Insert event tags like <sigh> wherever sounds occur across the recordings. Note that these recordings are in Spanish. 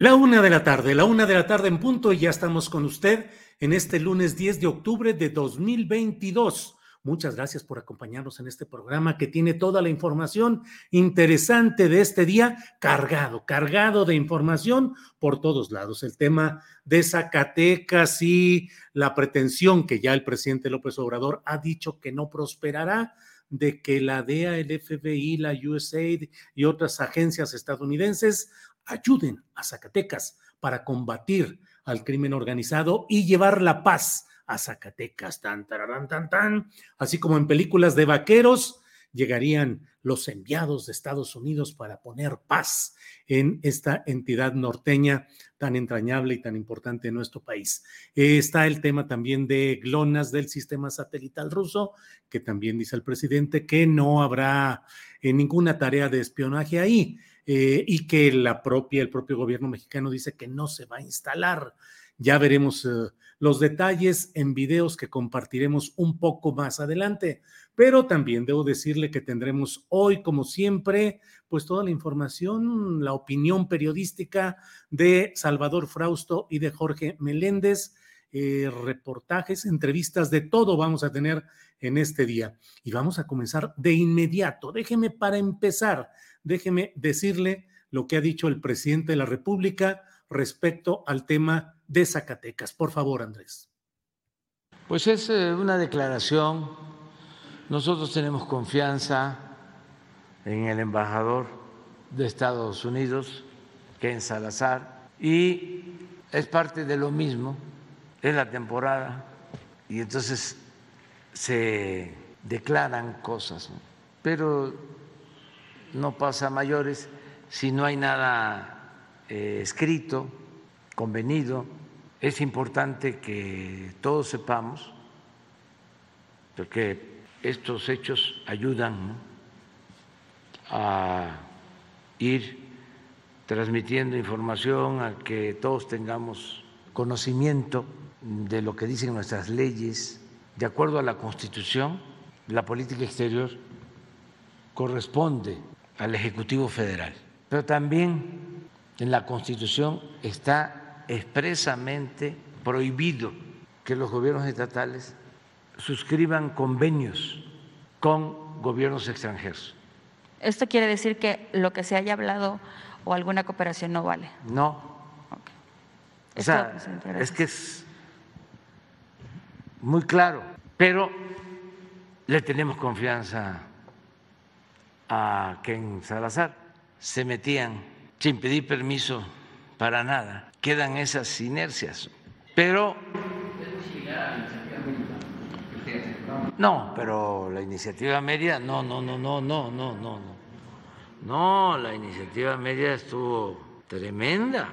La una de la tarde, la una de la tarde en punto y ya estamos con usted en este lunes 10 de octubre de 2022. Muchas gracias por acompañarnos en este programa que tiene toda la información interesante de este día, cargado, cargado de información por todos lados. El tema de Zacatecas y la pretensión que ya el presidente López Obrador ha dicho que no prosperará de que la DEA, el FBI, la USAID y otras agencias estadounidenses ayuden a Zacatecas para combatir al crimen organizado y llevar la paz a Zacatecas. Tan, tararán, tan, tan. Así como en películas de vaqueros, llegarían los enviados de Estados Unidos para poner paz en esta entidad norteña tan entrañable y tan importante en nuestro país. está el tema también de GLONASS del sistema satelital ruso, que también dice el presidente que no habrá eh, ninguna tarea de espionaje ahí. Eh, y que la propia, el propio gobierno mexicano dice que no se va a instalar. Ya veremos eh, los detalles en videos que compartiremos un poco más adelante, pero también debo decirle que tendremos hoy, como siempre, pues toda la información, la opinión periodística de Salvador Frausto y de Jorge Meléndez. Eh, reportajes, entrevistas, de todo vamos a tener en este día. Y vamos a comenzar de inmediato. Déjeme para empezar déjeme decirle lo que ha dicho el presidente de la República respecto al tema de Zacatecas. Por favor, Andrés. Pues es eh, una declaración. Nosotros tenemos confianza en el embajador de Estados Unidos, Ken Salazar, y es parte de lo mismo, es la temporada, y entonces se declaran cosas, pero no pasa a mayores si no hay nada eh, escrito, convenido. Es importante que todos sepamos, porque estos hechos ayudan a ir transmitiendo información, a que todos tengamos conocimiento de lo que dicen nuestras leyes. De acuerdo a la Constitución, la política exterior corresponde al Ejecutivo Federal. Pero también en la Constitución está expresamente prohibido que los gobiernos estatales suscriban convenios con gobiernos extranjeros. ¿Esto quiere decir que lo que se haya hablado o alguna cooperación no vale? No. O sea, es que es muy claro, pero le tenemos confianza a Ken Salazar, se metían sin pedir permiso para nada. Quedan esas inercias. Pero... No, pero la iniciativa media, no, no, no, no, no, no, no, no. No, la iniciativa media estuvo tremenda.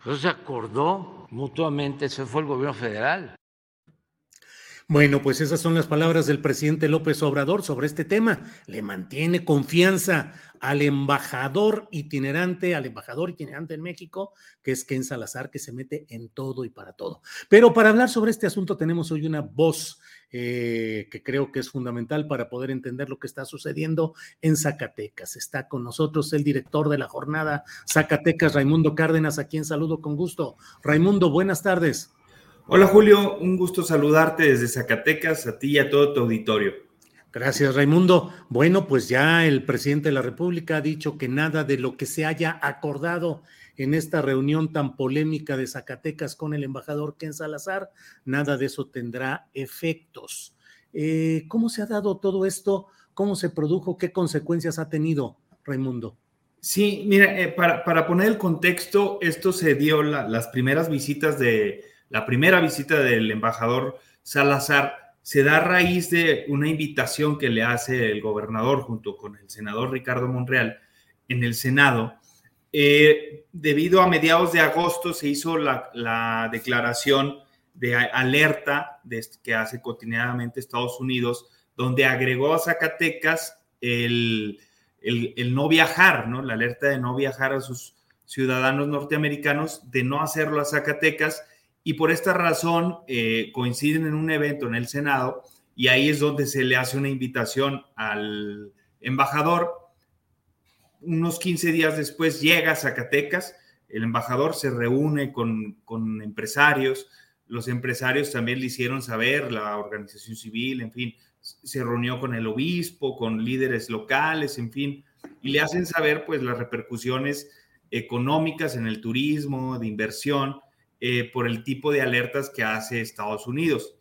Eso se acordó mutuamente, eso fue el gobierno federal. Bueno, pues esas son las palabras del presidente López Obrador sobre este tema. Le mantiene confianza al embajador itinerante, al embajador itinerante en México, que es Ken Salazar, que se mete en todo y para todo. Pero para hablar sobre este asunto tenemos hoy una voz eh, que creo que es fundamental para poder entender lo que está sucediendo en Zacatecas. Está con nosotros el director de la jornada Zacatecas, Raimundo Cárdenas, a quien saludo con gusto. Raimundo, buenas tardes. Hola Julio, un gusto saludarte desde Zacatecas, a ti y a todo tu auditorio. Gracias, Raimundo. Bueno, pues ya el presidente de la República ha dicho que nada de lo que se haya acordado en esta reunión tan polémica de Zacatecas con el embajador Ken Salazar, nada de eso tendrá efectos. Eh, ¿Cómo se ha dado todo esto? ¿Cómo se produjo? ¿Qué consecuencias ha tenido, Raimundo? Sí, mira, eh, para, poner el contexto, esto se dio las primeras visitas de la primera visita del embajador Salazar se da a raíz de una invitación que le hace el gobernador junto con el senador Ricardo Monreal en el Senado. Eh, debido a mediados de agosto se hizo la, declaración de alerta que hace cotidianamente Estados Unidos, donde agregó a Zacatecas el, no viajar, ¿no? la alerta de no viajar a sus ciudadanos norteamericanos, de no hacerlo a Zacatecas y por esta razón eh, coinciden en un evento en el Senado y ahí es donde se le hace una invitación al embajador. Unos 15 días después llega a Zacatecas, el embajador se reúne con, con empresarios, los empresarios también le hicieron saber, la organización civil, en fin, se reunió con el obispo, con líderes locales, en fin, y le hacen saber pues las repercusiones económicas en el turismo, de inversión, eh, por el tipo de alertas que hace Estados Unidos.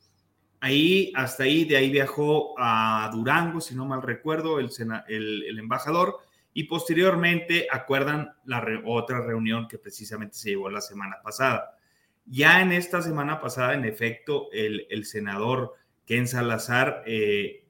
Ahí, hasta ahí, de ahí viajó a Durango, si no mal recuerdo, el, el, embajador, y posteriormente acuerdan la otra reunión que precisamente se llevó la semana pasada. Ya en esta semana pasada, en efecto, el, senador Ken Salazar, eh,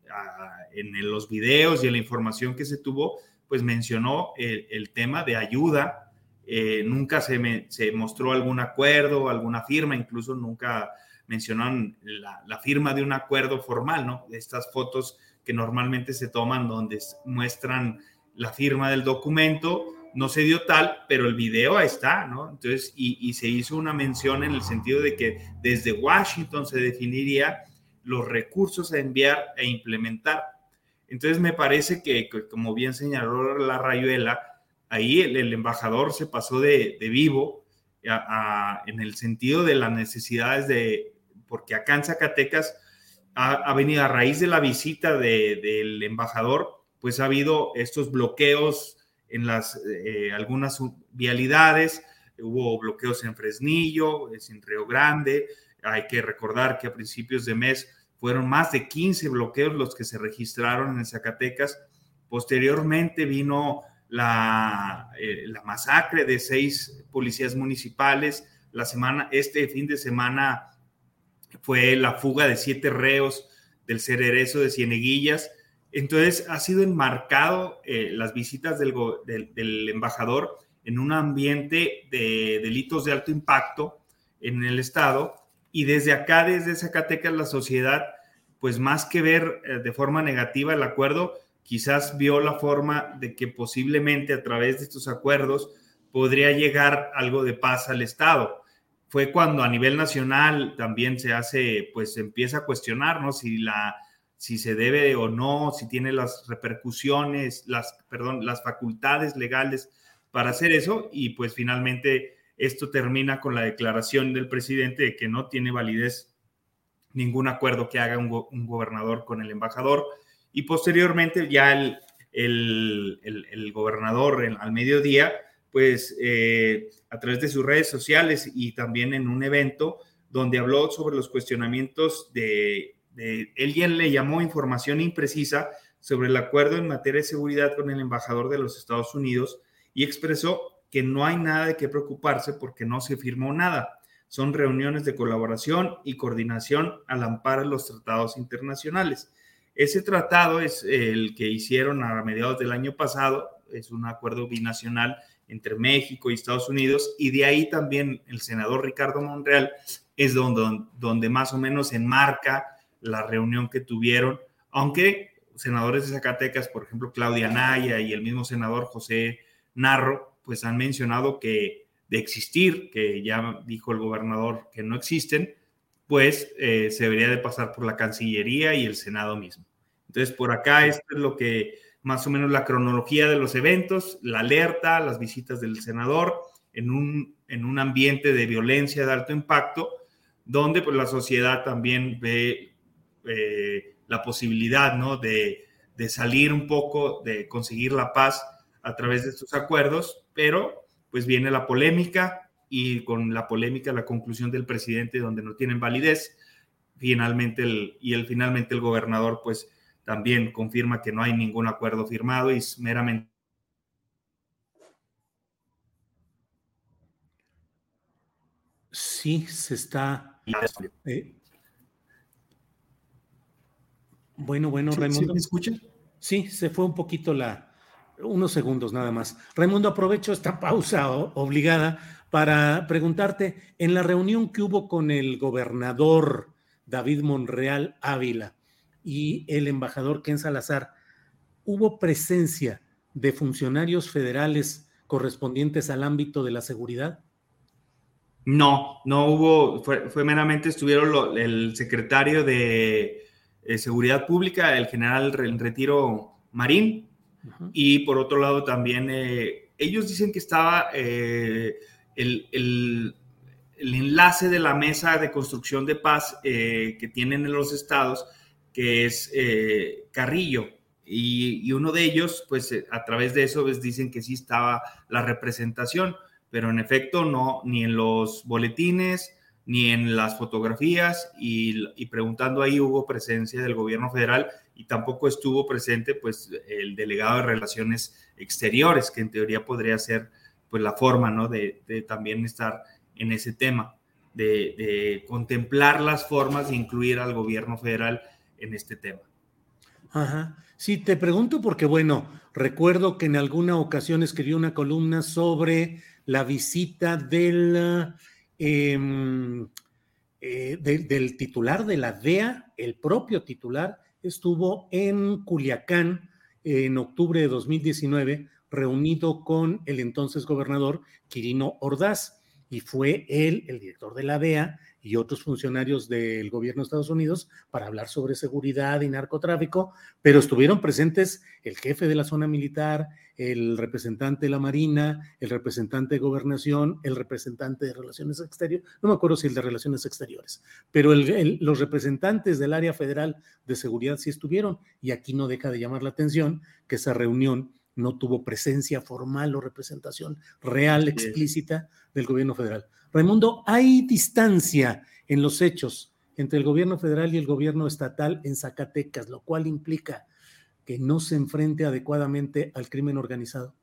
en, los videos y en la información que se tuvo, pues mencionó el tema de ayuda eh, nunca se, se, mostró algún acuerdo, alguna firma, incluso nunca mencionaron la, firma de un acuerdo formal, ¿no? Estas fotos que normalmente se toman donde muestran la firma del documento, no se dio tal, pero el video está, ¿no? Entonces, y, se hizo una mención en el sentido de que desde Washington se definiría los recursos a enviar e implementar. Entonces, me parece que, como bien señaló la Rayuela, ahí el, embajador se pasó de, vivo en el sentido de las necesidades de, porque acá en Zacatecas ha, venido a raíz de la visita del embajador, pues ha habido estos bloqueos en las eh, algunas vialidades, hubo bloqueos en Fresnillo, en Río Grande, hay que recordar que a principios de mes fueron más de 15 bloqueos los que se registraron en Zacatecas. Posteriormente vino la, eh, la masacre de seis policías municipales. La semana, este fin de semana fue la fuga de siete reos del cererezo de Cieneguillas. Entonces ha sido enmarcado eh, las visitas del, del, embajador en un ambiente de delitos de alto impacto en el Estado y desde acá, desde Zacatecas, la sociedad, pues más que ver eh, de forma negativa el acuerdo, quizás vio la forma de que posiblemente a través de estos acuerdos podría llegar algo de paz al Estado. Fue cuando a nivel nacional también se hace, pues empieza a cuestionar, ¿no? Si la, si se debe o no, si tiene las repercusiones, las, perdón, las facultades legales para hacer eso y pues finalmente esto termina con la declaración del presidente de que no tiene validez ningún acuerdo que haga un gobernador con el embajador y posteriormente ya el, el, gobernador al mediodía, pues eh, a través de sus redes sociales y también en un evento donde habló sobre los cuestionamientos de, de él ya le llamó información imprecisa sobre el acuerdo en materia de seguridad con el embajador de los Estados Unidos y expresó que no hay nada de qué preocuparse porque no se firmó nada. Son reuniones de colaboración y coordinación al amparo de los tratados internacionales. Ese tratado es el que hicieron a mediados del año pasado, es un acuerdo binacional entre México y Estados Unidos, y de ahí también el senador Ricardo Monreal es donde, donde más o menos enmarca la reunión que tuvieron, aunque senadores de Zacatecas, por ejemplo, Claudia Naya y el mismo senador José Narro, pues han mencionado que de existir, que ya dijo el gobernador que no existen, pues eh, se debería de pasar por la Cancillería y el Senado mismo. Entonces, por acá esto es lo que más o menos la cronología de los eventos, la alerta, las visitas del senador en un, en un ambiente de violencia de alto impacto, donde pues, la sociedad también ve eh, la posibilidad ¿no? de, de salir un poco, de conseguir la paz a través de estos acuerdos, pero pues viene la polémica y con la polémica la conclusión del presidente donde no tienen validez, finalmente el, y el, finalmente el gobernador pues también confirma que no hay ningún acuerdo firmado y es meramente Sí, se está. Eh, bueno, bueno, Raimundo. ¿Me escucha? Sí, se fue un poquito la. Unos segundos nada más. Raimundo, aprovecho esta pausa obligada para preguntarte: en la reunión que hubo con el gobernador David Monreal Ávila y el embajador Ken Salazar, ¿hubo presencia de funcionarios federales correspondientes al ámbito de la seguridad? No, no hubo, fue, meramente estuvieron el secretario de eh, Seguridad Pública, el general en retiro Marín, y por otro lado también eh, ellos dicen que estaba eh, el, el, enlace de la mesa de construcción de paz que tienen en los estados, que es Carrillo, y, y, uno de ellos, pues a través de eso, pues, dicen que sí estaba la representación pero en efecto no, ni en los boletines, ni en las fotografías, y, preguntando ahí hubo presencia del gobierno federal y tampoco estuvo presente pues el delegado de Relaciones Exteriores, que en teoría podría ser pues la forma, ¿no? De, también estar en ese tema, de, contemplar las formas de incluir al gobierno federal en este tema. Ajá. Sí, te pregunto porque, bueno, recuerdo que en alguna ocasión escribí una columna sobre la visita del, em, eh, del titular de la DEA, el propio titular, estuvo en Culiacán en octubre de 2019 reunido con el entonces gobernador Quirino Ordaz y fue él, el director de la DEA, y otros funcionarios del gobierno de Estados Unidos para hablar sobre seguridad y narcotráfico, pero estuvieron presentes el jefe de la zona militar, el representante de la Marina, el representante de gobernación, el representante de relaciones exteriores, no me acuerdo si el de relaciones exteriores, pero los representantes del área federal de seguridad sí estuvieron y aquí no deja de llamar la atención que esa reunión no tuvo presencia formal o representación real, explícita del gobierno federal. Raimundo, ¿hay distancia en los hechos entre el gobierno federal y el gobierno estatal en Zacatecas, lo cual implica que no se enfrente adecuadamente al crimen organizado?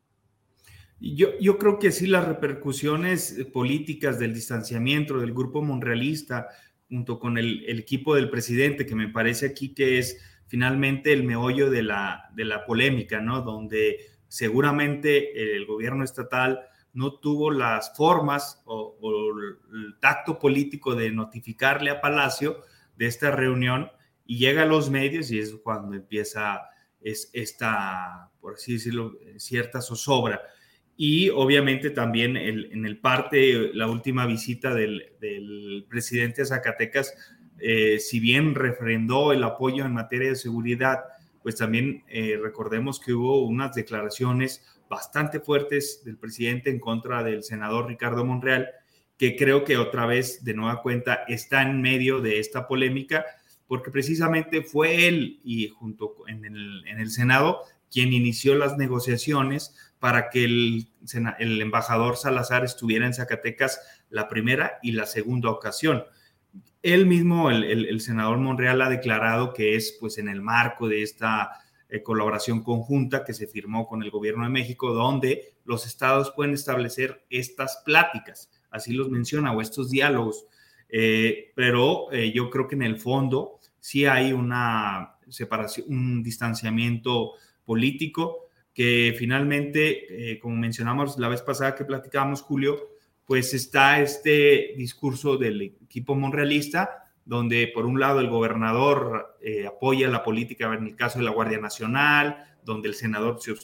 Yo, yo creo que sí, las repercusiones políticas del distanciamiento del grupo monrealista, junto con el, equipo del presidente, que me parece aquí que es finalmente el meollo de la, de la polémica, ¿no? Donde seguramente el gobierno estatal no tuvo las formas o, el tacto político de notificarle a Palacio de esta reunión y llega a los medios y es cuando empieza es esta, por así decirlo, cierta zozobra. Y obviamente también en el parte, la última visita del, presidente a Zacatecas, eh, si bien refrendó el apoyo en materia de seguridad, pues también eh, recordemos que hubo unas declaraciones bastante fuertes del presidente en contra del senador Ricardo Monreal, que creo que otra vez, de nueva cuenta, está en medio de esta polémica, porque precisamente fue él y junto en el, en el Senado quien inició las negociaciones para que el, el embajador Salazar estuviera en Zacatecas la primera y la segunda ocasión. Él mismo, el, senador Monreal, ha declarado que es pues en el marco de esta eh, colaboración conjunta que se firmó con el gobierno de México, donde los estados pueden establecer estas pláticas, así los menciona, o estos diálogos. Eh, pero eh, yo creo que en el fondo sí hay una separación, un distanciamiento político, que finalmente, como mencionamos la vez pasada que platicábamos, Julio, pues está este discurso del equipo monrealista, donde por un lado el gobernador eh, apoya la política en el caso de la Guardia Nacional, donde el senador se,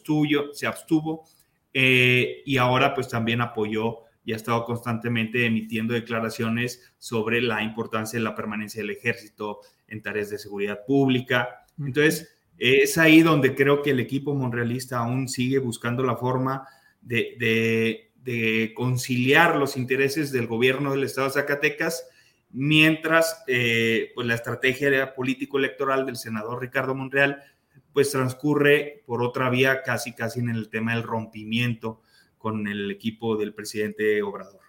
se abstuvo, eh, y ahora pues también apoyó y ha estado constantemente emitiendo declaraciones sobre la importancia de la permanencia del ejército en tareas de seguridad pública. Entonces, es ahí donde creo que el equipo monrealista aún sigue buscando la forma de, conciliar los intereses del gobierno del estado de Zacatecas, mientras eh, pues la estrategia político-electoral del senador Ricardo Monreal pues transcurre por otra vía casi casi en el tema del rompimiento con el equipo del presidente Obrador.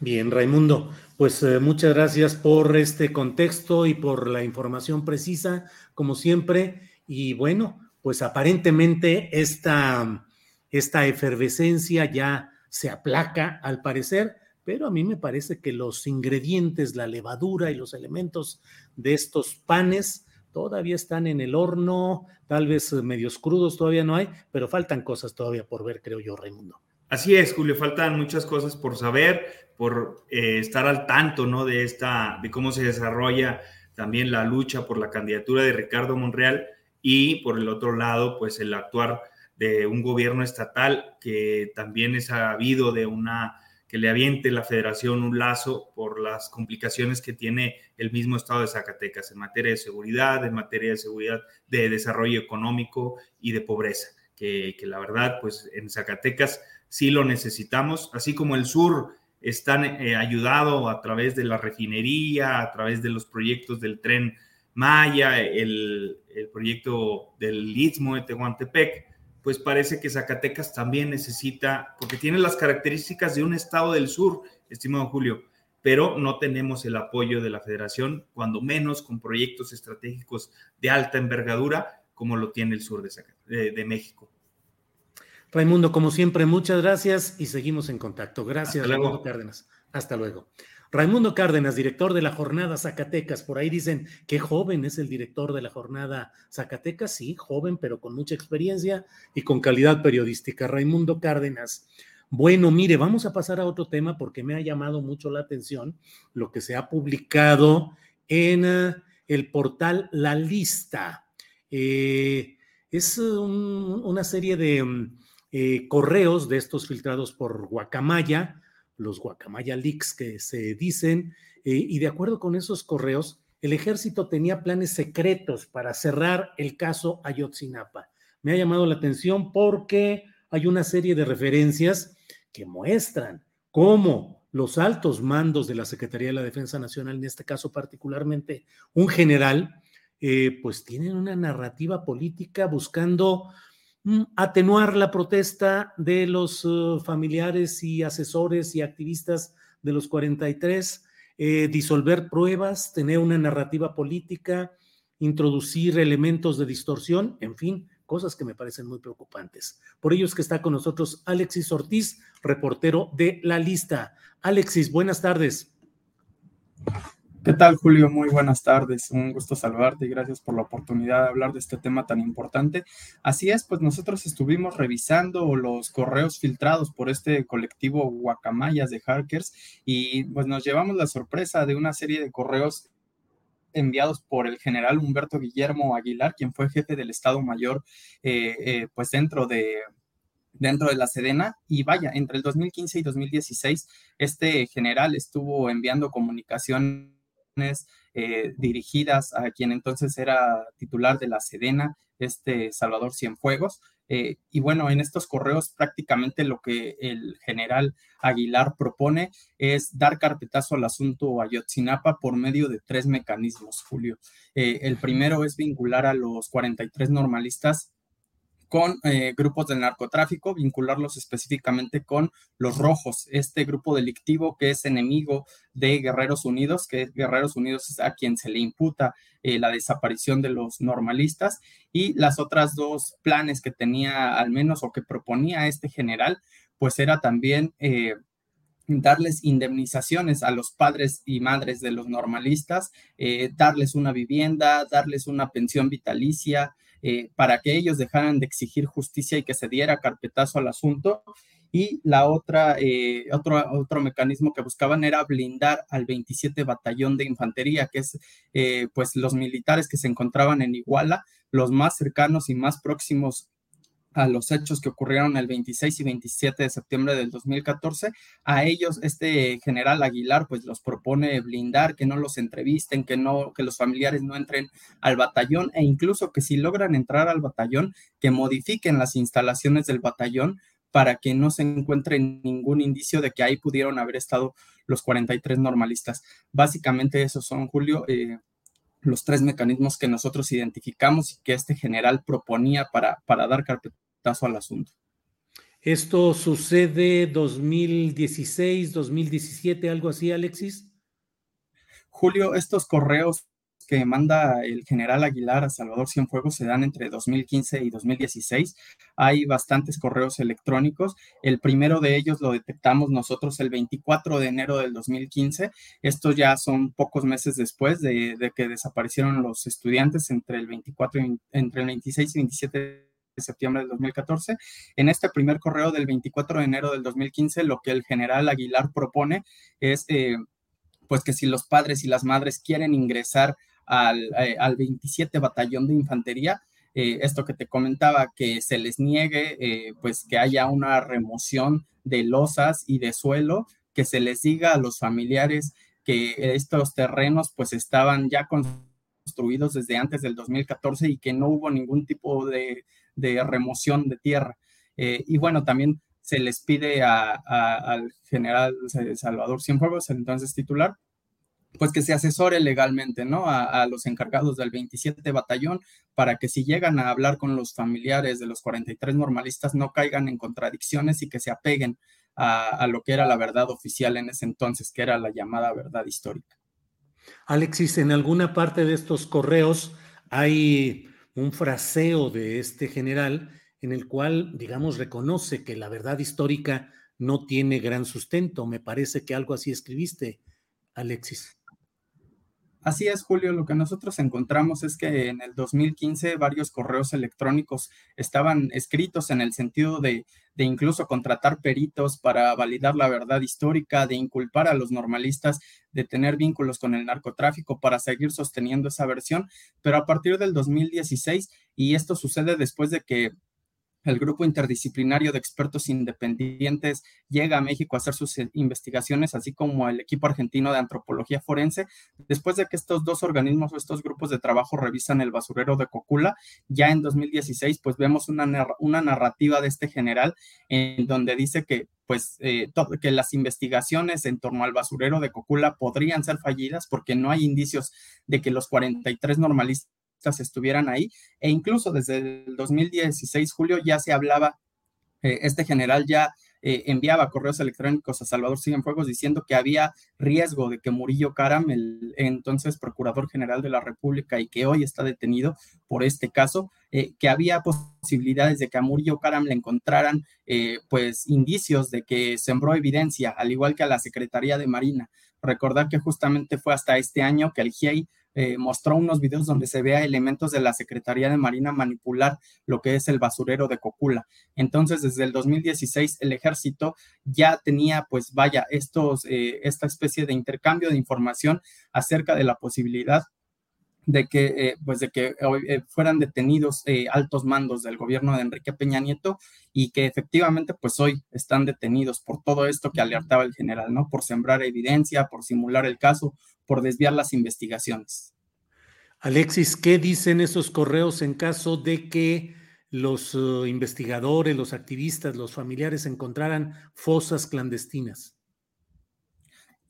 Bien, Raimundo, pues eh, muchas gracias por este contexto y por la información precisa, como siempre. Y bueno, pues aparentemente esta, esta efervescencia ya se aplaca al parecer, pero a mí me parece que los ingredientes, la levadura y los elementos de estos panes todavía están en el horno, tal vez medios crudos todavía no hay, pero faltan cosas todavía por ver, creo yo, Raimundo. Así es, Julio, faltan muchas cosas por saber, por eh, estar al tanto, ¿no? De esta, de cómo se desarrolla también la lucha por la candidatura de Ricardo Monreal y por el otro lado, pues el actuar de un gobierno estatal que también es habido de una que le aviente la federación un lazo por las complicaciones que tiene el mismo estado de Zacatecas en materia de seguridad, en materia de seguridad de desarrollo económico y de pobreza, que, que la verdad, pues en Zacatecas sí lo necesitamos, así como el sur están eh, ayudado a través de la refinería, a través de los proyectos del tren Maya, el, el proyecto del Istmo de Tehuantepec, pues parece que Zacatecas también necesita, porque tiene las características de un estado del sur, estimado Julio, pero no tenemos el apoyo de la federación, cuando menos con proyectos estratégicos de alta envergadura, como lo tiene el sur de, de México. Raimundo, como siempre, muchas gracias y seguimos en contacto. Gracias, Raimundo Cárdenas. Hasta luego. Raimundo Cárdenas, director de la jornada Zacatecas. Por ahí dicen que joven es el director de la jornada Zacatecas. Sí, joven, pero con mucha experiencia y con calidad periodística. Raimundo Cárdenas. Bueno, mire, vamos a pasar a otro tema porque me ha llamado mucho la atención lo que se ha publicado en eh, el portal La Lista. Eh, es una serie de mm, eh, correos de estos filtrados por Guacamaya, los Guacamaya Leaks que se dicen, eh, y de acuerdo con esos correos, el ejército tenía planes secretos para cerrar el caso Ayotzinapa. Me ha llamado la atención porque hay una serie de referencias que muestran cómo los altos mandos de la Secretaría de la Defensa Nacional, en este caso particularmente un general, eh, pues tienen una narrativa política buscando atenuar la protesta de los uh, familiares y asesores y activistas de los 43, eh, disolver pruebas, tener una narrativa política, introducir elementos de distorsión, en fin, cosas que me parecen muy preocupantes. Por ello es que está con nosotros Alexis Ortiz, reportero de La Lista. Alexis, buenas tardes. ¿Qué tal, Julio? Muy buenas tardes. Un gusto saludarte y gracias por la oportunidad de hablar de este tema tan importante. Así es, pues nosotros estuvimos revisando los correos filtrados por este colectivo Guacamayas de hackers y pues nos llevamos la sorpresa de una serie de correos enviados por el general Humberto Guillermo Aguilar, quien fue jefe del Estado Mayor, eh, eh, pues dentro de dentro de la Sedena y vaya, entre el 2015 y 2016, este general estuvo enviando comunicación eh, dirigidas a quien entonces era titular de la Sedena, este Salvador Cienfuegos. Eh, y bueno, en estos correos prácticamente lo que el general Aguilar propone es dar carpetazo al asunto Ayotzinapa por medio de tres mecanismos, Julio. Eh, el primero es vincular a los 43 normalistas con eh, grupos del narcotráfico, vincularlos específicamente con los rojos, este grupo delictivo que es enemigo de Guerreros Unidos, que Guerreros Unidos es a quien se le imputa eh, la desaparición de los normalistas, y las otras dos planes que tenía al menos o que proponía este general, pues era también... Eh, darles indemnizaciones a los padres y madres de los normalistas, darles una vivienda, darles una pensión vitalicia, eh, para que ellos dejaran de exigir justicia y que se diera carpetazo al asunto. Y la otra, eh, otro, otro mecanismo que buscaban era blindar al 27 Batallón de Infantería, que es eh, pues los militares que se encontraban en Iguala, los más cercanos y más próximos a los hechos que ocurrieron el 26 y 27 de septiembre del 2014. A ellos este general Aguilar pues los propone blindar, que no los entrevisten, que no que los familiares no entren al batallón e incluso que si logran entrar al batallón que modifiquen las instalaciones del batallón para que no se encuentre ningún indicio de que ahí pudieron haber estado los 43 normalistas. Básicamente esos son, Julio, eh, los tres mecanismos que nosotros identificamos y que este general proponía para, para dar carpeta al asunto. ¿Esto sucede 2016, 2017, algo así, Alexis? Julio, estos correos que manda el general Aguilar a Salvador Cienfuegos se dan entre 2015 y 2016. Hay bastantes correos electrónicos. El primero de ellos lo detectamos nosotros el 24 de enero del 2015. Estos ya son pocos meses después de, que desaparecieron los estudiantes entre el 24 y, entre el 26 y 27 de septiembre del 2014. En este primer correo del 24 de enero del 2015, lo que el general Aguilar propone es, eh, pues que si los padres y las madres quieren ingresar al, 27 eh, Batallón de Infantería, eh, esto que te comentaba, que se les niegue, pues que haya una remoción de losas y de suelo, que se les diga a los familiares que estos terrenos pues estaban ya construidos desde antes del 2014 y que no hubo ningún tipo de, de remoción de tierra. Eh, y bueno, también se les pide al general Salvador Cienfuegos, entonces titular, pues que se asesore legalmente, ¿no? A, los encargados del 27 batallón para que si llegan a hablar con los familiares de los 43 normalistas no caigan en contradicciones y que se apeguen a, a, lo que era la verdad oficial en ese entonces, que era la llamada verdad histórica. Alexis, en alguna parte de estos correos hay un fraseo de este general en el cual, digamos, reconoce que la verdad histórica no tiene gran sustento. Me parece que algo así escribiste, Alexis. Así es, Julio. Lo que nosotros encontramos es que en el 2015 varios correos electrónicos estaban escritos en el sentido de, de, incluso contratar peritos para validar la verdad histórica, de inculpar a los normalistas de tener vínculos con el narcotráfico para seguir sosteniendo esa versión. Pero a partir del 2016, y esto sucede después de que el grupo interdisciplinario de expertos independientes llega a México a hacer sus eh, investigaciones, así como el equipo argentino de antropología forense. Después de que estos dos organismos o estos grupos de trabajo revisan el basurero de Cocula, ya en 2016, pues vemos una, una narrativa de este general en donde dice que pues eh, que las investigaciones en torno al basurero de Cocula podrían ser fallidas porque no hay indicios de que los 43 normalistas estuvieran ahí. E incluso desde el 2016, julio, ya se hablaba, eh, este general ya eh, enviaba correos electrónicos a Salvador Cienfuegos diciendo que había riesgo de que Murillo Caram, el entonces Procurador General de la República y que hoy está detenido por este caso, eh, que había posibilidades de que a Murillo Caram le encontraran pues indicios de que sembró evidencia, al igual que a la Secretaría de Marina. Recordar que justamente fue hasta este año que el GIEI eh, mostró unos videos donde se vea elementos de la Secretaría de Marina manipular lo que es el basurero de Cocula. Entonces, desde el 2016, el ejército ya tenía, pues vaya, estos, eh, esta especie de intercambio de información acerca de la posibilidad de que, eh, pues de que fueran detenidos altos mandos del gobierno de Enrique Peña Nieto y que efectivamente pues hoy están detenidos por todo esto que alertaba el general, ¿no? Por sembrar evidencia, por simular el caso, por desviar las investigaciones. Alexis, ¿qué dicen esos correos en caso de que los investigadores, los activistas, los familiares encontraran fosas clandestinas?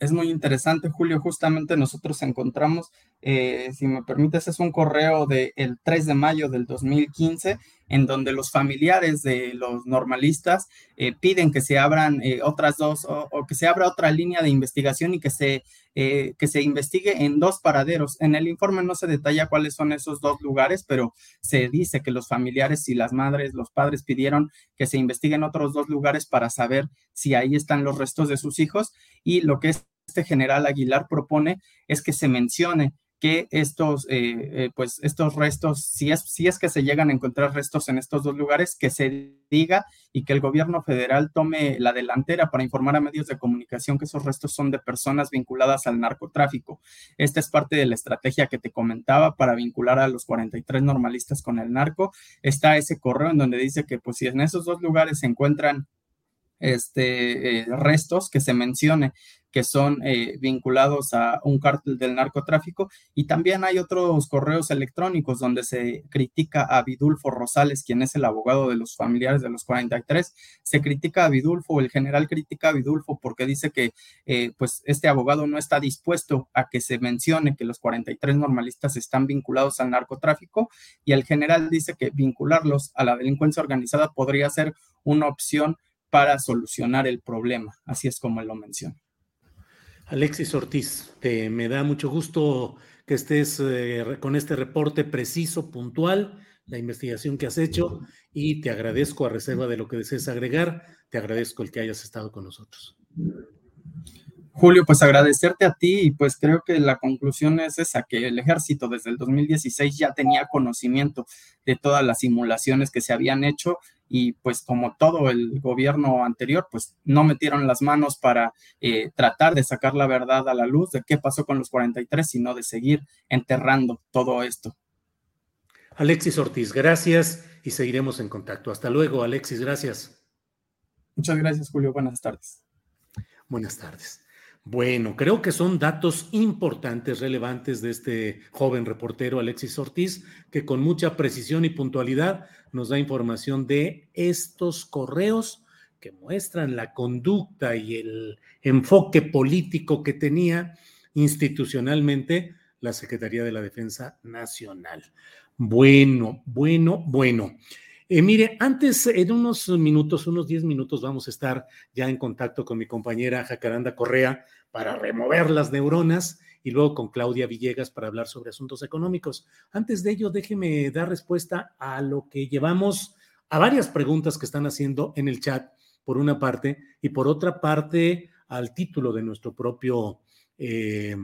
Es muy interesante, Julio. Justamente nosotros encontramos, eh, si me permites, es un correo del 3 de mayo del 2015 en donde los familiares de los normalistas eh, piden que se abran eh, otras dos o, que se abra otra línea de investigación y que se, eh, que se investigue en dos paraderos. En el informe no se detalla cuáles son esos dos lugares, pero se dice que los familiares y las madres, los padres pidieron que se investiguen otros dos lugares para saber si ahí están los restos de sus hijos y lo que este general Aguilar propone es que se mencione que estos, eh, eh, pues estos restos, si es, si es que se llegan a encontrar restos en estos dos lugares, que se diga y que el gobierno federal tome la delantera para informar a medios de comunicación que esos restos son de personas vinculadas al narcotráfico. Esta es parte de la estrategia que te comentaba para vincular a los 43 normalistas con el narco. Está ese correo en donde dice que pues si en esos dos lugares se encuentran este, eh, restos que se mencione que son eh, vinculados a un cártel del narcotráfico. Y también hay otros correos electrónicos donde se critica a Vidulfo Rosales, quien es el abogado de los familiares de los 43, se critica a Vidulfo, el general critica a Vidulfo porque dice que eh, pues este abogado no está dispuesto a que se mencione que los 43 normalistas están vinculados al narcotráfico. Y el general dice que vincularlos a la delincuencia organizada podría ser una opción para solucionar el problema, así es como él lo menciona. Alexis Ortiz, me da mucho gusto que estés eh, con este reporte preciso, puntual, la investigación que has hecho y te agradezco a reserva de lo que desees agregar, te agradezco el que hayas estado con nosotros. Julio, pues agradecerte a ti y pues creo que la conclusión es esa, que el ejército desde el 2016 ya tenía conocimiento de todas las simulaciones que se habían hecho y pues como todo el gobierno anterior, pues no metieron las manos para eh, tratar de sacar la verdad a la luz de qué pasó con los 43, sino de seguir enterrando todo esto. Alexis Ortiz, gracias y seguiremos en contacto. Hasta luego, Alexis, gracias. Muchas gracias, Julio. Buenas tardes. Buenas tardes. Bueno, creo que son datos importantes, relevantes de este joven reportero Alexis Ortiz, que con mucha precisión y puntualidad nos da información de estos correos que muestran la conducta y el enfoque político que tenía institucionalmente la Secretaría de la Defensa Nacional. Bueno, bueno, bueno. Eh, mire, antes, en unos minutos, unos 10 minutos, vamos a estar ya en contacto con mi compañera Jacaranda Correa para remover las neuronas y luego con Claudia Villegas para hablar sobre asuntos económicos. Antes de ello, déjeme dar respuesta a lo que llevamos, a varias preguntas que están haciendo en el chat, por una parte, y por otra parte, al título de nuestro propio, eh,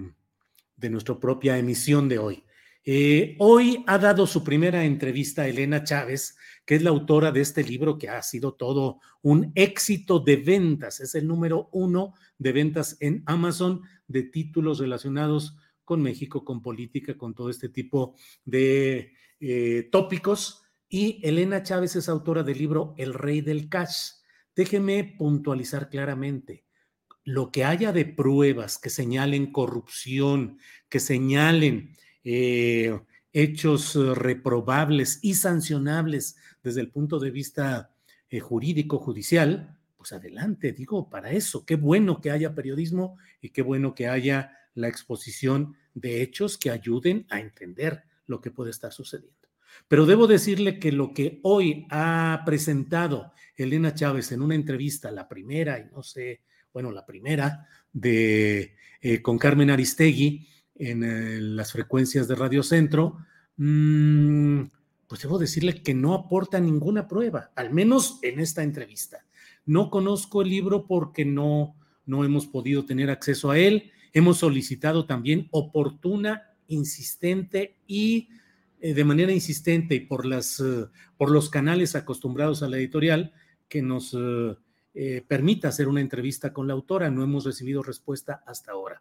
de nuestra propia emisión de hoy. Eh, hoy ha dado su primera entrevista a Elena Chávez, que es la autora de este libro que ha sido todo un éxito de ventas. Es el número uno de ventas en Amazon de títulos relacionados con México, con política, con todo este tipo de eh, tópicos. Y Elena Chávez es autora del libro El Rey del Cash. Déjeme puntualizar claramente lo que haya de pruebas que señalen corrupción, que señalen eh, hechos eh, reprobables y sancionables desde el punto de vista eh, jurídico, judicial, pues adelante, digo, para eso, qué bueno que haya periodismo y qué bueno que haya la exposición de hechos que ayuden a entender lo que puede estar sucediendo. Pero debo decirle que lo que hoy ha presentado Elena Chávez en una entrevista, la primera, y no sé, bueno, la primera de con Carmen Aristegui, en eh, las frecuencias de Radio Centro, mm, pues debo decirle que no aporta ninguna prueba, al menos en esta entrevista. No conozco el libro porque no, no hemos podido tener acceso a él. Hemos solicitado también oportuna, insistente y eh, de manera insistente y por, las, eh, por los canales acostumbrados a la editorial que nos permita hacer una entrevista con la autora. No hemos recibido respuesta hasta ahora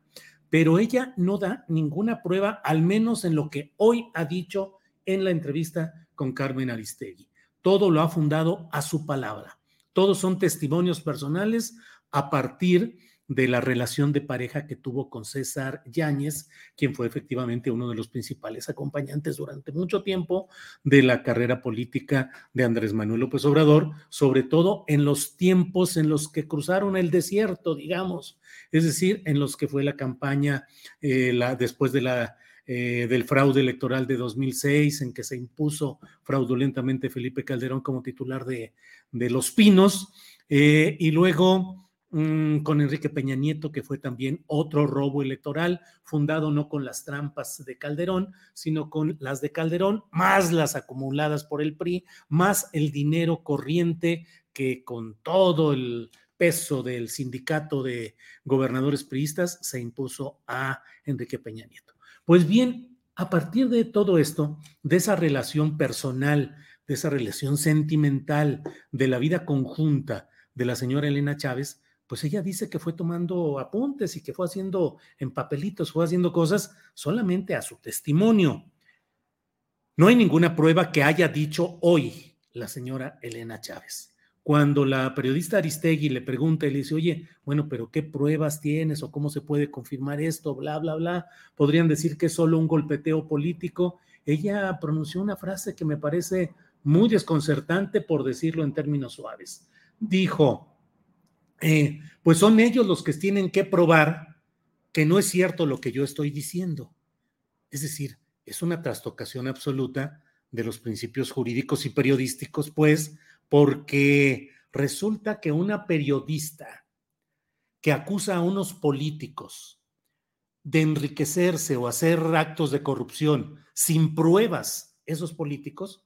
pero ella no da ninguna prueba, al menos en lo que hoy ha dicho en la entrevista con Carmen Aristegui. Todo lo ha fundado a su palabra. Todos son testimonios personales a partir de la relación de pareja que tuvo con César Yáñez, quien fue efectivamente uno de los principales acompañantes durante mucho tiempo de la carrera política de Andrés Manuel López Obrador, sobre todo en los tiempos en los que cruzaron el desierto, digamos, es decir, en los que fue la campaña eh, después de la, eh, del fraude electoral de 2006, en que se impuso fraudulentamente Felipe Calderón como titular de, de Los Pinos, eh, y luego Mm, con Enrique Peña Nieto, que fue también otro robo electoral, fundado no con las trampas de Calderón, sino con las de Calderón, más las acumuladas por el PRI, más el dinero corriente que con todo el peso del sindicato de gobernadores priistas, se impuso a Enrique Peña Nieto. Pues bien, a partir de todo esto, de esa relación personal, de esa relación sentimental, de la vida conjunta de la señora Elena Chávez, pues ella dice que fue tomando apuntes y que fue haciendo en papelitos, fue haciendo cosas solamente a su testimonio. No hay ninguna prueba que haya dicho hoy la señora Elena Chávez. Cuando la periodista Aristegui le pregunta y le dice, oye, bueno, pero ¿qué pruebas tienes o cómo se puede confirmar esto? Bla, bla, bla. Podrían decir que es solo un golpeteo político. Ella pronunció una frase que me parece muy desconcertante por decirlo en términos suaves. Dijo, eh, pues son ellos los que tienen que probar que no es cierto lo que yo estoy diciendo. Es decir, es una trastocación absoluta de los principios jurídicos y periodísticos, pues, porque resulta que una periodista que acusa a unos políticos de enriquecerse o hacer actos de corrupción sin pruebas, esos políticos,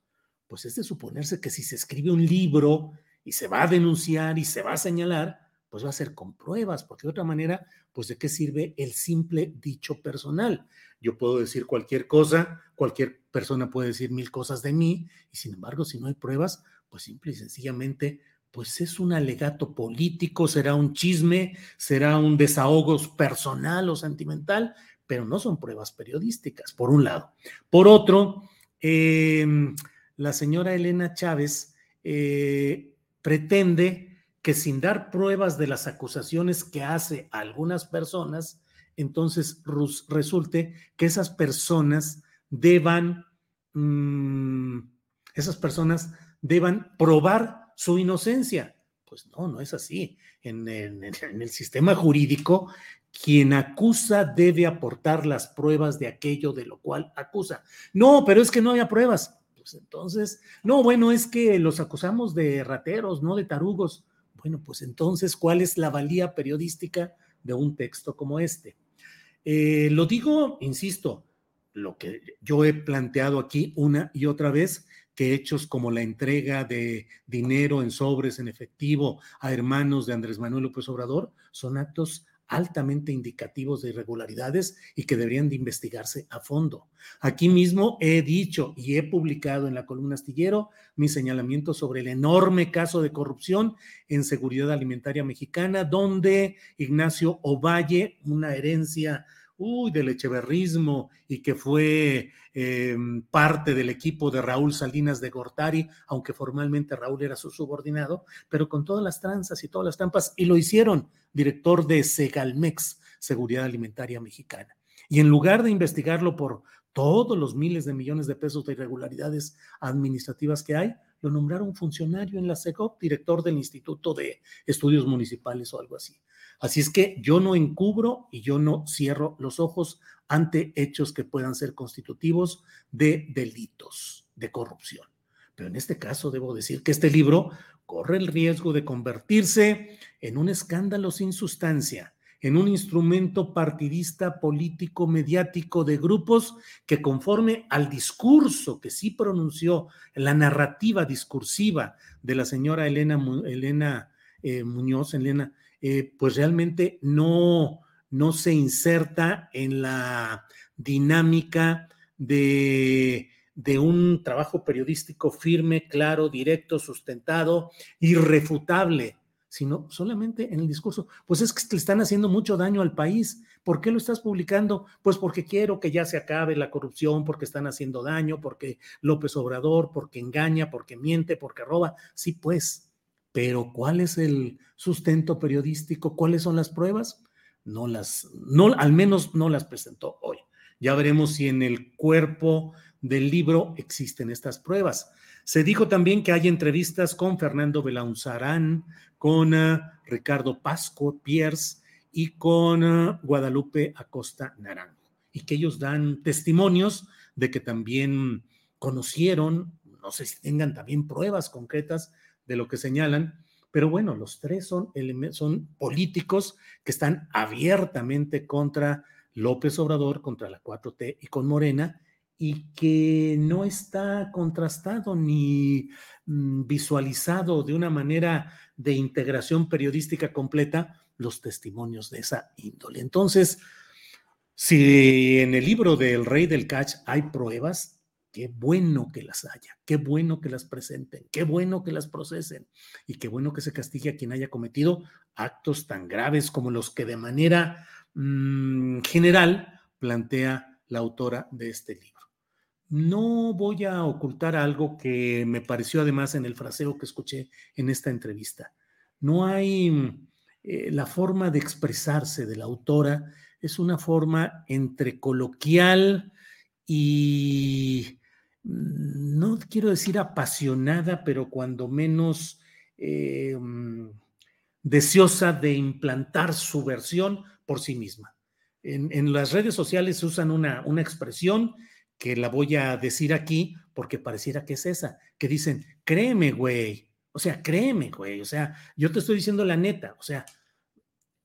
pues es de suponerse que si se escribe un libro y se va a denunciar y se va a señalar, pues va a ser con pruebas, porque de otra manera, pues de qué sirve el simple dicho personal. Yo puedo decir cualquier cosa, cualquier persona puede decir mil cosas de mí, y sin embargo, si no hay pruebas, pues simple y sencillamente, pues es un alegato político, será un chisme, será un desahogo personal o sentimental, pero no son pruebas periodísticas, por un lado. Por otro, em, la señora Elena Chávez eh, pretende que sin dar pruebas de las acusaciones que hace a algunas personas, entonces resulte que esas personas deban, mm, esas personas deban probar su inocencia. Pues no, no es así. En, en, el sistema jurídico, quien acusa debe aportar las pruebas de aquello de lo cual acusa. No, pero es que no había pruebas. Pues entonces, no, bueno, es que los acusamos de rateros, no de tarugos. Bueno, pues entonces, ¿cuál es la valía periodística de un texto como este? Eh, lo digo, insisto, lo que yo he planteado aquí una y otra vez, que hechos como la entrega de dinero en sobres en efectivo a hermanos de Andrés Manuel López Obrador son actos altamente indicativos de irregularidades y que deberían de investigarse a fondo. Aquí mismo he dicho y he publicado en la columna astillero mi señalamiento sobre el enorme caso de corrupción en seguridad alimentaria mexicana, donde Ignacio Ovalle, una herencia uy, del echeverrismo y que fue em, parte del equipo de Raúl Salinas de Gortari, aunque formalmente Raúl era su subordinado, pero con todas las tranzas y todas las trampas, y lo hicieron, director de Segalmex, Seguridad Alimentaria Mexicana. Y en lugar de investigarlo por todos los miles de millones de pesos de irregularidades administrativas que hay, lo nombraron funcionario en la SEGOP, director del Instituto de Estudios Municipales o algo así. Así es que yo no encubro y yo no cierro los ojos ante hechos que puedan ser constitutivos de delitos de corrupción. Pero en este caso debo decir que este libro corre el riesgo de convertirse en un escándalo sin sustancia, en un instrumento partidista político mediático de grupos que conforme al discurso que sí pronunció, la narrativa discursiva de la señora Elena, Elena eh, Muñoz, Elena, eh, pues realmente no, no se inserta en la dinámica de, de un trabajo periodístico firme, claro, directo, sustentado, irrefutable, sino solamente en el discurso. Pues es que le están haciendo mucho daño al país. ¿Por qué lo estás publicando? Pues porque quiero que ya se acabe la corrupción, porque están haciendo daño, porque López Obrador, porque engaña, porque miente, porque roba. Sí, pues, pero ¿cuál es el sustento periodístico? ¿Cuáles son las pruebas? No las, no, al menos no las presentó hoy. Ya veremos si en el cuerpo del libro existen estas pruebas. Se dijo también que hay entrevistas con Fernando Belaunzarán, con uh, Ricardo Pasco Pierce y con uh, Guadalupe Acosta Naranjo, y que ellos dan testimonios de que también conocieron, no sé si tengan también pruebas concretas de lo que señalan, pero bueno, los tres son, son políticos que están abiertamente contra López Obrador, contra la 4T y con Morena, y que no está contrastado ni mm, visualizado de una manera de integración periodística completa los testimonios de esa índole. Entonces, si en el libro del Rey del Catch hay pruebas, qué bueno que las haya, qué bueno que las presenten, qué bueno que las procesen y qué bueno que se castigue a quien haya cometido actos tan graves como los que de manera mm, general plantea la autora de este libro. No voy a ocultar algo que me pareció además en el fraseo que escuché en esta entrevista. No hay eh, la forma de expresarse de la autora, es una forma entre coloquial y mm, no quiero decir apasionada, pero cuando menos eh, mm, deseosa de implantar su versión por sí misma. En, las redes sociales usan una, una expresión que la voy a decir aquí porque pareciera que es esa, que dicen, créeme, güey, o sea, créeme, güey, o sea, yo te estoy diciendo la neta, o sea,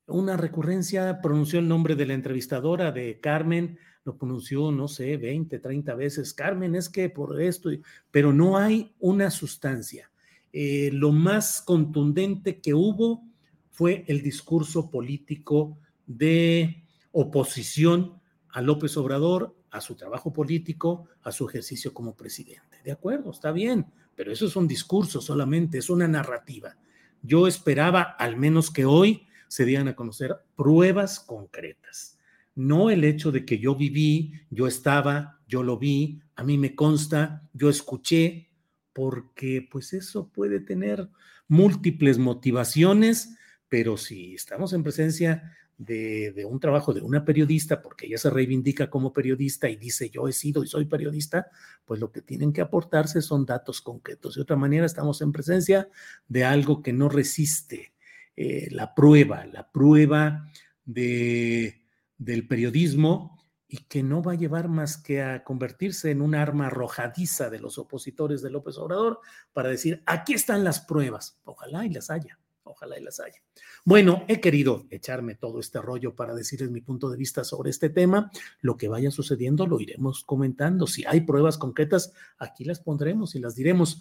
una recurrencia pronunció el nombre de la entrevistadora de Carmen, lo pronunció, no sé, 20, 30 veces, Carmen, es que por esto, pero no hay una sustancia. Eh, lo más contundente que hubo fue el discurso político de oposición a López Obrador, a su trabajo político, a su ejercicio como presidente. De acuerdo, está bien, pero eso es un discurso solamente, es una narrativa. Yo esperaba al menos que hoy se dieran a conocer pruebas concretas, no el hecho de que yo viví, yo estaba, yo lo vi, a mí me consta, yo escuché, porque pues eso puede tener múltiples motivaciones, pero si estamos en presencia de, un trabajo de una periodista, porque ella se reivindica como periodista y dice yo he sido y soy periodista, pues lo que tienen que aportarse son datos concretos. De otra manera, estamos en presencia de algo que no resiste eh, la prueba, la prueba de, del periodismo y que no va a llevar más que a convertirse en un arma arrojadiza de los opositores de López Obrador para decir, aquí están las pruebas. Ojalá y las haya. Ojalá y las haya. Bueno, he querido echarme todo este rollo para decirles mi punto de vista sobre este tema. Lo que vaya sucediendo lo iremos comentando. Si hay pruebas concretas, aquí las pondremos y las diremos.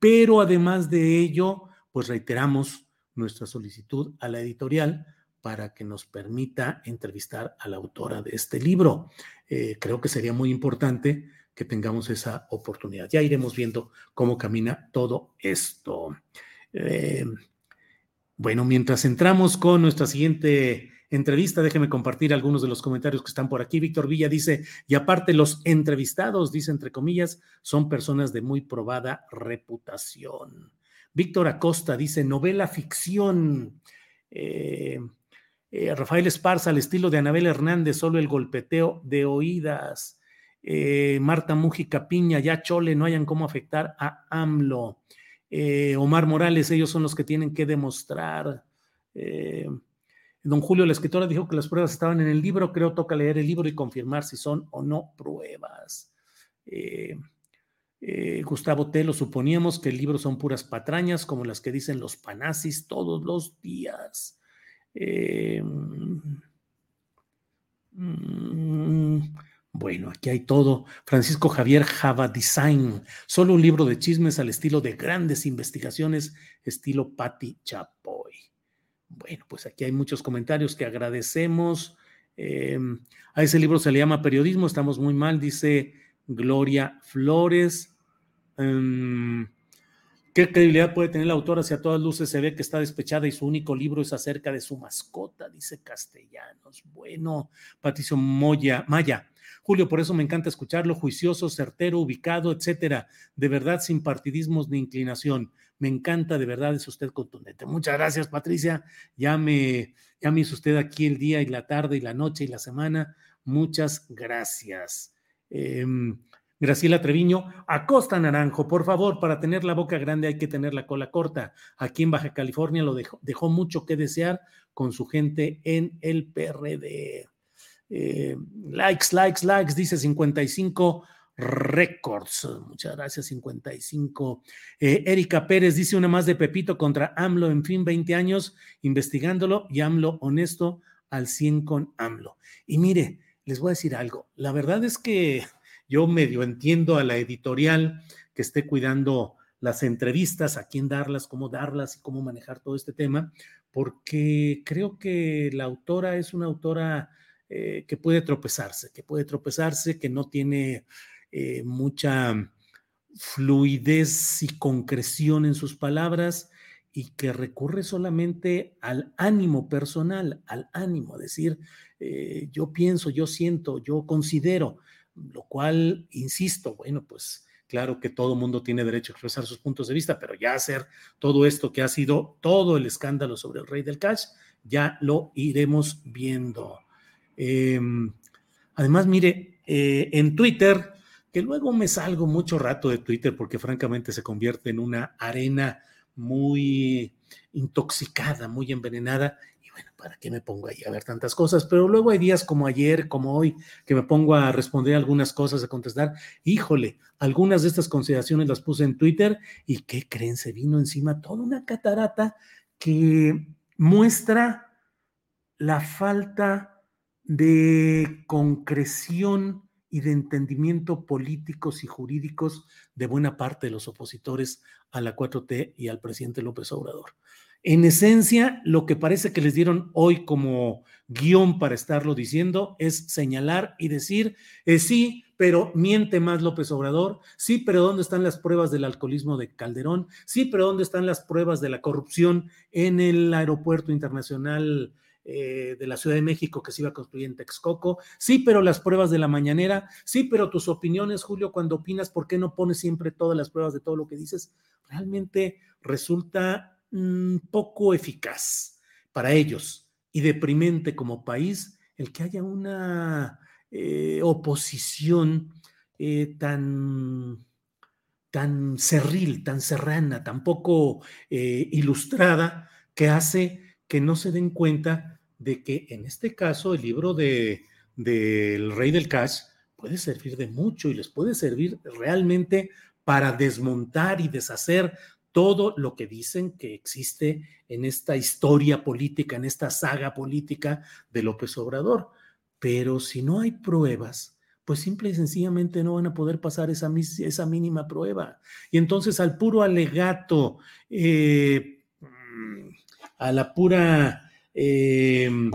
Pero además de ello, pues reiteramos nuestra solicitud a la editorial para que nos permita entrevistar a la autora de este libro. Eh, creo que sería muy importante que tengamos esa oportunidad. Ya iremos viendo cómo camina todo esto. Eh, bueno, mientras entramos con nuestra siguiente entrevista, déjeme compartir algunos de los comentarios que están por aquí. Víctor Villa dice, y aparte los entrevistados, dice entre comillas, son personas de muy probada reputación. Víctor Acosta dice, novela ficción. Eh, eh, Rafael Esparza, al estilo de Anabel Hernández, solo el golpeteo de oídas. Eh, Marta Mújica Piña, ya chole, no hayan cómo afectar a AMLO. Eh, Omar Morales, ellos son los que tienen que demostrar. Don Julio, la escritora, dijo que las pruebas estaban en el libro, creo toca leer el libro y confirmar si son o no pruebas. Gustavo Telo, suponíamos que el libro son puras patrañas, como las que dicen los panazis todos los días. Mm, bueno, aquí hay todo. Francisco Javier Java Design, solo un libro de chismes al estilo de grandes investigaciones, estilo Patti Chapoy. Bueno, pues aquí hay muchos comentarios que agradecemos. Em, a ese libro se le llama Periodismo, estamos muy mal, dice Gloria Flores. Em, ¿Qué credibilidad puede tener la autora si a todas luces se ve que está despechada y su único libro es acerca de su mascota? Dice Castellanos. Bueno, Patricio Moya, Maya, Julio, por eso me encanta escucharlo, juicioso, certero, ubicado, etcétera. De verdad, sin partidismos ni inclinación. Me encanta, de verdad, es usted contundente. Muchas gracias, Patricia. Ya me, ya me hizo usted aquí el día y la tarde y la noche y la semana. Muchas gracias. Em, Graciela Treviño, Acosta Naranjo, por favor, para tener la boca grande hay que tener la cola corta. Aquí en Baja California lo dejó, mucho que desear con su gente en el PRD. Eh, likes, likes, likes, dice 55 Records. Muchas gracias, 55. Eh, Erika Pérez dice una más de Pepito contra AMLO, en fin, 20 años investigándolo y AMLO honesto al 100 con AMLO. Y mire, les voy a decir algo, la verdad es que yo medio entiendo a la editorial que esté cuidando las entrevistas, a quién darlas, cómo darlas y cómo manejar todo este tema, porque creo que la autora es una autora eh, que puede tropezarse, que puede tropezarse, que no tiene eh, mucha fluidez y concreción en sus palabras y que recurre solamente al ánimo personal, al ánimo, decir, eh, yo pienso, yo siento, yo considero, lo cual, insisto, bueno, pues claro que todo mundo tiene derecho a expresar sus puntos de vista, pero ya hacer todo esto que ha sido todo el escándalo sobre el rey del cash, ya lo iremos viendo. Em, además, mire, eh, en Twitter, que luego me salgo mucho rato de Twitter porque francamente se convierte en una arena muy intoxicada, muy envenenada. Bueno, ¿para qué me pongo ahí a ver tantas cosas? Pero luego hay días como ayer, como hoy, que me pongo a responder algunas cosas, a contestar. Híjole, algunas de estas consideraciones las puse en Twitter y ¿qué creen? Se vino encima toda una catarata que muestra la falta de concreción y de entendimiento políticos y jurídicos de buena parte de los opositores a la 4T y al presidente López Obrador. En esencia, lo que parece que les dieron hoy como guion para estarlo diciendo es señalar y decir, eh, sí, pero miente más López Obrador, sí, pero ¿dónde están las pruebas del alcoholismo de Calderón? Sí, pero ¿dónde están las pruebas de la corrupción en el aeropuerto internacional eh, de la Ciudad de México que se iba a construir en Texcoco. Sí, pero las pruebas de la mañanera. Sí, pero tus opiniones, Julio, cuando opinas, ¿por qué no pones siempre todas las pruebas de todo lo que dices? Realmente resulta mm, poco eficaz para ellos y deprimente como país el que haya una eh, oposición eh, tan tan cerril, tan serrana, tan poco ilustrada, que hace que no se den cuenta de que en este caso el libro de del Rey del Cash puede servir de mucho y les puede servir realmente para desmontar y deshacer todo lo que dicen que existe en esta historia política, en esta saga política de López Obrador. Pero si no hay pruebas, pues simple y sencillamente no van a poder pasar esa, esa mínima prueba. Y entonces al puro alegato, eh, a la pura Em,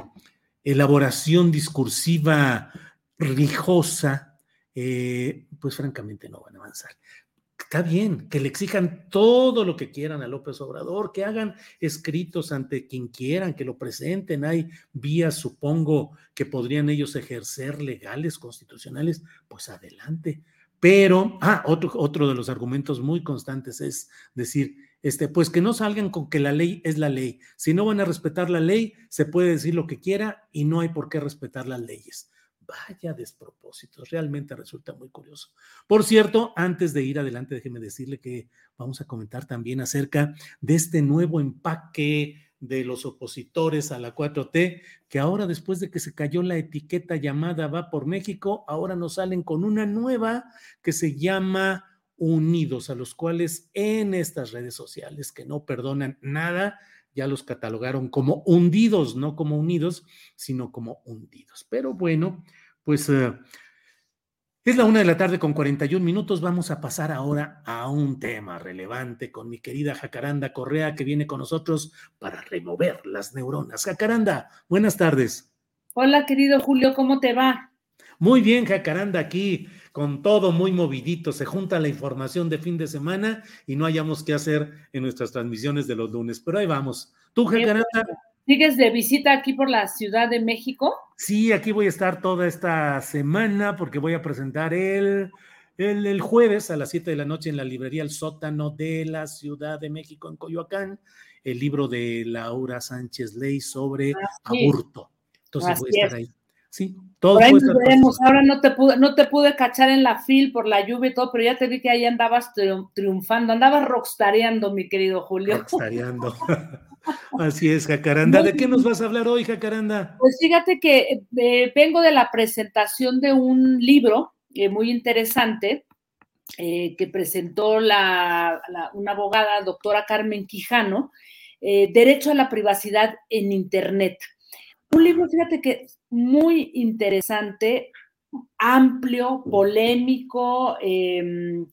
elaboración discursiva rijosa, eh, pues francamente no van a avanzar. Está bien que le exijan todo lo que quieran a López Obrador, que hagan escritos ante quien quieran, que lo presenten. Hay vías, supongo, que podrían ellos ejercer legales, constitucionales, pues adelante. Pero, ah, otro, otro de los argumentos muy constantes es decir, este, pues que no salgan con que la ley es la ley. Si no van a respetar la ley, se puede decir lo que quiera y no hay por qué respetar las leyes. Vaya despropósitos, realmente resulta muy curioso. Por cierto, antes de ir adelante, déjeme decirle que vamos a comentar también acerca de este nuevo empaque de los opositores a la 4T, que ahora después de que se cayó la etiqueta llamada Va por México, ahora nos salen con una nueva que se llama unidos, a los cuales en estas redes sociales que no perdonan nada, ya los catalogaron como hundidos, no como unidos, sino como hundidos. Pero bueno, pues eh, es la una de la tarde con 41 minutos. Vamos a pasar ahora a un tema relevante con mi querida Jacaranda Correa, que viene con nosotros para remover las neuronas. Jacaranda, buenas tardes. Hola, querido Julio, ¿cómo te va? Muy bien, Jacaranda, aquí con todo muy movidito, se junta la información de fin de semana y no hayamos qué hacer en nuestras transmisiones de los lunes. Pero ahí vamos. ¿Tú, Jacaranda? ¿Sigues de visita aquí por la Ciudad de México? Sí, aquí voy a estar toda esta semana porque voy a presentar el, el, jueves a las 7 de la noche en la librería El Sótano de la Ciudad de México en Coyoacán, el libro de Laura Sánchez Ley sobre aborto. Entonces voy a estar ahí. Sí, todo. Ahora no te, pude, no te pude cachar en la fil por la lluvia y todo, pero ya te vi que ahí andabas triunfando, andabas rockstareando, mi querido Julio. Rockstareando. <laughs> Así es, Jacaranda. ¿De qué nos vas a hablar hoy, Jacaranda? Pues fíjate que eh, vengo de la presentación de un libro eh, muy interesante eh, que presentó la, una abogada, doctora Carmen Quijano, Derecho a la Privacidad en Internet. Un libro, fíjate que muy interesante, amplio, polémico, em,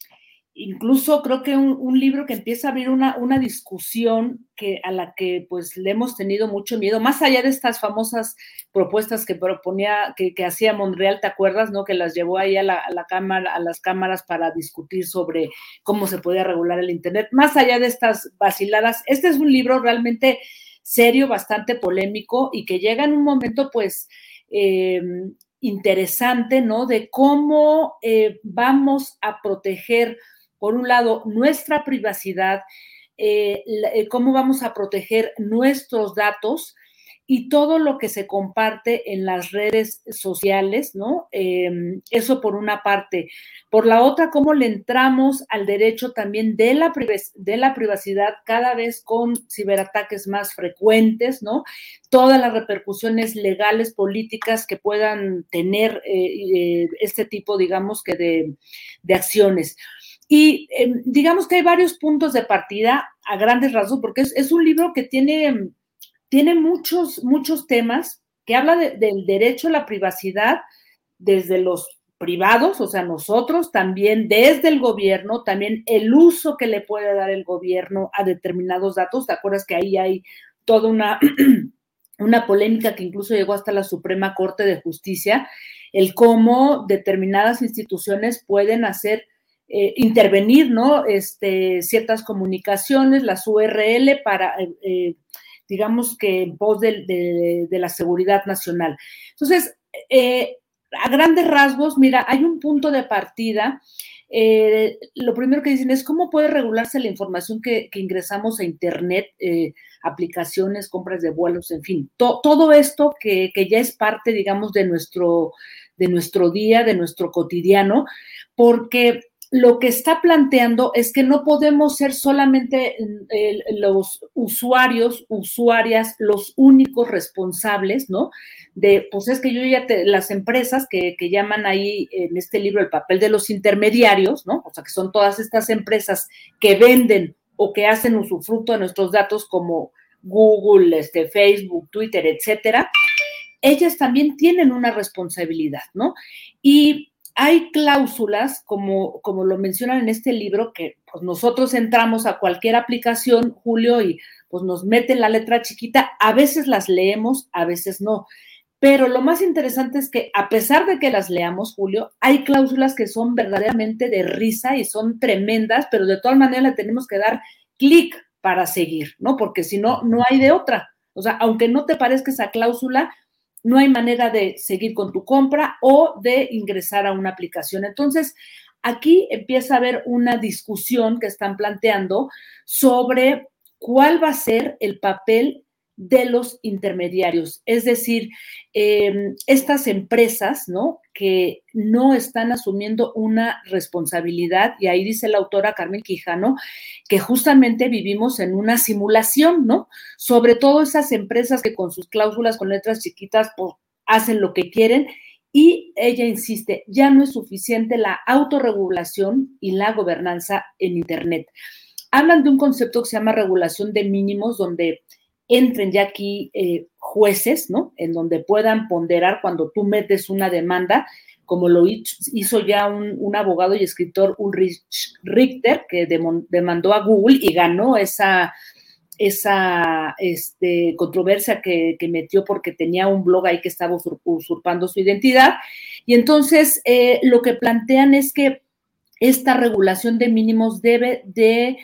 incluso creo que un, libro que empieza a abrir una, una, discusión que, a la que pues le hemos tenido mucho miedo, más allá de estas famosas propuestas que proponía, que, que hacía Monreal, ¿te acuerdas? ¿no? Que las llevó ahí a, la, la, cámara, a las cámaras para discutir sobre cómo se podía regular el Internet. Más allá de estas vaciladas, este es un libro realmente serio, bastante polémico y que llega en un momento pues... Eh, interesante, ¿no? De cómo eh, vamos a proteger por un lado, nuestra privacidad, eh, eh, cómo vamos a proteger nuestros datos y todo lo que se comparte en las redes sociales, ¿no? Em, eso por una parte. Por la otra, cómo le entramos al derecho también de la, privacidad cada vez con ciberataques más frecuentes, ¿no? Todas las repercusiones legales, políticas que puedan tener eh, este tipo, digamos que de acciones. Y em, digamos que hay varios puntos de partida a grandes rasgos, porque es, un libro que tiene, tiene muchos, muchos temas, que habla del derecho a la privacidad desde los privados, o sea, nosotros, también desde el gobierno, también el uso que le puede dar el gobierno a determinados datos. ¿Te acuerdas que ahí hay toda una, <clears throat> una polémica que incluso llegó hasta la Suprema Corte de Justicia, el cómo determinadas instituciones pueden hacer eh, intervenir, ¿no? Este, ciertas comunicaciones, las URL para, eh, eh, digamos que en pos de, la seguridad nacional. Entonces, a grandes rasgos, mira, hay un punto de partida. lo primero que dicen es cómo puede regularse la información que, ingresamos a Internet, aplicaciones, compras de vuelos, en fin, todo esto que, que, ya es parte, digamos, de nuestro, de nuestro día, de nuestro cotidiano, porque lo que está planteando es que no podemos ser solamente eh, los usuarios, usuarias, los únicos responsables, ¿no? De, pues es que yo ya te, las empresas que, que, llaman ahí en este libro el papel de los intermediarios, ¿no? O sea, que son todas estas empresas que venden o que hacen usufructo de nuestros datos como Google, este, Facebook, Twitter, etcétera, ellas también tienen una responsabilidad, ¿no? Y hay cláusulas, como, como lo mencionan en este libro, que pues, nosotros entramos a cualquier aplicación, Julio, y pues nos meten la letra chiquita, a veces las leemos, a veces no. Pero lo más interesante es que a pesar de que las leamos, Julio, hay cláusulas que son verdaderamente de risa y son tremendas, pero de todas maneras le tenemos que dar clic para seguir, ¿no? Porque si no, no hay de otra. O sea, aunque no te parezca esa cláusula, no hay manera de seguir con tu compra o de ingresar a una aplicación. Entonces, aquí empieza a haber una discusión que están planteando sobre cuál va a ser el papel de los intermediarios, es decir, em, estas empresas, ¿no? Que no están asumiendo una responsabilidad, y ahí dice la autora Carmen Quijano, que justamente vivimos en una simulación, ¿no? Sobre todo esas empresas que con sus cláusulas con letras chiquitas, pues, hacen lo que quieren y ella insiste, ya no es suficiente la autorregulación y la gobernanza en Internet. Hablan de un concepto que se llama regulación de mínimos, donde entren ya aquí eh, jueces, ¿no? En donde puedan ponderar cuando tú metes una demanda, como lo hizo ya un, abogado y escritor Ulrich Richter, que demandó a Google y ganó esa, esa este, controversia que, metió porque tenía un blog ahí que estaba usurpando su identidad. Y entonces eh, lo que plantean es que esta regulación de mínimos debe de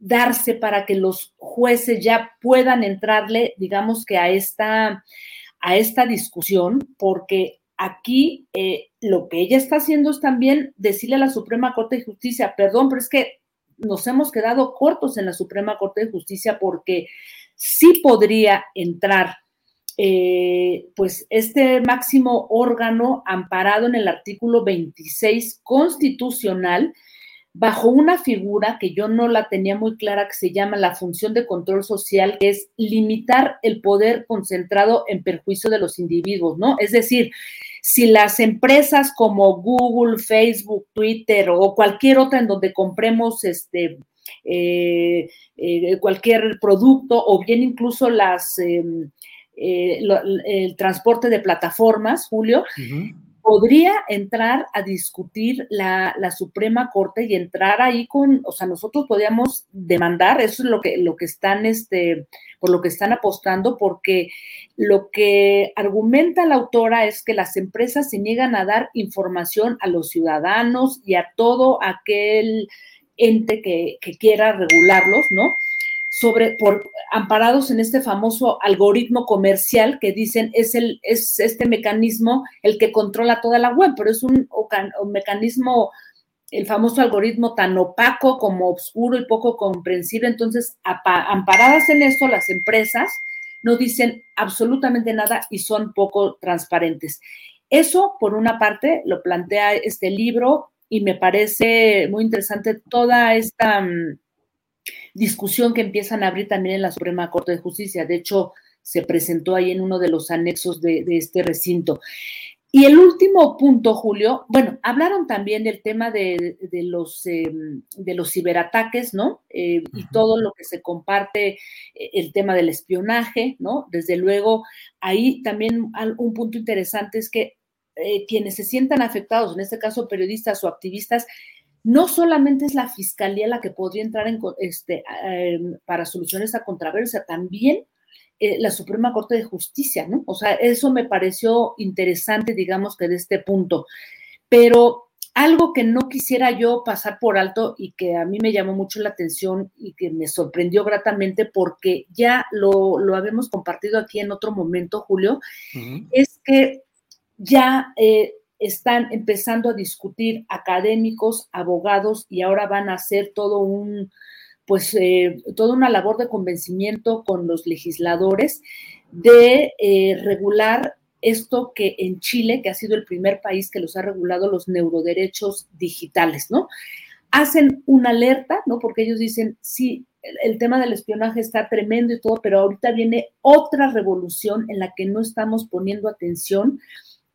darse para que los jueces ya puedan entrarle, digamos que a esta, a esta discusión, porque aquí eh, lo que ella está haciendo es también decirle a la Suprema Corte de Justicia, perdón, pero es que nos hemos quedado cortos en la Suprema Corte de Justicia porque sí podría entrar eh, pues este máximo órgano amparado en el artículo 26 constitucional bajo una figura que yo no la tenía muy clara, que se llama la función de control social, que es limitar el poder concentrado en perjuicio de los individuos, ¿no? Es decir, si las empresas como Google, Facebook, Twitter o cualquier otra en donde compremos este eh, eh, cualquier producto o bien incluso las em, eh, el transporte de plataformas, Julio, podría entrar a discutir la, la, Suprema Corte y entrar ahí con, o sea, nosotros podríamos demandar, eso es lo que, lo que están, este, por lo que están apostando, porque lo que argumenta la autora es que las empresas se niegan a dar información a los ciudadanos y a todo aquel ente que, que quiera regularlos, ¿no? Sobre, por, amparados en este famoso algoritmo comercial que dicen es, el, es este mecanismo el que controla toda la web, pero es un, mecanismo, el famoso algoritmo tan opaco como oscuro y poco comprensible. Entonces, amparadas en esto, las empresas no dicen absolutamente nada y son poco transparentes. Eso, por una parte, lo plantea este libro y me parece muy interesante toda esta mm, discusión que empiezan a abrir también en la Suprema Corte de Justicia. De hecho, se presentó ahí en uno de los anexos de, este recinto. Y el último punto, Julio, bueno, hablaron también del tema de, los, em, de los ciberataques, ¿no? Eh, y todo lo que se comparte, eh, el tema del espionaje, ¿no? Desde luego, ahí también un punto interesante es que eh, quienes se sientan afectados, en este caso periodistas o activistas, no solamente es la fiscalía la que podría entrar en, este, em, para solucionar esa controversia, también eh, la Suprema Corte de Justicia, ¿no? O sea, eso me pareció interesante, digamos que de este punto. Pero algo que no quisiera yo pasar por alto y que a mí me llamó mucho la atención y que me sorprendió gratamente porque ya lo, lo habíamos compartido aquí en otro momento, Julio, es que ya eh, están empezando a discutir académicos, abogados y ahora van a hacer todo un, pues, eh, toda una labor de convencimiento con los legisladores de eh, regular esto que en Chile, que ha sido el primer país que los ha regulado los neuroderechos digitales, ¿no? Hacen una alerta, ¿no? Porque ellos dicen, sí, el, tema del espionaje está tremendo y todo, pero ahorita viene otra revolución en la que no estamos poniendo atención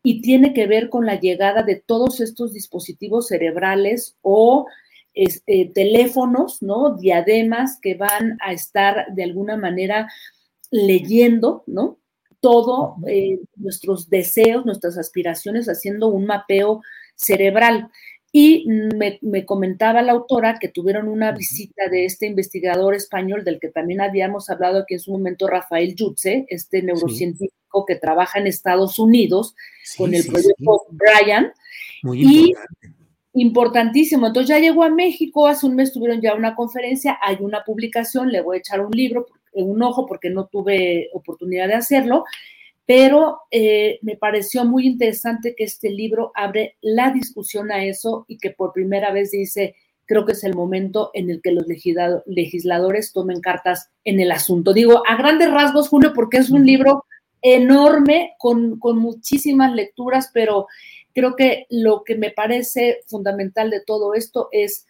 y tiene que ver con la llegada de todos estos dispositivos cerebrales o eh, teléfonos, ¿no? Diademas que van a estar de alguna manera leyendo, ¿no? Todo eh, nuestros deseos, nuestras aspiraciones, haciendo un mapeo cerebral. Y me, comentaba la autora que tuvieron una visita de este investigador español del que también habíamos hablado aquí en su momento, Rafael Yutze, este neurocientífico que trabaja en Estados Unidos con el proyecto Brian. Muy y importantísimo. Entonces ya llegó a México, hace un mes tuvieron ya una conferencia, hay una publicación, le voy a echar un libro, un ojo porque no tuve oportunidad de hacerlo, pero eh, me pareció muy interesante que este libro abre la discusión a eso y que por primera vez dice, creo que es el momento en el que los legisladores tomen cartas en el asunto. Digo, a grandes rasgos, Julio, porque es un libro enorme, con, con muchísimas lecturas, pero creo que lo que me parece fundamental de todo esto es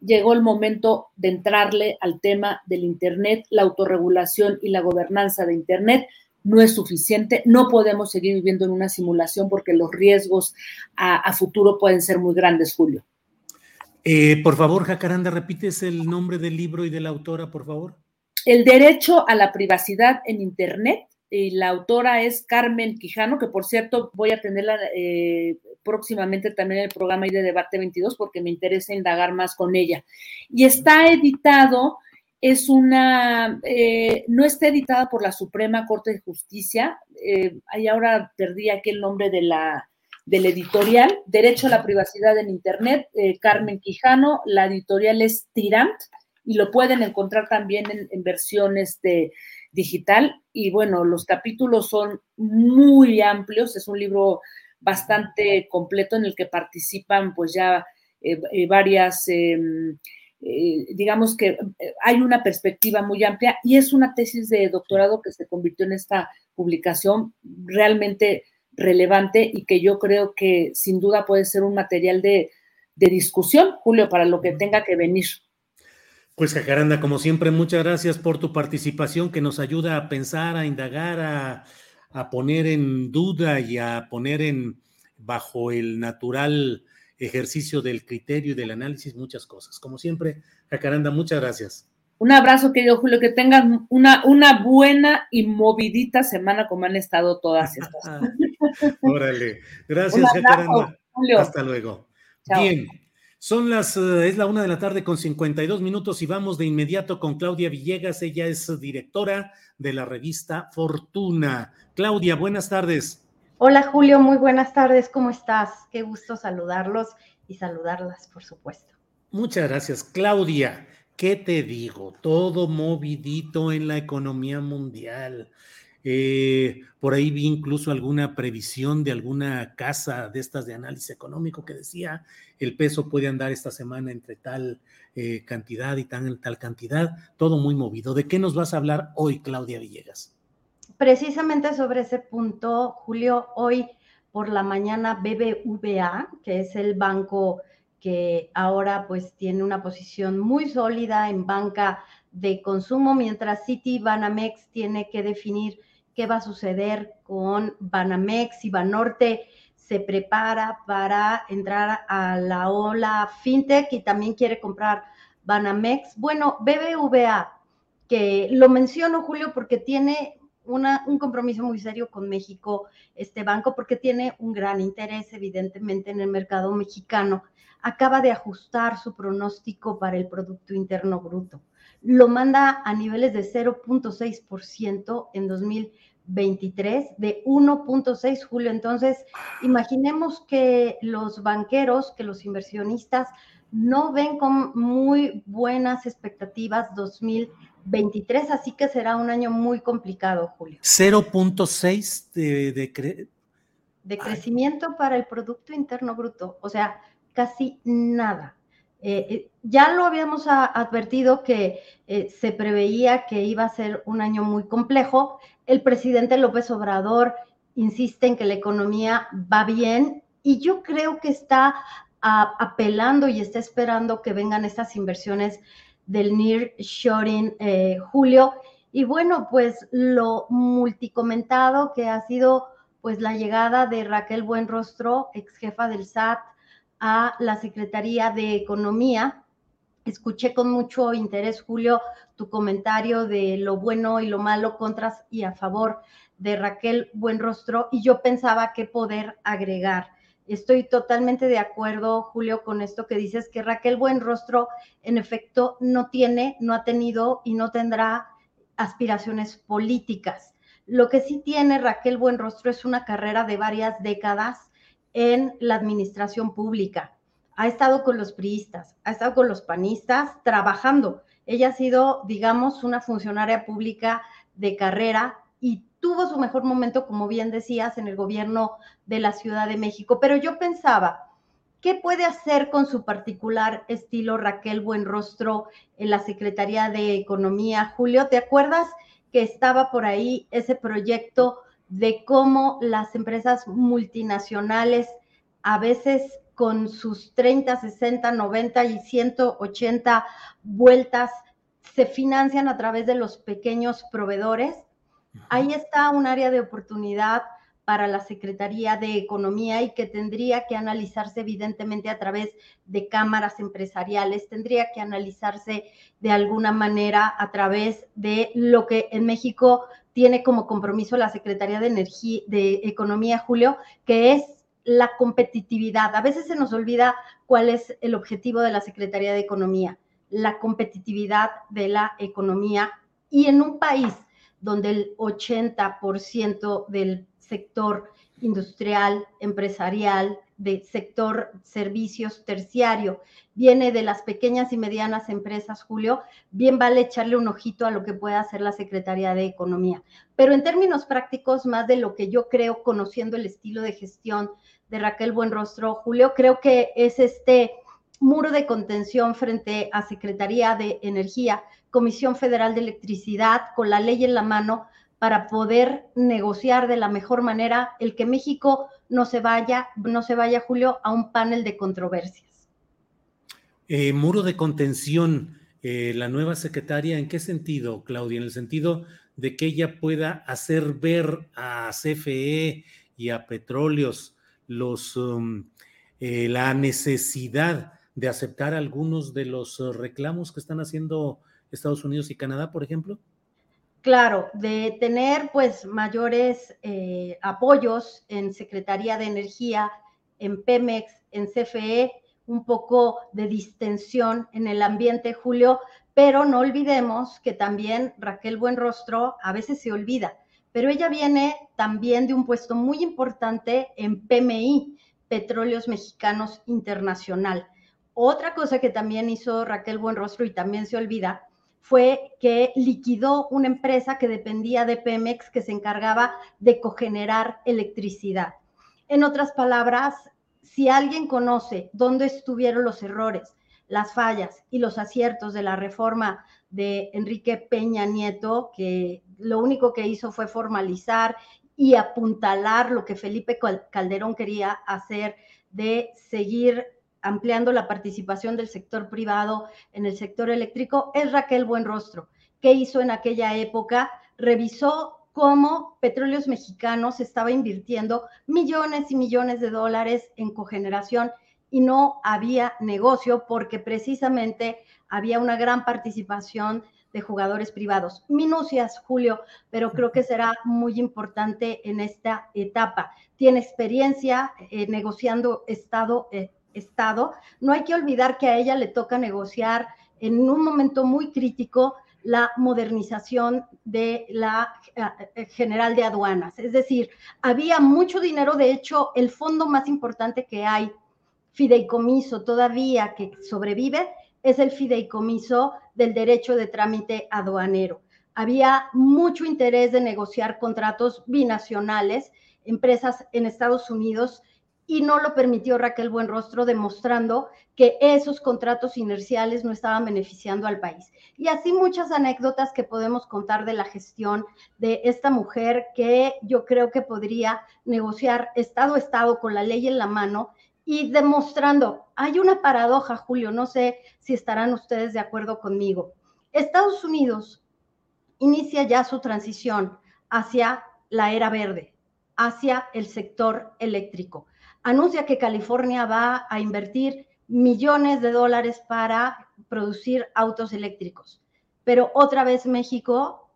llegó el momento de entrarle al tema del Internet, la autorregulación y la gobernanza de Internet no es suficiente. No podemos seguir viviendo en una simulación porque los riesgos a, futuro pueden ser muy grandes, Julio. Eh, por favor, Jacaranda, repites el nombre del libro y de la autora, por favor. El derecho a la privacidad en Internet. Y la autora es Carmen Quijano, que por cierto voy a tenerla eh, próximamente también en el programa de Debate 22 porque me interesa indagar más con ella. Y está editado es una, eh, no está editada por la Suprema Corte de Justicia, eh, ahí ahora perdí aquí el nombre de la, del editorial, Derecho a la Privacidad en Internet, eh, Carmen Quijano, la editorial es Tirant, y lo pueden encontrar también en, versión este, digital, y bueno, los capítulos son muy amplios, es un libro bastante completo en el que participan pues ya varias em, eh, digamos que eh, hay una perspectiva muy amplia y es una tesis de doctorado que se convirtió en esta publicación realmente relevante y que yo creo que sin duda puede ser un material de, discusión, Julio, para lo que tenga que venir. Pues Jacaranda, como siempre, muchas gracias por tu participación que nos ayuda a pensar, a indagar, a, a poner en duda y a poner en bajo el natural ejercicio del criterio y del análisis, muchas cosas. Como siempre, Jacaranda, muchas gracias. Un abrazo, querido Julio, que tengan una, una buena y movidita semana como han estado todas estas. <laughs> <laughs> Órale. Gracias, Jacaranda. Hasta luego. Bien. Son las, eh, es la una de la tarde con 52 minutos y vamos de inmediato con Claudia Villegas. Ella es directora de la revista Fortuna. Claudia, buenas tardes. Hola Julio, muy buenas tardes. ¿Cómo estás? Qué gusto saludarlos y saludarlas, por supuesto. Muchas gracias, Claudia. ¿Qué te digo? Todo movidito en la economía mundial. Eh, por ahí vi incluso alguna previsión de alguna casa de estas de análisis económico que decía el peso puede andar esta semana entre tal eh, cantidad y tal, tal cantidad, todo muy movido. ¿De qué nos vas a hablar hoy, Claudia Villegas? Precisamente sobre ese punto, Julio, hoy por la mañana BBVA, que es el banco que ahora pues tiene una posición muy sólida en banca de consumo, mientras Citi Banamex tiene que definir qué va a suceder con Banamex y Banorte se prepara para entrar a la ola fintech y también quiere comprar Banamex. Bueno, BBVA, que lo menciono, Julio, porque tiene un compromiso muy serio con México, este banco, porque tiene un gran interés, evidentemente, en el mercado mexicano acaba de ajustar su pronóstico para el Producto Interno Bruto. Lo manda a niveles de 0.6% en 2023, de 1.6 julio. Entonces, imaginemos que los banqueros, que los inversionistas no ven con muy buenas expectativas 2023, así que será un año muy complicado, Julio. 0.6 de, de, de crecimiento para el Producto Interno Bruto. O sea, casi nada. Eh, eh, ya lo habíamos advertido que eh, se preveía que iba a ser un año muy complejo. El presidente López Obrador insiste en que la economía va bien y yo creo que está apelando y está esperando que vengan estas inversiones del Near Shoring Julio. Y bueno, pues lo multicomentado que ha sido pues la llegada de Raquel Buenrostro, ex jefa del SAT, a la Secretaría de Economía. Escuché con mucho interés, Julio, tu comentario de lo bueno y lo malo, contras y a favor de Raquel Buenrostro, y yo pensaba qué poder agregar. Estoy totalmente de acuerdo, Julio, con esto que dices, que Raquel Buenrostro, en efecto, no tiene, no ha tenido y no tendrá aspiraciones políticas. Lo que sí tiene Raquel Buenrostro es una carrera de varias décadas en la administración pública. Ha estado con los priistas, ha estado con los panistas trabajando. Ella ha sido, digamos, una funcionaria pública de carrera y tuvo su mejor momento, como bien decías, en el gobierno de la Ciudad de México. Pero yo pensaba, ¿qué puede hacer con su particular estilo Raquel Buenrostro en la Secretaría de Economía? Julio, ¿te acuerdas que estaba por ahí ese proyecto de cómo las empresas multinacionales a veces con sus 30, 60, 90 y 180 vueltas se financian a través de los pequeños proveedores. Ahí está un área de oportunidad para la Secretaría de Economía y que tendría que analizarse evidentemente a través de cámaras empresariales, tendría que analizarse de alguna manera a través de lo que en México tiene como compromiso la Secretaría de de Economía, Julio, que es la competitividad. A veces se nos olvida cuál es el objetivo de la Secretaría de Economía, la competitividad de la economía. Y en un país donde el 80% del sector industrial, empresarial, de sector servicios terciario, viene de las pequeñas y medianas empresas, Julio, bien vale echarle un ojito a lo que puede hacer la Secretaría de Economía. Pero en términos prácticos, más de lo que yo creo, conociendo el estilo de gestión de Raquel Buenrostro, Julio, creo que es este muro de contención frente a Secretaría de Energía, Comisión Federal de Electricidad, con la ley en la mano, para poder negociar de la mejor manera el que México no se vaya, no se vaya, Julio, a un panel de controversias. Eh, muro de contención, eh, la nueva secretaria, ¿en qué sentido, Claudia? En el sentido de que ella pueda hacer ver a CFE y a Petróleos los, um, eh, la necesidad de aceptar algunos de los reclamos que están haciendo Estados Unidos y Canadá, por ejemplo? Claro, de tener pues mayores eh, apoyos en Secretaría de Energía, en Pemex, en CFE, un poco de distensión en el ambiente, Julio, pero no olvidemos que también Raquel Buenrostro a veces se olvida, pero ella viene también de un puesto muy importante en PMI, Petróleos Mexicanos Internacional. Otra cosa que también hizo Raquel Buenrostro y también se olvida fue que liquidó una empresa que dependía de Pemex que se encargaba de cogenerar electricidad. En otras palabras, si alguien conoce dónde estuvieron los errores, las fallas y los aciertos de la reforma de Enrique Peña Nieto, que lo único que hizo fue formalizar y apuntalar lo que Felipe Calderón quería hacer de seguir ampliando la participación del sector privado en el sector eléctrico, es Raquel Buenrostro. ¿Qué hizo en aquella época? Revisó cómo Petróleos Mexicanos estaba invirtiendo millones y millones de dólares en cogeneración y no había negocio porque precisamente había una gran participación de jugadores privados. Minucias, Julio, pero creo que será muy importante en esta etapa. Tiene experiencia eh, negociando Estado, eh, Estado. No hay que olvidar que a ella le toca negociar en un momento muy crítico la modernización de la eh, General de Aduanas. Es decir, había mucho dinero, de hecho, el fondo más importante que hay, fideicomiso todavía que sobrevive, es el fideicomiso del derecho de trámite aduanero. Había mucho interés de negociar contratos binacionales, empresas en Estados Unidos y no lo permitió Raquel Buenrostro, demostrando que esos contratos inerciales no estaban beneficiando al país. Y así muchas anécdotas que podemos contar de la gestión de esta mujer que yo creo que podría negociar Estado a Estado con la ley en la mano y demostrando, hay una paradoja, Julio, no sé si estarán ustedes de acuerdo conmigo. Estados Unidos inicia ya su transición hacia la era verde, hacia el sector eléctrico anuncia que California va a invertir millones de dólares para producir autos eléctricos. Pero otra vez México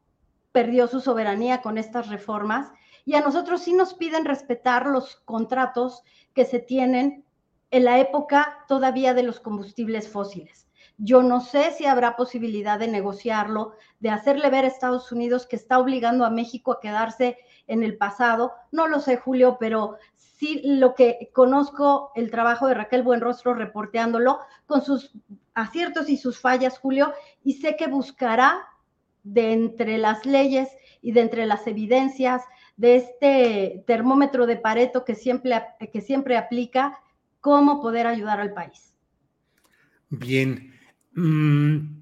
perdió su soberanía con estas reformas y a nosotros sí nos piden respetar los contratos que se tienen en la época todavía de los combustibles fósiles. Yo no sé si habrá posibilidad de negociarlo, de hacerle ver a Estados Unidos que está obligando a México a quedarse en el pasado. No lo sé, Julio, pero sí lo que conozco el trabajo de Raquel Buenrostro reporteándolo con sus aciertos y sus fallas, Julio, y sé que buscará de entre las leyes y de entre las evidencias de este termómetro de Pareto que siempre, que siempre aplica, cómo poder ayudar al país. Bien. Mm,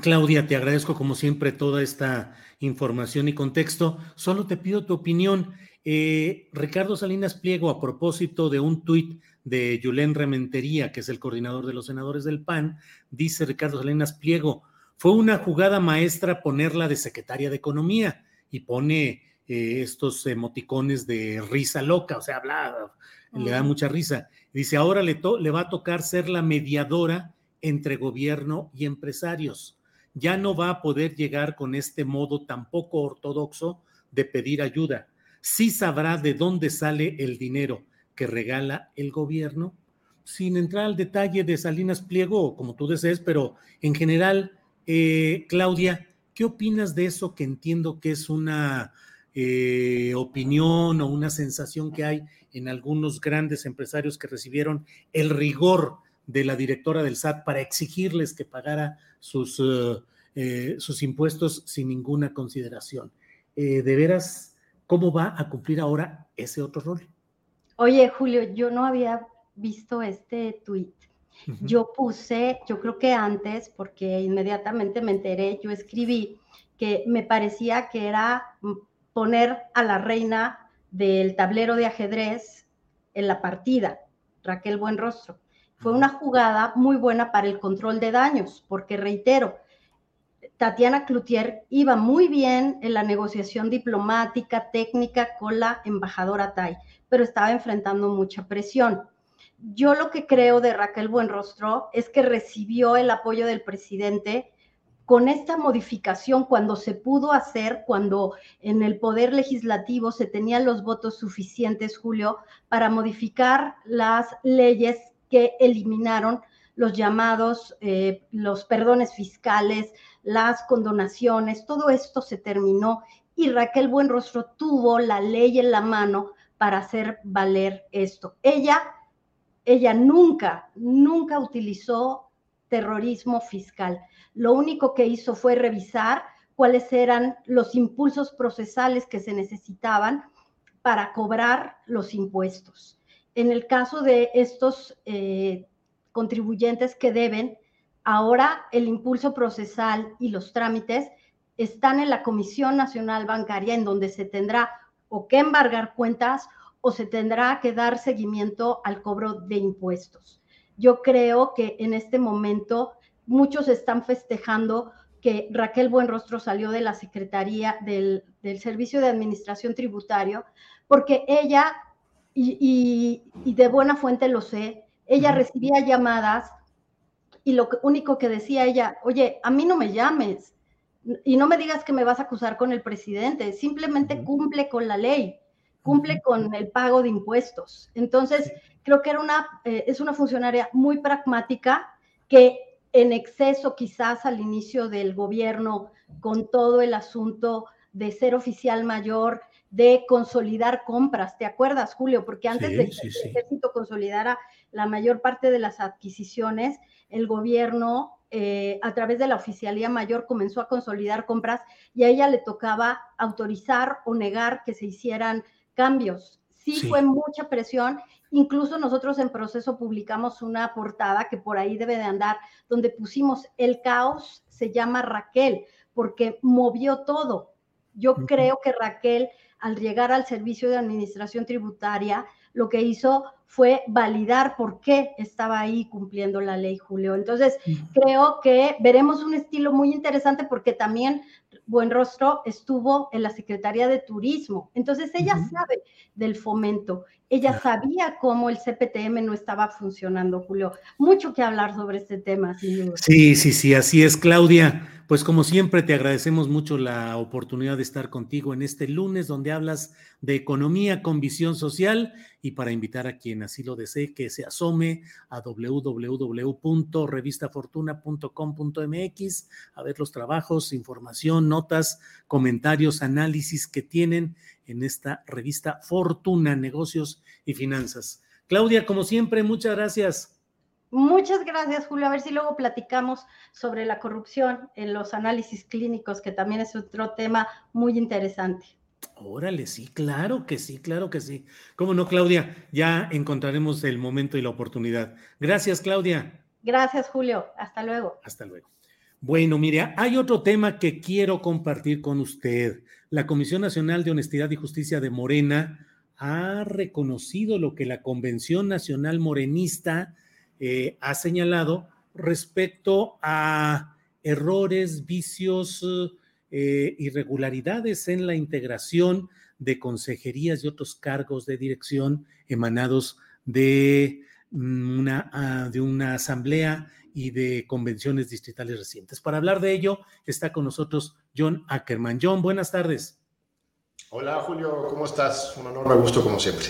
Claudia, te agradezco como siempre toda esta información y contexto. Solo te pido tu opinión. Eh, Ricardo Salinas Pliego, a propósito de un tuit de Yulén Rementería, que es el coordinador de los senadores del PAN, dice Ricardo Salinas Pliego, fue una jugada maestra ponerla de secretaria de Economía y pone eh, estos emoticones de risa loca, o sea, habla, le da mucha risa. Dice, ahora le, le va a tocar ser la mediadora entre gobierno y empresarios. Ya no va a poder llegar con este modo tan poco ortodoxo de pedir ayuda. Sí sabrá de dónde sale el dinero que regala el gobierno, sin entrar al detalle de Salinas Pliego, como tú desees, pero en general, eh, Claudia, ¿qué opinas de eso que entiendo que es una eh, opinión o una sensación que hay en algunos grandes empresarios que recibieron el rigor de la directora del SAT para exigirles que pagara sus, eh, sus impuestos sin ninguna consideración? ¿De veras ¿Cómo va a cumplir ahora ese otro rol? Oye, Julio, yo no había visto este tweet. Yo puse, yo creo que antes, porque inmediatamente me enteré, yo escribí que me parecía que era poner a la reina del tablero de ajedrez en la partida, Raquel Buenrostro. Fue una jugada muy buena para el control de daños, porque reitero, Tatiana Cloutier iba muy bien en la negociación diplomática, técnica con la embajadora Tai, pero estaba enfrentando mucha presión. Yo lo que creo de Raquel Buenrostro es que recibió el apoyo del presidente con esta modificación, cuando se pudo hacer, cuando en el Poder Legislativo se tenían los votos suficientes, Julio, para modificar las leyes que eliminaron los llamados, eh, los perdones fiscales, las condonaciones, todo esto se terminó y Raquel Buenrostro tuvo la ley en la mano para hacer valer esto. Ella, ella nunca, nunca utilizó terrorismo fiscal. Lo único que hizo fue revisar cuáles eran los impulsos procesales que se necesitaban para cobrar los impuestos. En el caso de estos eh, contribuyentes que deben, ahora el impulso procesal y los trámites están en la Comisión Nacional Bancaria, en donde se tendrá o que embargar cuentas o se tendrá que dar seguimiento al cobro de impuestos. Yo creo que en este momento muchos están festejando que Raquel Buenrostro salió de la Secretaría del, Servicio de Administración Tributario, porque ella, y, y de buena fuente lo sé, ella recibía llamadas y lo único que decía ella, oye, a mí no me llames, y no me digas que me vas a acusar con el presidente, simplemente cumple con la ley, cumple con el pago de impuestos. Entonces, creo que era una, eh, es una funcionaria muy pragmática que en exceso quizás al inicio del gobierno con todo el asunto de ser oficial mayor, de consolidar compras. ¿Te acuerdas, Julio? Porque antes de que el ejército consolidara la mayor parte de las adquisiciones, el gobierno eh, a través de la oficialía mayor comenzó a consolidar compras y a ella le tocaba autorizar o negar que se hicieran cambios. Sí, fue mucha presión. Incluso nosotros en proceso publicamos una portada que por ahí debe de andar, donde pusimos el caos se llama Raquel, porque movió todo. Yo creo que Raquel, al llegar al servicio de administración tributaria, lo que hizo fue validar por qué estaba ahí cumpliendo la ley, Julio. Entonces, creo que veremos un estilo muy interesante porque también Buenrostro estuvo en la Secretaría de Turismo. Entonces, ella sabe del fomento. Ella sabía cómo el CPTM no estaba funcionando, Julio. Mucho que hablar sobre este tema, sin Sí, sí, sí, así es, Claudia. Pues como siempre, te agradecemos mucho la oportunidad de estar contigo en este lunes donde hablas de economía con visión social y para invitar a así lo desee que se asome a www.revistafortuna.com.mx a ver los trabajos, información, notas, comentarios, análisis que tienen en esta revista Fortuna, Negocios y Finanzas. Claudia, como siempre, muchas gracias. Muchas gracias, Julio. A ver si luego platicamos sobre la corrupción en los análisis clínicos, que también es otro tema muy interesante. Órale, sí, claro que sí, claro que sí. ¿Cómo no, Claudia? Ya encontraremos el momento y la oportunidad. Gracias, Claudia. Gracias, Julio. Hasta luego. Hasta luego. Bueno, mire, hay otro tema que quiero compartir con usted. La Comisión Nacional de Honestidad y Justicia de Morena ha reconocido lo que la Convención Nacional Morenista eh, ha señalado respecto a errores, vicios, eh, irregularidades en la integración de consejerías y otros cargos de dirección emanados de una, ah, de una asamblea y de convenciones distritales recientes. Para hablar de ello está con nosotros John Ackerman. John, buenas tardes. Hola Julio, ¿cómo estás? Un enorme gusto como siempre.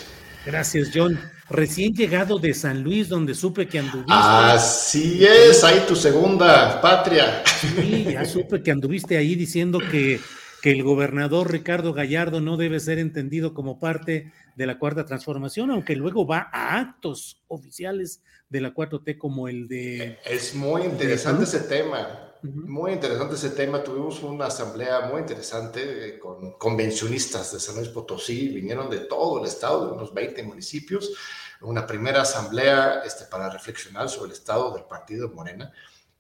Gracias, John. Recién llegado de San Luis, donde supe que anduviste. Así es, ahí tu segunda patria. Sí, ya supe que anduviste ahí diciendo que, que el gobernador Ricardo Gallardo no debe ser entendido como parte de la cuarta transformación, aunque luego va a actos oficiales de la 4T como el de... Es muy interesante ese tema. Muy interesante ese tema. Tuvimos una asamblea muy interesante eh, con convencionistas de San Luis Potosí. Vinieron de todo el estado, de unos 20 municipios. Una primera asamblea este, para reflexionar sobre el estado del partido Morena.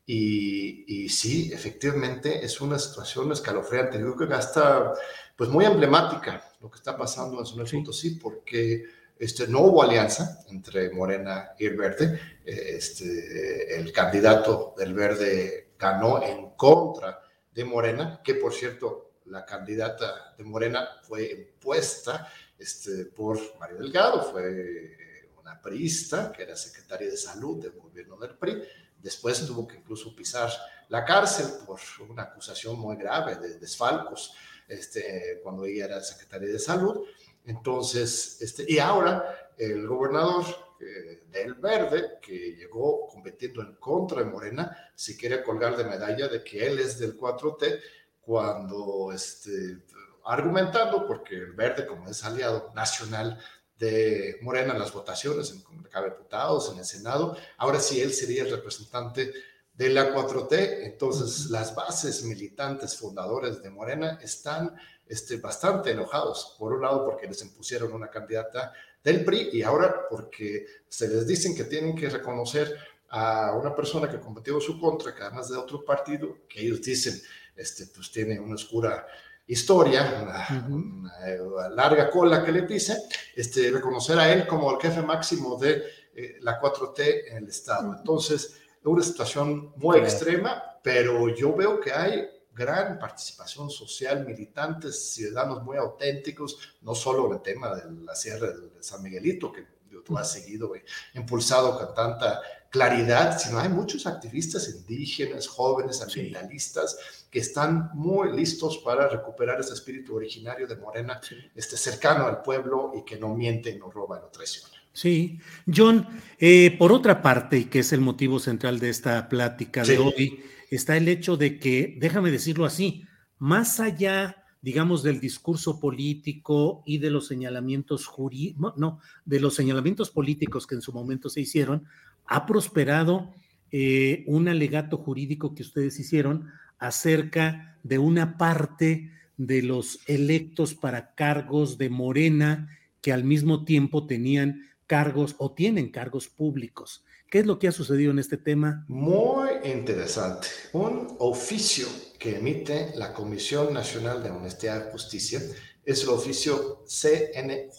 Y, y, sí, efectivamente es una situación escalofriante. Yo creo que hasta pues muy emblemática lo que está pasando en San Luis Potosí porque este, no hubo alianza entre Morena y el Verde. Este, el candidato del Verde ganó en contra de Morena, que por cierto, la candidata de Morena fue impuesta este, por Mario Delgado, fue una priista que era secretaria de salud del gobierno del PRI, después tuvo que incluso pisar la cárcel por una acusación muy grave de desfalcos este, cuando ella era secretaria de salud. Entonces, este, y ahora el gobernador eh, del Verde, que llegó compitiendo en contra de Morena, se quiere colgar de medalla de que él es del 4T, cuando este, argumentando, porque el Verde, como es aliado nacional de Morena en las votaciones, en Congreso de Diputados, en el Senado, ahora sí él sería el representante de la 4T. Entonces, las bases militantes fundadores de Morena están este, bastante enojados. Por un lado, porque les impusieron una candidata del PRI y ahora porque se les dicen que tienen que reconocer a una persona que combatió su contra, que además de otro partido, que ellos dicen, este, pues tiene una oscura historia, una, larga cola que le pise, este, reconocer a él como el jefe máximo de eh, la 4T en el Estado. Entonces, es una situación muy extrema, pero yo veo que hay gran participación social, militantes, ciudadanos muy auténticos, no solo el tema de la Sierra de San Miguelito, que tú has seguido, eh, impulsado con tanta claridad, sino hay muchos activistas indígenas, jóvenes, ambientalistas, que están muy listos para recuperar ese espíritu originario de Morena, este, cercano al pueblo y que no miente, no roba, no traiciona. Sí, John, eh, por otra parte, y que es el motivo central de esta plática de hoy, está el hecho de que, déjame decirlo así, más allá, digamos, del discurso político y de los señalamientos jurídicos, no, de los señalamientos políticos que en su momento se hicieron, ha prosperado eh, un alegato jurídico que ustedes hicieron acerca de una parte de los electos para cargos de Morena que al mismo tiempo tenían cargos o tienen cargos públicos. ¿Qué es lo que ha sucedido en este tema? Muy interesante. Un oficio que emite la Comisión Nacional de Honestidad y Justicia es el oficio CNHJ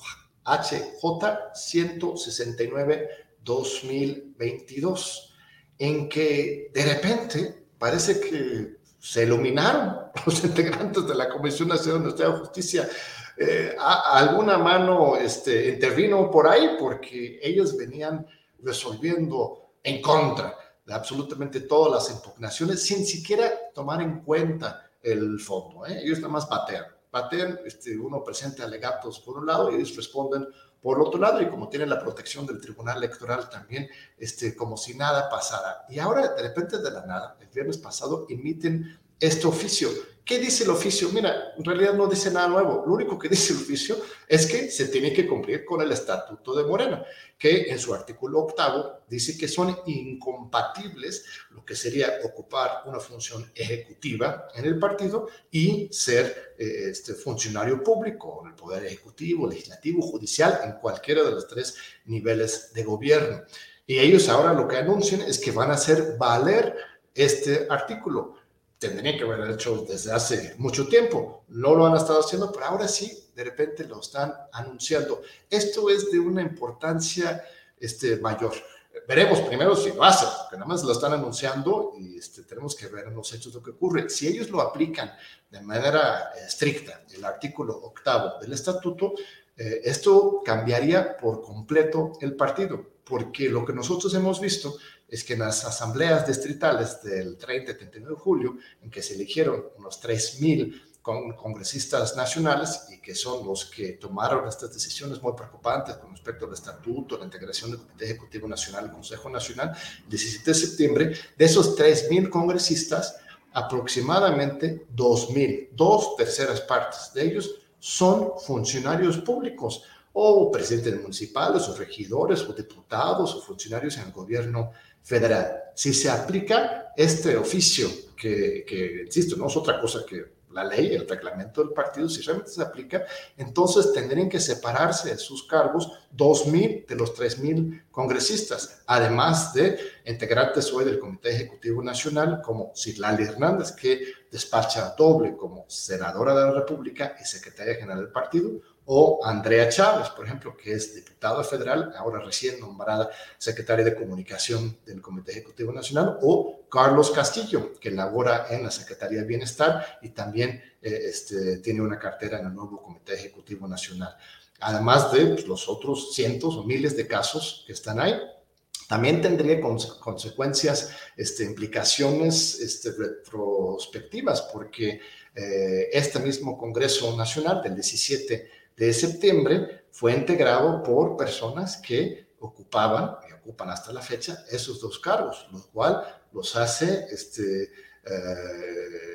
169-2022, en que de repente parece que se iluminaron <laughs> los integrantes de la Comisión Nacional de Justicia eh, alguna mano este, intervino por ahí porque ellos venían resolviendo en contra de absolutamente todas las impugnaciones sin siquiera tomar en cuenta el fondo. ¿eh? Ellos nada más patean. Patean, este, uno presenta alegatos por un lado y ellos responden por otro lado y como tienen la protección del Tribunal Electoral también, este, como si nada pasara. Y ahora de repente de la nada, el viernes pasado emiten este oficio ¿Qué dice el oficio? Mira, en realidad no dice nada nuevo. Lo único que dice el oficio es que se tiene que cumplir con el estatuto de Morena, que en su artículo octavo dice que son incompatibles lo que sería ocupar una función ejecutiva en el partido y ser eh, este, funcionario público en el poder ejecutivo, legislativo, judicial, en cualquiera de los tres niveles de gobierno. Y ellos ahora lo que anuncian es que van a hacer valer este artículo tendría que haber hecho desde hace mucho tiempo. No lo han estado haciendo, pero ahora sí, de repente lo están anunciando. Esto es de una importancia este, mayor. Veremos primero si lo hacen, porque nada más lo están anunciando y este, tenemos que ver en los hechos lo que ocurre. Si ellos lo aplican de manera estricta, el artículo octavo del estatuto, eh, esto cambiaría por completo el partido, porque lo que nosotros hemos visto es que en las asambleas distritales del 30 y 31 de julio, en que se eligieron unos 3.000 congresistas nacionales y que son los que tomaron estas decisiones muy preocupantes con respecto al estatuto, la integración del Comité Ejecutivo Nacional y Consejo Nacional, el 17 de septiembre, de esos 3.000 congresistas, aproximadamente 2.000, dos terceras partes de ellos son funcionarios públicos o presidentes municipales o regidores o diputados o funcionarios en el gobierno federal. Si se aplica este oficio, que, que insisto, no es otra cosa que la ley, el reglamento del partido, si realmente se aplica, entonces tendrían que separarse de sus cargos 2.000 de los 3.000 congresistas, además de integrantes hoy del Comité Ejecutivo Nacional como Citlali Hernández, que despacha doble como senadora de la República y secretaria general del partido, o Andrea Chávez, por ejemplo, que es diputada federal, ahora recién nombrada secretaria de Comunicación del Comité Ejecutivo Nacional, o Carlos Castillo, que labora en la Secretaría de Bienestar y también eh, este, tiene una cartera en el nuevo Comité Ejecutivo Nacional. Además de pues, los otros cientos o miles de casos que están ahí, también tendría consecuencias, este, implicaciones este, retrospectivas, porque eh, este mismo Congreso Nacional del 17 de septiembre fue integrado por personas que ocupaban y ocupan hasta la fecha esos dos cargos, lo cual los hace este, eh,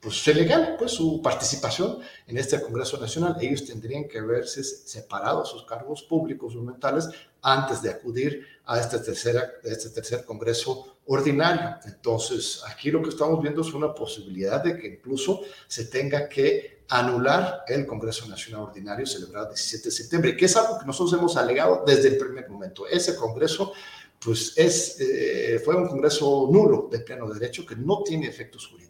pues legal pues su participación en este Congreso Nacional. Ellos tendrían que verse separados sus cargos públicos o mentales antes de acudir a este, tercera, este tercer Congreso ordinario. Entonces, aquí lo que estamos viendo es una posibilidad de que incluso se tenga que anular el Congreso Nacional Ordinario celebrado el 17 de septiembre, que es algo que nosotros hemos alegado desde el primer momento. Ese Congreso pues es, eh, fue un Congreso nulo de pleno derecho que no tiene efectos jurídicos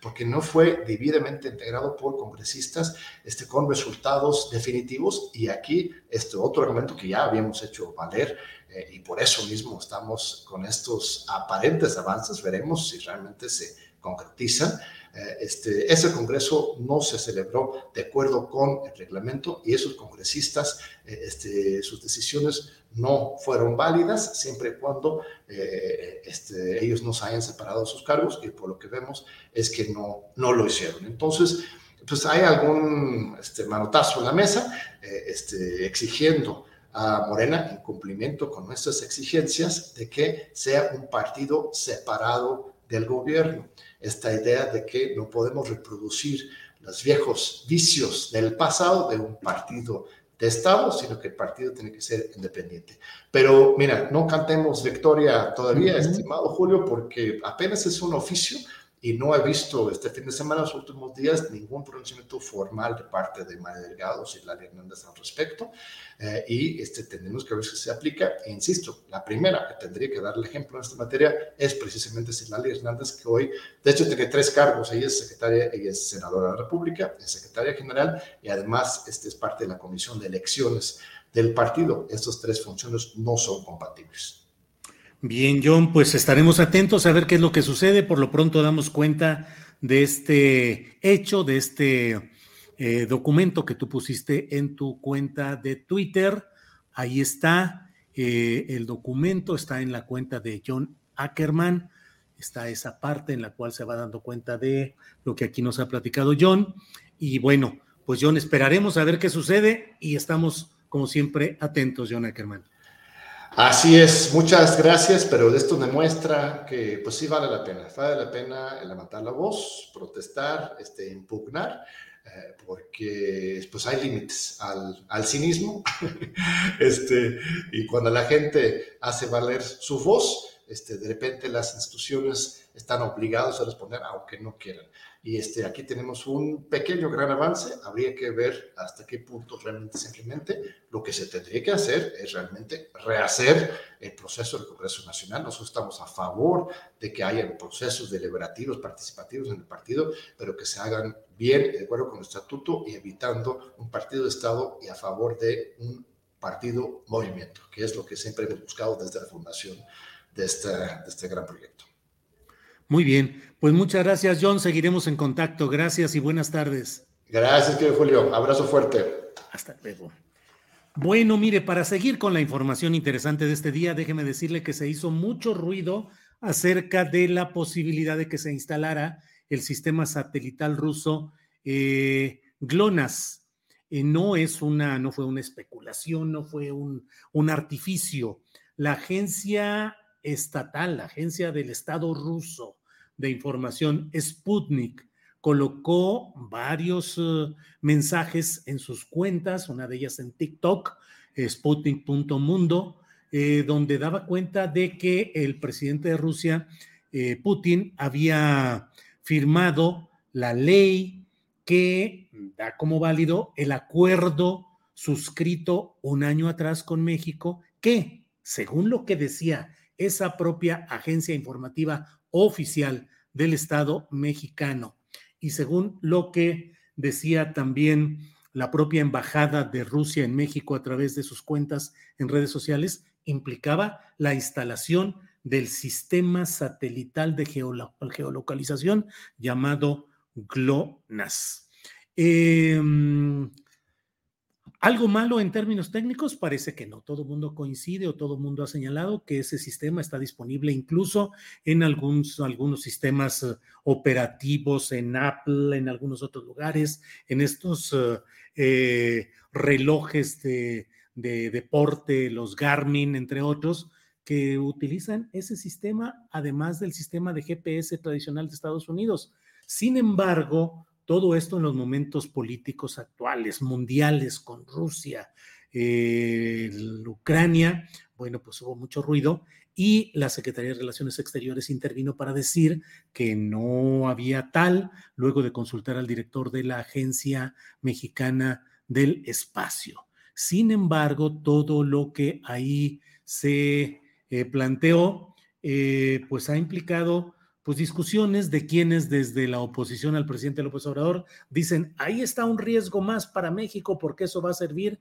porque no fue debidamente integrado por congresistas este, con resultados definitivos y aquí este otro argumento que ya habíamos hecho valer eh, y por eso mismo estamos con estos aparentes avances, veremos si realmente se concretizan. Eh, este, ese Congreso no se celebró de acuerdo con el reglamento y esos congresistas, este, sus decisiones no fueron válidas siempre y cuando eh, este, ellos no se hayan separado sus cargos y por lo que vemos es que no, no lo hicieron. Entonces, pues hay algún este, manotazo en la mesa eh, este, exigiendo a Morena en cumplimiento con nuestras exigencias de que sea un partido separado del gobierno. Esta idea de que no podemos reproducir los viejos vicios del pasado de un partido de Estado, sino que el partido tiene que ser independiente. Pero mira, no cantemos victoria todavía, estimado Julio, porque apenas es un oficio y no he visto este fin de semana, los últimos días, ningún pronunciamiento formal de parte de María Delgado y Lali Hernández al respecto. Eh, y este, tenemos que ver si se aplica. E insisto, la primera que tendría que dar el ejemplo en esta materia es precisamente Lali Hernández, que hoy, de hecho, tiene tres cargos. Ella es secretaria, ella es senadora de la República, es secretaria general y además este es parte de la comisión de elecciones del partido. Estas tres funciones no son compatibles. Bien, John, pues estaremos atentos a ver qué es lo que sucede. Por lo pronto damos cuenta de este hecho, de este eh, documento que tú pusiste en tu cuenta de Twitter. Ahí está eh, el documento, está en la cuenta de John Ackerman. Está esa parte en la cual se va dando cuenta de lo que aquí nos ha platicado John. Y bueno, pues John, esperaremos a ver qué sucede y estamos, como siempre, atentos, John Ackerman. Así es, muchas gracias, pero esto demuestra que pues sí vale la pena, vale la pena levantar la voz, protestar, este, impugnar, eh, porque pues hay límites al, al cinismo, <laughs> este, y cuando la gente hace valer su voz, este, de repente las instituciones están obligadas a responder aunque no quieran. Y este, aquí tenemos un pequeño gran avance. Habría que ver hasta qué punto realmente se implemente. Lo que se tendría que hacer es realmente rehacer el proceso del Congreso Nacional. Nosotros estamos a favor de que haya procesos deliberativos, participativos en el partido, pero que se hagan bien, de acuerdo con el estatuto y evitando un partido de Estado y a favor de un partido movimiento, que es lo que siempre hemos buscado desde la fundación de este, de este gran proyecto. Muy bien, pues muchas gracias John, seguiremos en contacto. Gracias y buenas tardes. Gracias, querido Julio. Abrazo fuerte. Hasta luego. Bueno, mire, para seguir con la información interesante de este día, déjeme decirle que se hizo mucho ruido acerca de la posibilidad de que se instalara el sistema satelital ruso eh, GLONASS. Eh, no es una, no fue una especulación, no fue un, un artificio. La agencia estatal, la agencia del Estado ruso de información Sputnik, colocó varios eh, mensajes en sus cuentas, una de ellas en TikTok, sputnik.mundo, eh, donde daba cuenta de que el presidente de Rusia, eh, Putin, había firmado la ley que da como válido el acuerdo suscrito un año atrás con México, que, según lo que decía esa propia agencia informativa oficial del Estado mexicano. Y según lo que decía también la propia embajada de Rusia en México a través de sus cuentas en redes sociales, implicaba la instalación del sistema satelital de geolocalización llamado GLONASS. Em, ¿Algo malo en términos técnicos? Parece que no. Todo el mundo coincide o todo el mundo ha señalado que ese sistema está disponible incluso en algunos, sistemas eh, operativos, en Apple, en algunos otros lugares, en estos eh, eh, relojes de deporte, los Garmin, entre otros, que utilizan ese sistema, además del sistema de GPS tradicional de Estados Unidos. Sin embargo, todo esto en los momentos políticos actuales, mundiales, con Rusia, eh, Ucrania, bueno, pues hubo mucho ruido y la Secretaría de Relaciones Exteriores intervino para decir que no había tal, luego de consultar al director de la Agencia Mexicana del Espacio. Sin embargo, todo lo que ahí se eh, planteó, eh, pues ha implicado pues discusiones de quienes desde la oposición al presidente López Obrador dicen, ahí está un riesgo más para México porque eso va a servir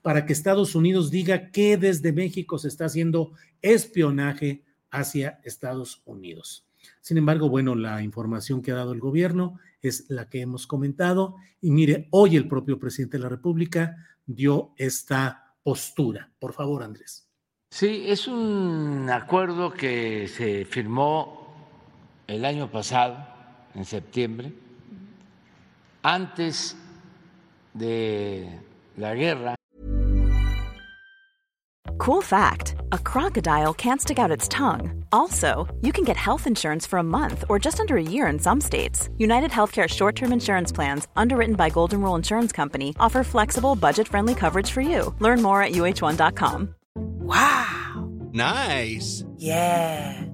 para que Estados Unidos diga que desde México se está haciendo espionaje hacia Estados Unidos. Sin embargo, bueno, la información que ha dado el gobierno es la que hemos comentado y mire, hoy el propio presidente de la República dio esta postura. Por favor, Andrés. Sí, es un acuerdo que se firmó el año pasado, en septiembre, antes de la guerra. Cool fact a crocodile can't stick out its tongue. Also, you can get health insurance for a month or just under a year in some states. United Healthcare short term insurance plans, underwritten by Golden Rule Insurance Company, offer flexible, budget friendly coverage for you. Learn more at uh1.com. Wow! Nice! Yeah!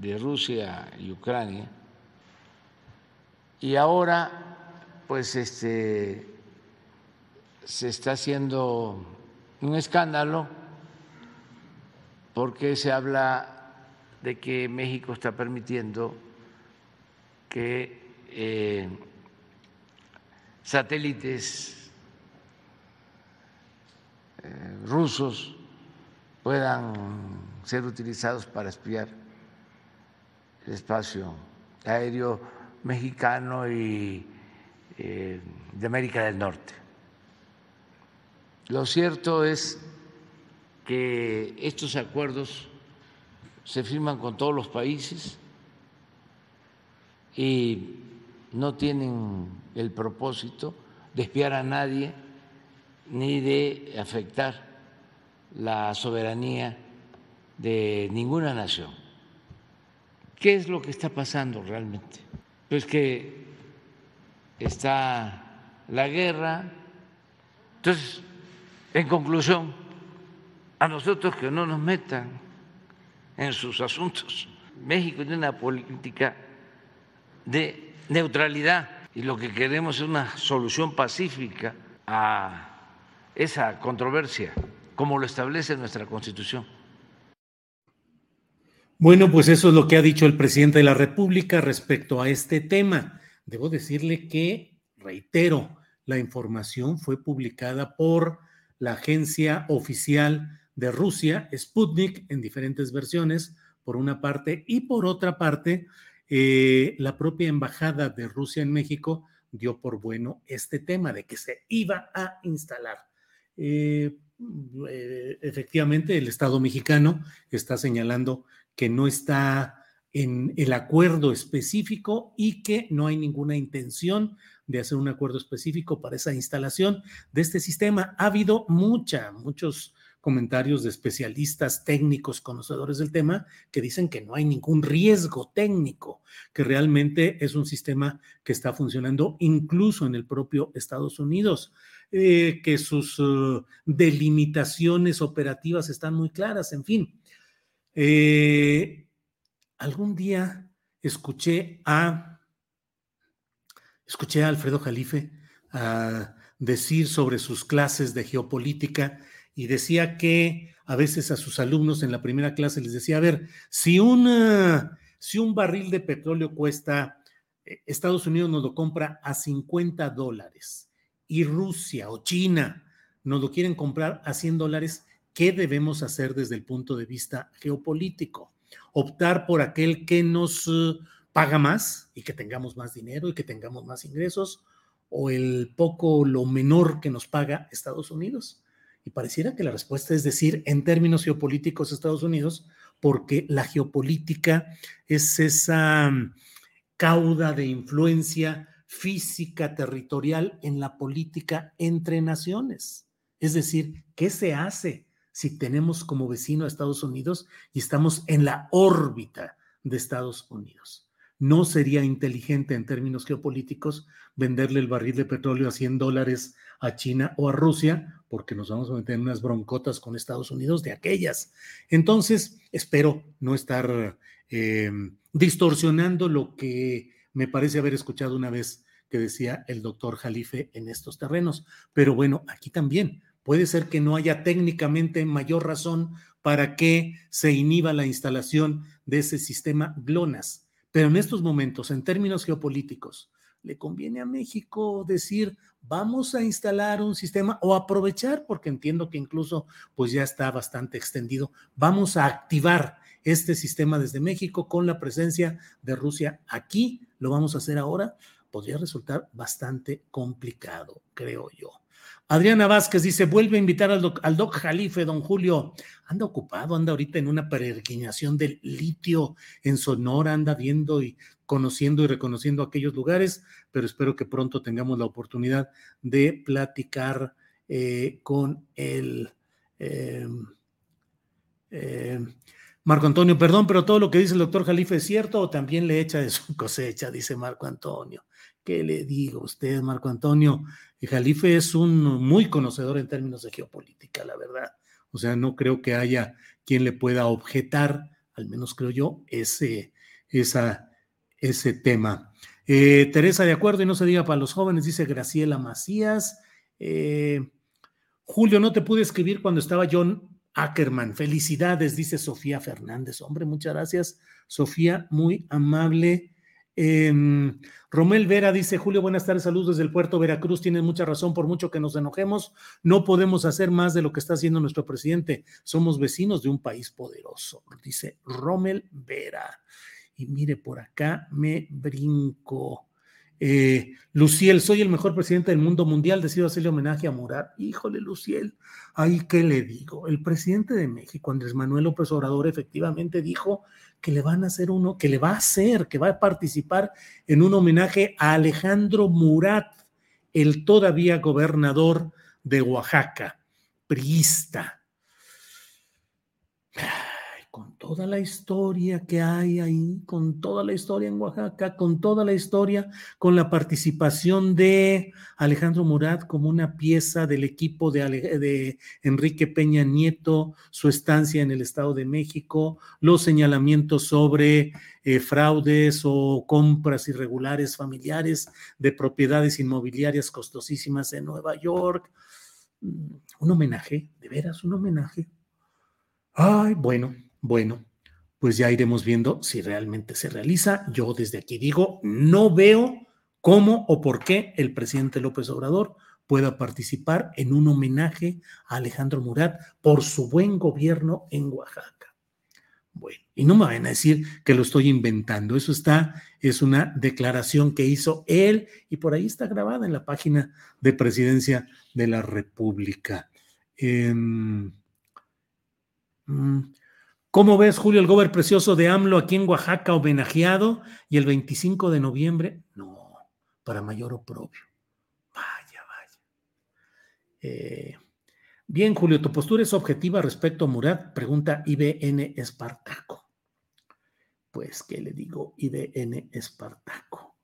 De Rusia y Ucrania. Y ahora, pues, este, se está haciendo un escándalo porque se habla de que México está permitiendo que eh, satélites eh, rusos puedan ser utilizados para espiar espacio aéreo mexicano y eh, de América del Norte. Lo cierto es que estos acuerdos se firman con todos los países y no tienen el propósito de espiar a nadie ni de afectar la soberanía de ninguna nación. ¿Qué es lo que está pasando realmente? Pues que está la guerra. Entonces, en conclusión, a nosotros que no nos metan en sus asuntos. México tiene una política de neutralidad y lo que queremos es una solución pacífica a esa controversia, como lo establece nuestra Constitución. Bueno, pues eso es lo que ha dicho el presidente de la República respecto a este tema. Debo decirle que, reitero, la información fue publicada por la agencia oficial de Rusia, Sputnik, en diferentes versiones, por una parte, y por otra parte, eh, la propia embajada de Rusia en México dio por bueno este tema de que se iba a instalar. Eh, eh, efectivamente, el Estado mexicano está señalando que no está en el acuerdo específico y que no hay ninguna intención de hacer un acuerdo específico para esa instalación de este sistema. Ha habido mucha, muchos comentarios de especialistas técnicos, conocedores del tema, que dicen que no hay ningún riesgo técnico, que realmente es un sistema que está funcionando incluso en el propio Estados Unidos, eh, que sus uh, delimitaciones operativas están muy claras, en fin. Eh, algún día escuché a, escuché a Alfredo Jalife decir sobre sus clases de geopolítica y decía que a veces a sus alumnos en la primera clase les decía, a ver, si, una, si un barril de petróleo cuesta, eh, Estados Unidos nos lo compra a 50 dólares y Rusia o China nos lo quieren comprar a 100 dólares, ¿qué debemos hacer desde el punto de vista geopolítico? Optar por aquel que nos eh, paga más y que tengamos más dinero y que tengamos más ingresos o el poco, lo menor que nos paga Estados Unidos. Y pareciera que la respuesta es decir, en términos geopolíticos, Estados Unidos, porque la geopolítica es esa mm, cauda de influencia física territorial en la política entre naciones. Es decir, ¿qué se hace si tenemos como vecino a Estados Unidos y estamos en la órbita de Estados Unidos? No sería inteligente en términos geopolíticos venderle el barril de petróleo a 100 dólares a China o a Rusia, porque nos vamos a meter en unas broncotas con Estados Unidos de aquellas. Entonces, espero no estar eh, distorsionando lo que me parece haber escuchado una vez que decía el doctor Jalife en estos terrenos. Pero bueno, aquí también puede ser que no haya técnicamente mayor razón para que se inhiba la instalación de ese sistema GLONASS pero en estos momentos, en términos geopolíticos, le conviene a México decir, vamos a instalar un sistema o aprovechar, porque entiendo que incluso pues ya está bastante extendido, vamos a activar este sistema desde México con la presencia de Rusia aquí, lo vamos a hacer ahora, podría resultar bastante complicado, creo yo. Adriana Vázquez dice, vuelve a invitar al doc, al doc, Jalife, don Julio. Anda ocupado, anda ahorita en una peregrinación del litio en Sonora, anda viendo y conociendo y reconociendo aquellos lugares, pero espero que pronto tengamos la oportunidad de platicar eh, con el... Eh, eh, Marco Antonio, perdón, pero todo lo que dice el doctor Jalife es cierto o también le echa de su cosecha, dice Marco Antonio. ¿Qué le digo a usted, Marco Antonio? El Jalife es un muy conocedor en términos de geopolítica, la verdad. O sea, no creo que haya quien le pueda objetar, al menos creo yo, ese, esa, ese tema. Eh, Teresa, de acuerdo, y no se diga para los jóvenes, dice Graciela Macías. Eh, Julio, no te pude escribir cuando estaba John Ackerman. Felicidades, dice Sofía Fernández. Hombre, muchas gracias. Sofía, muy amable. Em, Romel Vera dice, Julio, buenas tardes, saludos desde el puerto Veracruz, tienes mucha razón, por mucho que nos enojemos, no podemos hacer más de lo que está haciendo nuestro presidente, somos vecinos de un país poderoso, dice Romel Vera. Y mire, por acá me brinco. Eh, Luciel, soy el mejor presidente del mundo mundial, decido hacerle homenaje a Murat. Híjole, Luciel, ahí qué le digo. El presidente de México, Andrés Manuel López Obrador, efectivamente dijo que le van a hacer uno, que le va a hacer, que va a participar en un homenaje a Alejandro Murat, el todavía gobernador de Oaxaca, priista con toda la historia que hay ahí, con toda la historia en Oaxaca, con toda la historia, con la participación de Alejandro Murat como una pieza del equipo de, Enrique Peña Nieto, su estancia en el Estado de México, los señalamientos sobre eh, fraudes o compras irregulares familiares de propiedades inmobiliarias costosísimas en Nueva York. Mm, un homenaje, de veras, un homenaje. Ay, bueno, bueno, pues ya iremos viendo si realmente se realiza. Yo desde aquí digo, no veo cómo o por qué el presidente López Obrador pueda participar en un homenaje a Alejandro Murat por su buen gobierno en Oaxaca. Bueno, y no me van a decir que lo estoy inventando, eso está, es una declaración que hizo él y por ahí está grabada en la página de presidencia de la República. Em, mm, ¿Cómo ves, Julio, el gober precioso de AMLO aquí en Oaxaca homenajeado? Y el 25 de noviembre, no, para mayor oprobio. Vaya, vaya. Eh, bien, Julio, ¿tu postura es objetiva respecto a Murat? Pregunta IBN Espartaco. Pues, ¿qué le digo? IBN Espartaco.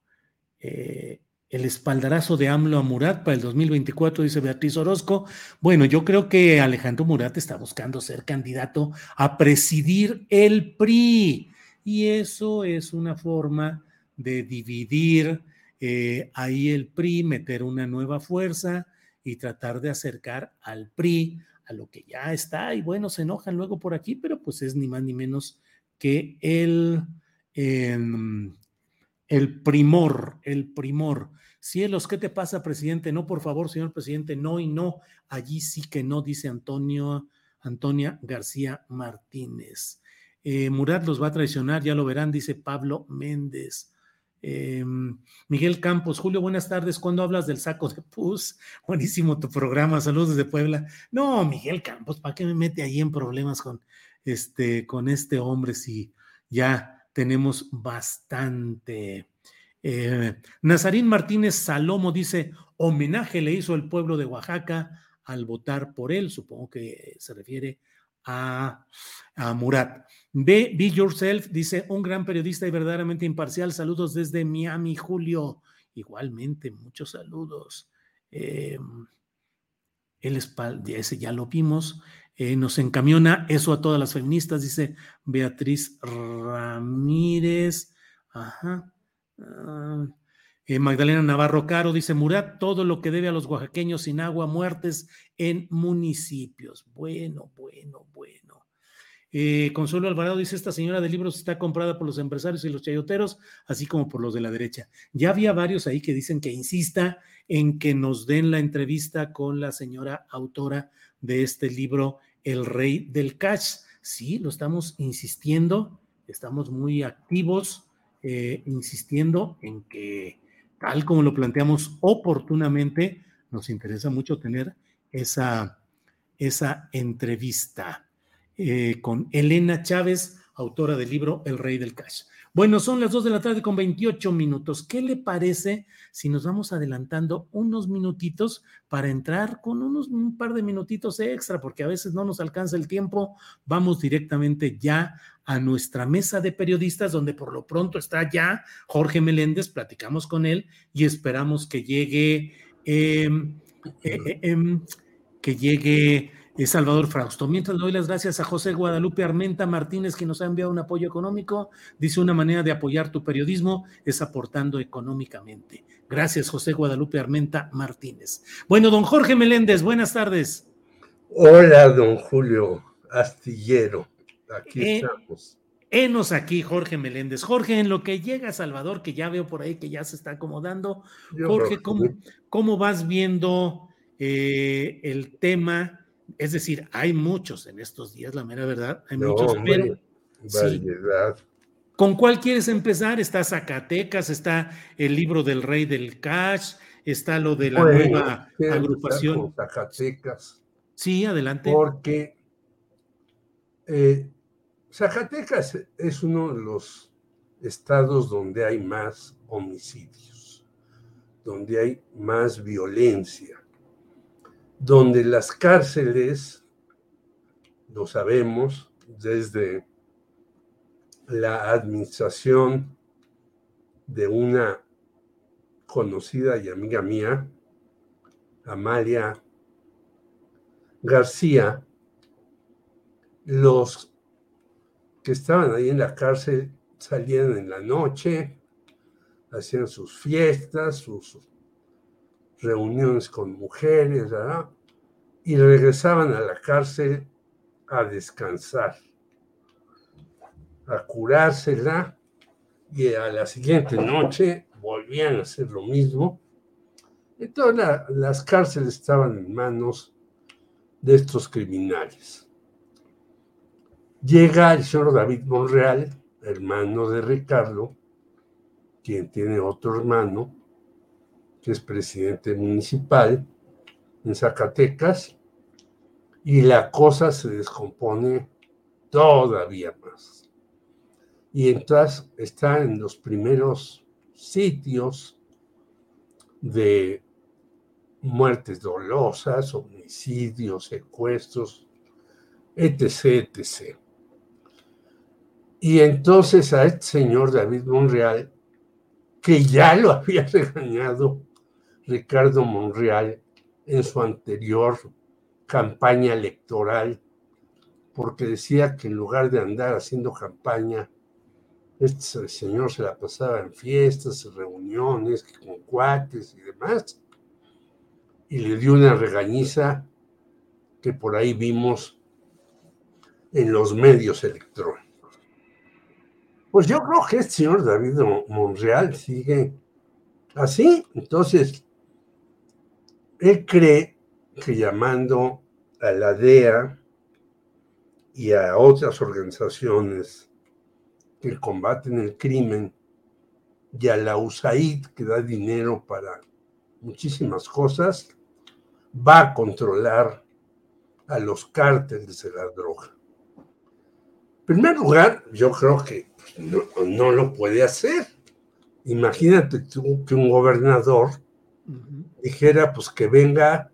Eh, el espaldarazo de AMLO a Murat para el 2024, dice Beatriz Orozco. Bueno, yo creo que Alejandro Murat está buscando ser candidato a presidir el PRI y eso es una forma de dividir eh, ahí el PRI, meter una nueva fuerza y tratar de acercar al PRI a lo que ya está y bueno, se enojan luego por aquí, pero pues es ni más ni menos que el, em, el primor, el primor. Cielos, ¿qué te pasa, presidente? No, por favor, señor presidente, no y no. Allí sí que no, dice Antonio, Antonia García Martínez. Eh, Murat los va a traicionar, ya lo verán, dice Pablo Méndez. Em, Miguel Campos, Julio, buenas tardes. ¿Cuándo hablas del saco de pus? <laughs> Buenísimo tu programa, saludos desde Puebla. No, Miguel Campos, ¿para qué me mete ahí en problemas con este, con este hombre si ya tenemos bastante? Eh, Nazarín Martínez Salomo dice: homenaje le hizo el pueblo de Oaxaca al votar por él. Supongo que se refiere a, Murat. Be, Be Yourself dice, un gran periodista y verdaderamente imparcial. Saludos desde Miami, Julio. Igualmente, muchos saludos. Eh, el ese ya lo vimos. Eh, nos encamiona eso a todas las feministas, dice Beatriz Ramírez. Ajá. Ah, eh, Magdalena Navarro Caro dice: Murat, todo lo que debe a los oaxaqueños sin agua, muertes en municipios. Bueno, bueno, bueno. Eh, Consuelo Alvarado dice, esta señora de libros está comprada por los empresarios y los chayoteros, así como por los de la derecha. Ya había varios ahí que dicen que insista en que nos den la entrevista con la señora autora de este libro, El Rey del Cash. Sí, lo estamos insistiendo, estamos muy activos, eh, insistiendo en que, tal como lo planteamos oportunamente, nos interesa mucho tener esa, esa entrevista. Eh, con Elena Chávez, autora del libro El Rey del Cash. Bueno, son las 2 de la tarde con 28 minutos. ¿Qué le parece si nos vamos adelantando unos minutitos para entrar con unos un par de minutitos extra, porque a veces no nos alcanza el tiempo? Vamos directamente ya a nuestra mesa de periodistas, donde por lo pronto está ya Jorge Meléndez, platicamos con él y esperamos que llegue, em, eh, em, que llegue Salvador Frausto. Mientras le doy las gracias a José Guadalupe Armenta Martínez, que nos ha enviado un apoyo económico, dice una manera de apoyar tu periodismo es aportando económicamente. Gracias, José Guadalupe Armenta Martínez. Bueno, don Jorge Meléndez, buenas tardes. Hola, don Julio Astillero. Aquí eh, estamos. Enos aquí, Jorge Meléndez. Jorge, en lo que llega Salvador, que ya veo por ahí que ya se está acomodando. Jorge, ¿cómo, ¿cómo, vas viendo eh, el tema? Es decir, hay muchos en estos días, la mera verdad, hay muchos, pero... Variedad. ¿Con cuál quieres empezar? Está Zacatecas, está el libro del rey del cash, está lo de la nueva agrupación. Zacatecas. Sí, adelante. Porque eh, Zacatecas es uno de los estados donde hay más homicidios, donde hay más violencia donde las cárceles, lo sabemos, desde la administración de una conocida y amiga mía, Amalia García, los que estaban ahí en la cárcel salían en la noche, hacían sus fiestas, sus reuniones con mujeres, y regresaban a la cárcel a descansar, a curársela, y a la siguiente noche volvían a hacer lo mismo. Entonces las cárceles estaban en manos de estos criminales. Llega el señor David Monreal, hermano de Ricardo, quien tiene otro hermano, que es presidente municipal en Zacatecas, y la cosa se descompone todavía más. Y entonces está en los primeros sitios de muertes dolosas, homicidios, secuestros, etc., etc. Y entonces a este señor David Monreal, que ya lo había <laughs> regañado Ricardo Monreal en su anterior campaña electoral, porque decía que en lugar de andar haciendo campaña, este señor se la pasaba en fiestas, reuniones, con cuates y demás. y le dio una regañiza que por ahí vimos en los medios electrónicos. Pues yo creo que este señor David Monreal sigue así. Entonces, él cree que llamando a la DEA y a otras organizaciones que combaten el crimen y a la USAID que da dinero para muchísimas cosas, va a controlar a los cárteles de la droga. En primer lugar, yo creo que no, lo puede hacer. Imagínate tú que un gobernador dijera, pues que venga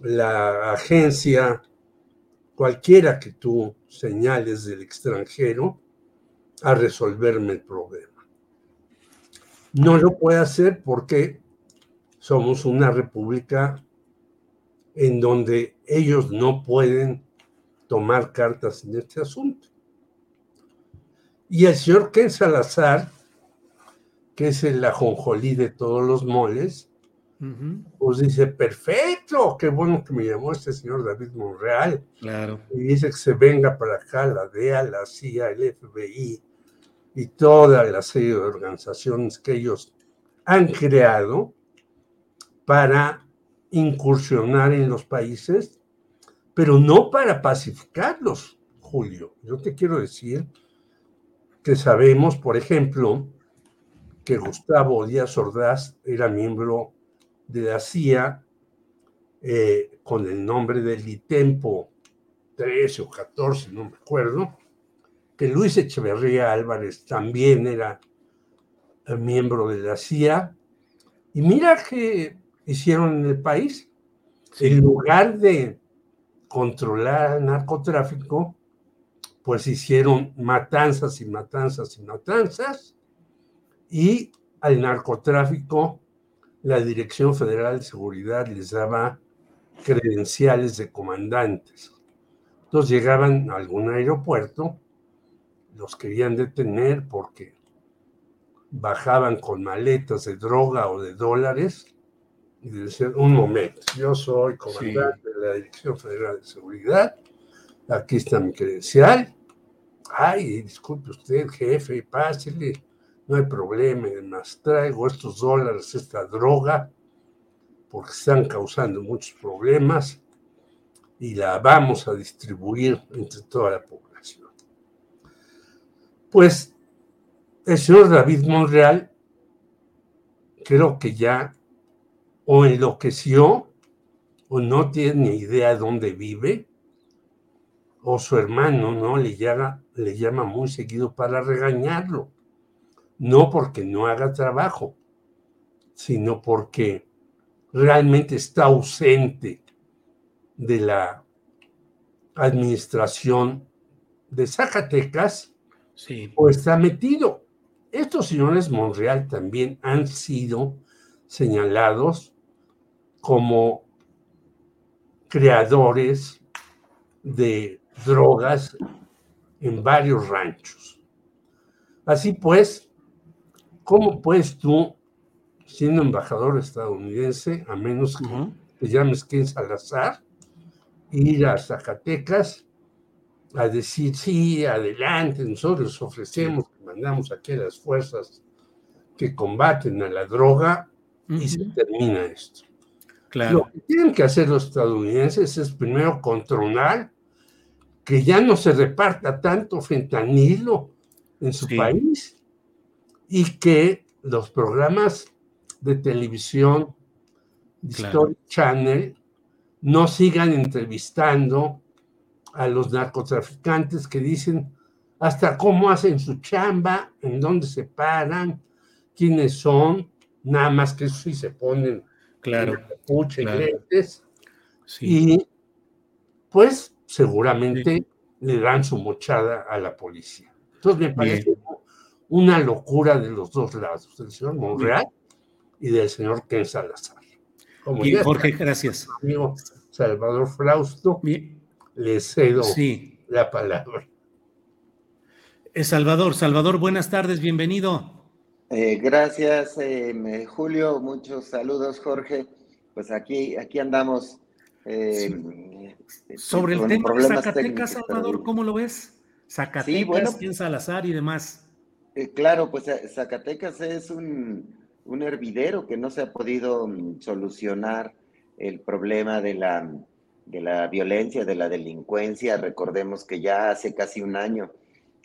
la agencia, cualquiera que tú señales del extranjero, a resolverme el problema. No lo puede hacer porque somos una república en donde ellos no pueden tomar cartas en este asunto. Y el señor Ken Salazar, que es el ajonjolí de todos los moles, pues dice, perfecto, qué bueno que me llamó este señor David Monreal. Claro. Y dice que se venga para acá la DEA, la CIA, el FBI y toda la serie de organizaciones que ellos han creado para incursionar en los países, pero no para pacificarlos, Julio. Yo te quiero decir que sabemos, por ejemplo, que Gustavo Díaz Ordaz era miembro de la CIA eh, con el nombre de Litempo 13 o 14, no me acuerdo, que Luis Echeverría Álvarez también era miembro de la CIA. Y mira qué hicieron en el país. En lugar de controlar el narcotráfico, pues hicieron matanzas y matanzas y matanzas, y al narcotráfico la Dirección Federal de Seguridad les daba credenciales de comandantes. Entonces llegaban a algún aeropuerto, los querían detener porque bajaban con maletas de droga o de dólares y decían, un momento, yo soy comandante de la Dirección Federal de Seguridad, aquí está mi credencial. Ay, disculpe usted, jefe, pásele, no hay problema, además traigo estos dólares, esta droga, porque están causando muchos problemas y la vamos a distribuir entre toda la población. Pues el señor David Monreal creo que ya o enloqueció o no tiene ni idea dónde vive o su hermano no le llama, le llama muy seguido para regañarlo. No porque no haga trabajo, sino porque realmente está ausente de la administración de Zacatecas sí. o está metido. Estos señores Monreal también han sido señalados como creadores de drogas en varios ranchos. Así pues, ¿cómo puedes tú, siendo embajador estadounidense, a menos que te llames Ken Salazar, ir a Zacatecas a decir, sí, adelante, nosotros les ofrecemos que mandamos aquí a las fuerzas que combaten a la droga y se termina esto. Claro. Lo que tienen que hacer los estadounidenses es primero controlar que ya no se reparta tanto fentanilo en su país y que los programas de televisión, Story Channel, no sigan entrevistando a los narcotraficantes que dicen hasta cómo hacen su chamba, en dónde se paran, quiénes son, nada más que eso sí se ponen claro, y lentes, y pues seguramente le dan su mochada a la policía. Entonces me parece una locura de los dos lados, del señor Monreal y del señor Ken Salazar. Como y Jorge, gracias. Amigo Salvador Frausto, le cedo la palabra. Eh, Salvador, Salvador, buenas tardes, bienvenido. Eh, gracias, eh, Julio. Muchos saludos, Jorge. pues aquí, aquí andamos. Eh, Sobre el tema de Zacatecas, Salvador, ¿cómo lo ves? Zacatecas, bueno, Salazar y demás. Eh, claro, pues eh, Zacatecas es un, un, hervidero que no se ha podido mm, solucionar el problema de la, de la violencia, de la delincuencia. Recordemos que ya hace casi un año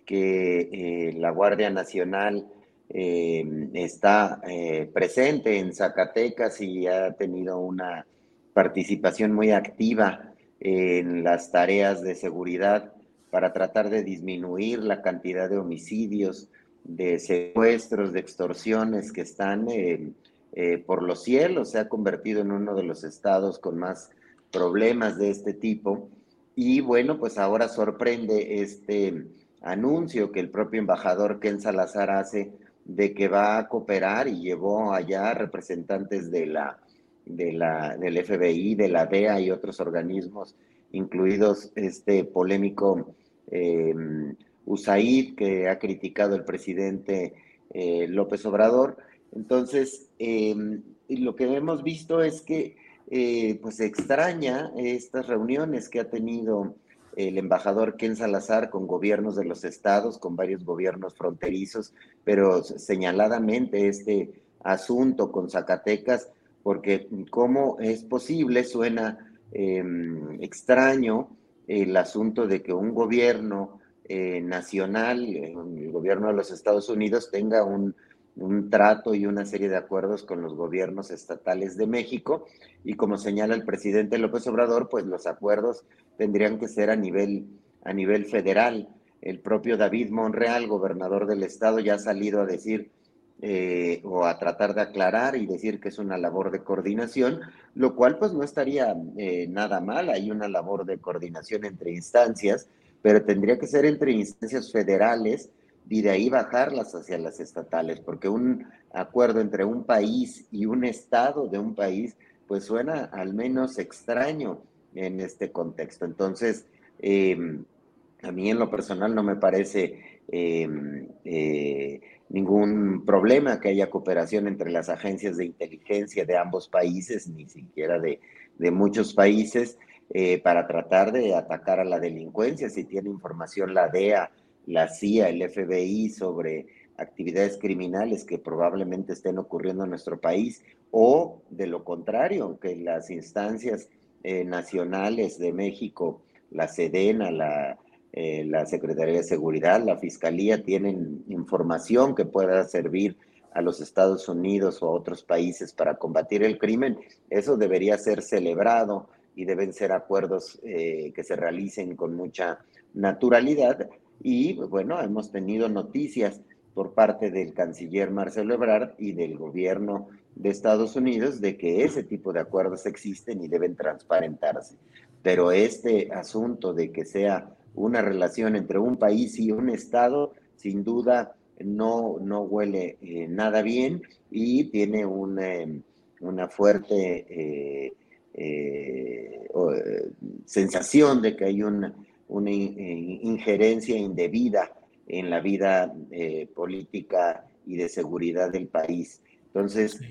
que la Guardia Nacional eh, está eh, presente en Zacatecas y ha tenido una participación muy activa en las tareas de seguridad para tratar de disminuir la cantidad de homicidios, de secuestros, de extorsiones que están eh, por los cielos. Se ha convertido en uno de los estados con más problemas de este tipo. Y bueno, pues ahora sorprende este anuncio que el propio embajador Ken Salazar hace de que va a cooperar y llevó allá representantes de la, de la, del FBI, de la DEA y otros organismos, incluidos este polémico em, USAID que ha criticado el presidente eh, López Obrador. Entonces, em, lo que hemos visto es que eh, pues extraña estas reuniones que ha tenido el embajador Ken Salazar con gobiernos de los estados, con varios gobiernos fronterizos, pero señaladamente este asunto con Zacatecas, porque cómo es posible, suena em, extraño el asunto de que un gobierno eh, nacional, el gobierno de los Estados Unidos, tenga un un trato y una serie de acuerdos con los gobiernos estatales de México y como señala el presidente López Obrador, pues los acuerdos tendrían que ser a nivel, a nivel federal. El propio David Monreal, gobernador del estado, ya ha salido a decir eh, o a tratar de aclarar y decir que es una labor de coordinación, lo cual pues no estaría eh, nada mal, hay una labor de coordinación entre instancias, pero tendría que ser entre instancias federales y de ahí bajarlas hacia las estatales, porque un acuerdo entre un país y un estado de un país, pues suena al menos extraño en este contexto. Entonces, em, a mí en lo personal no me parece em, eh, ningún problema que haya cooperación entre las agencias de inteligencia de ambos países, ni siquiera de, de muchos países, eh, para tratar de atacar a la delincuencia. Si tiene información la DEA, la CIA, el FBI sobre actividades criminales que probablemente estén ocurriendo en nuestro país o de lo contrario, que las instancias eh, nacionales de México, la SEDENA, la, eh, la Secretaría de Seguridad, la Fiscalía, tienen información que pueda servir a los Estados Unidos o a otros países para combatir el crimen, eso debería ser celebrado y deben ser acuerdos eh, que se realicen con mucha naturalidad y bueno, hemos tenido noticias por parte del canciller Marcelo Ebrard y del gobierno de Estados Unidos de que ese tipo de acuerdos existen y deben transparentarse. Pero este asunto de que sea una relación entre un país y un Estado, sin duda no, no huele eh, nada bien y tiene una, una fuerte eh, eh, sensación de que hay un una eh, injerencia indebida en la vida eh, política y de seguridad del país. Entonces,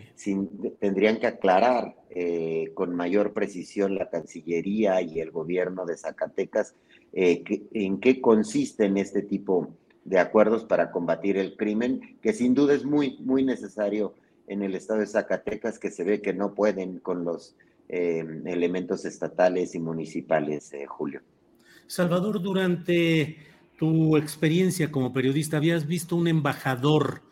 tendrían que aclarar eh, con mayor precisión la Cancillería y el gobierno de Zacatecas en qué consisten este tipo de acuerdos para combatir el crimen, que sin duda es muy, muy necesario en el estado de Zacatecas, que se ve que no pueden con los elementos estatales y municipales, Julio. Salvador, durante tu experiencia como periodista, ¿habías visto un embajador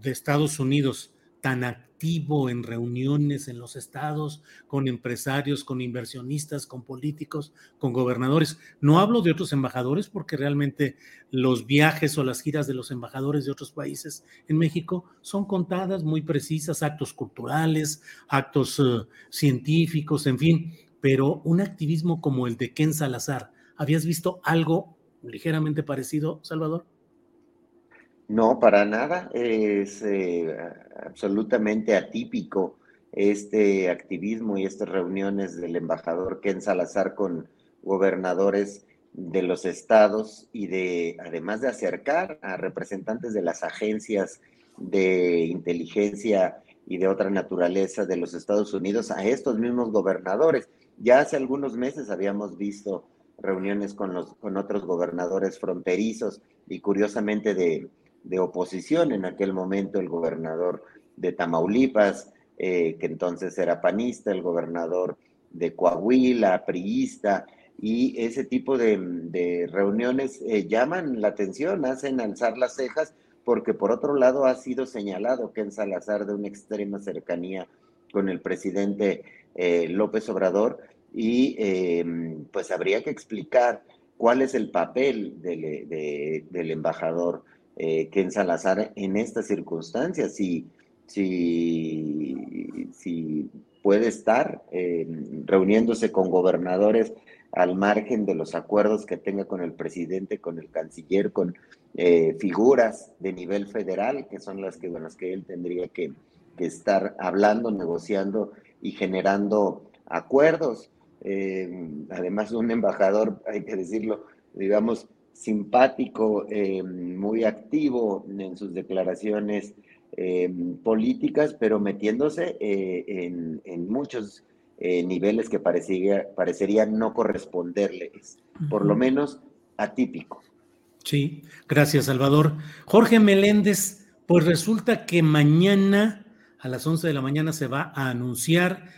de Estados Unidos tan activo en reuniones en los estados, con empresarios, con inversionistas, con políticos, con gobernadores? No hablo de otros embajadores porque realmente los viajes o las giras de los embajadores de otros países en México son contadas, muy precisas, actos culturales, actos eh, científicos, en fin, pero un activismo como el de Ken Salazar, ¿Habías visto algo ligeramente parecido, Salvador? No, para nada. Es eh, absolutamente atípico este activismo y estas reuniones del embajador Ken Salazar con gobernadores de los estados y de, además de acercar a representantes de las agencias de inteligencia y de otra naturaleza de los Estados Unidos a estos mismos gobernadores. Ya hace algunos meses habíamos visto reuniones con, los, con otros gobernadores fronterizos y curiosamente de, de oposición, en aquel momento el gobernador de Tamaulipas, eh, que entonces era panista, el gobernador de Coahuila, priista, y ese tipo de, reuniones eh, llaman la atención, hacen alzar las cejas, porque por otro lado ha sido señalado que en Salazar de una extrema cercanía con el presidente eh, López Obrador, y pues habría que explicar cuál es el papel del, del embajador Ken Salazar en estas circunstancias, si si, si puede estar eh, reuniéndose con gobernadores al margen de los acuerdos que tenga con el presidente, con el canciller, con eh, figuras de nivel federal, que son las que, con las que él tendría que, estar hablando, negociando y generando acuerdos. Eh, además, un embajador, hay que decirlo, digamos, simpático, muy activo en sus declaraciones eh, políticas, pero metiéndose eh, en, muchos eh, niveles que parecería, parecerían no corresponderles, por lo menos atípico. Sí, gracias Salvador. Jorge Meléndez, pues resulta que mañana a las 11 de la mañana se va a anunciar,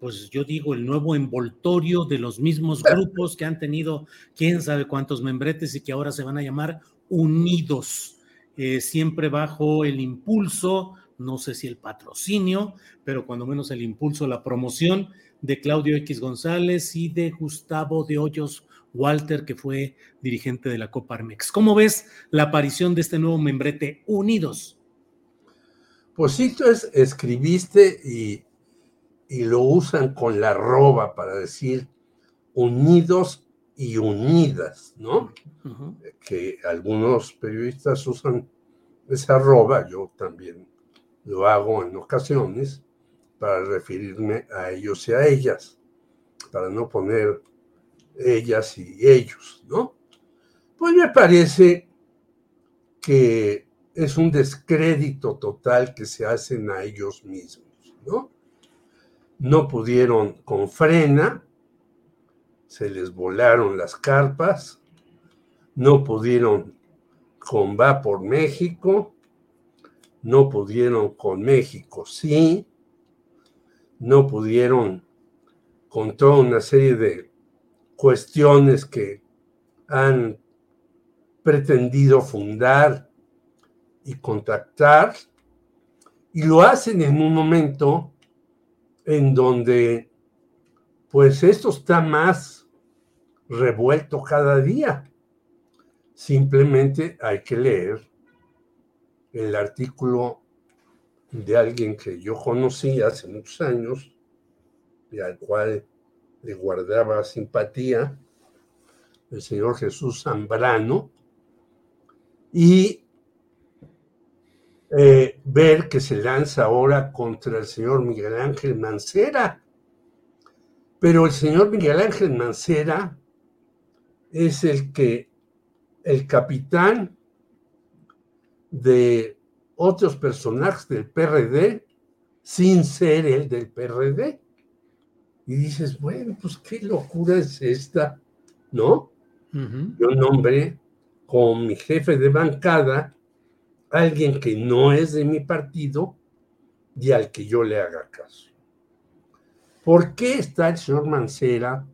pues yo digo, el nuevo envoltorio de los mismos grupos que han tenido quién sabe cuántos membretes y que ahora se van a llamar Unidos. Eh, siempre bajo el impulso, no sé si el patrocinio, pero cuando menos el impulso, la promoción de Claudio X González y de Gustavo de Hoyos Walter, que fue dirigente de la Copa Armex. ¿Cómo ves la aparición de este nuevo membrete Unidos? Pues sí, tú escribiste y, y lo usan con la roba para decir unidos y unidas, ¿no? Que algunos periodistas usan esa arroba, yo también lo hago en ocasiones para referirme a ellos y a ellas, para no poner ellas y ellos, ¿no? Pues me parece que es un descrédito total que se hacen a ellos mismos, ¿no? No pudieron con frena, se les volaron las carpas, no pudieron con Va por México, no pudieron con México, sí, no pudieron con toda una serie de cuestiones que han pretendido fundar y contactar, y lo hacen en un momento en donde pues esto está más revuelto cada día. Simplemente hay que leer el artículo de alguien que yo conocí hace muchos años y al cual le guardaba simpatía, el señor Jesús Zambrano, y eh, ver que se lanza ahora contra el señor Miguel Ángel Mancera. Pero el señor Miguel Ángel Mancera es el que, el capitán de otros personajes del PRD sin ser el del PRD. Y dices, bueno, pues qué locura es esta, ¿no? Yo nombré como mi jefe de bancada alguien que no es de mi partido y al que yo le haga caso. ¿Por qué está el señor Mancera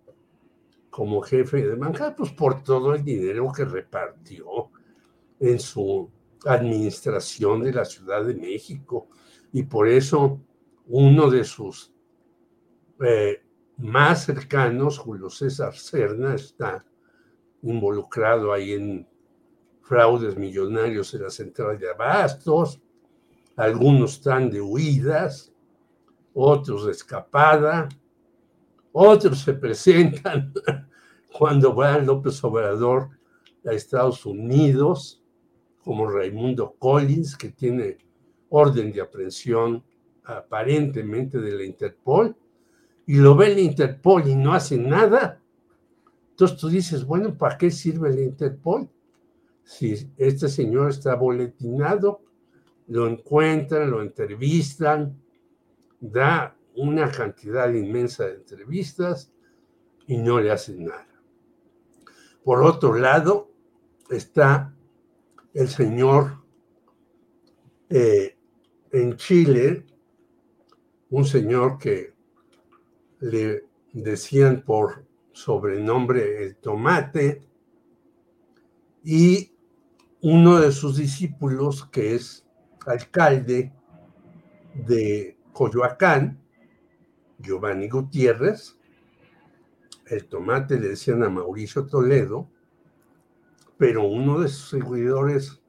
como jefe de bancada? Pues por todo el dinero que repartió en su administración de la Ciudad de México. Y por eso uno de sus eh, más cercanos, Julio César Cerna, está involucrado ahí en fraudes millonarios en la central de abastos, algunos están de huidas, otros de escapada, otros se presentan <laughs> cuando va López Obrador a Estados Unidos, como Raimundo Collins, que tiene orden de aprehensión aparentemente de la Interpol, y lo ve la Interpol y no hace nada. Entonces tú dices, bueno, ¿para qué sirve la Interpol? Si este señor está boletinado, lo encuentran, lo entrevistan, da una cantidad inmensa de entrevistas y no le hacen nada. Por otro lado, está el señor eh, en Chile, un señor que le decían por sobrenombre el tomate, y uno de sus discípulos, que es alcalde de Coyoacán, Giovanni Gutiérrez, el tomate le decían a Mauricio Toledo, pero uno de sus seguidores,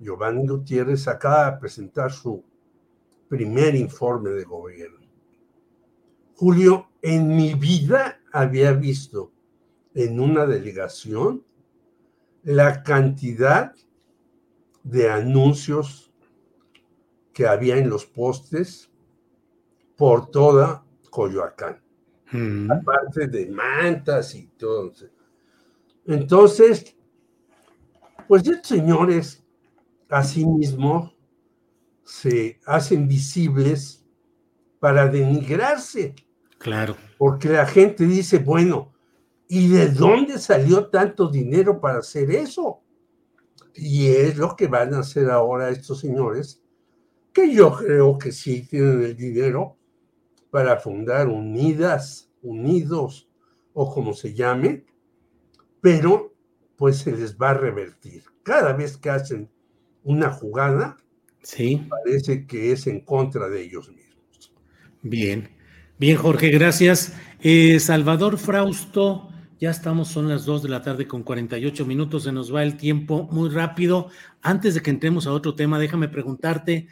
Giovanni Gutiérrez, acaba de presentar su primer informe de gobierno. Julio, en mi vida había visto en una delegación la cantidad de anuncios que había en los postes por toda Coyoacán, aparte de mantas y todo. Entonces, pues estos señores asimismo se hacen visibles para denigrarse. Claro. Porque la gente dice, bueno, ¿y de dónde salió tanto dinero para hacer eso? Y es lo que van a hacer ahora estos señores, que yo creo que sí tienen el dinero para fundar Unidas, Unidos o como se llame, pero pues se les va a revertir. Cada vez que hacen una jugada, sí. parece que es en contra de ellos mismos. Bien, bien Jorge, gracias. Eh, Salvador Frausto, ya estamos, son las 2 de la tarde con 48 minutos, se nos va el tiempo muy rápido. Antes de que entremos a otro tema, déjame preguntarte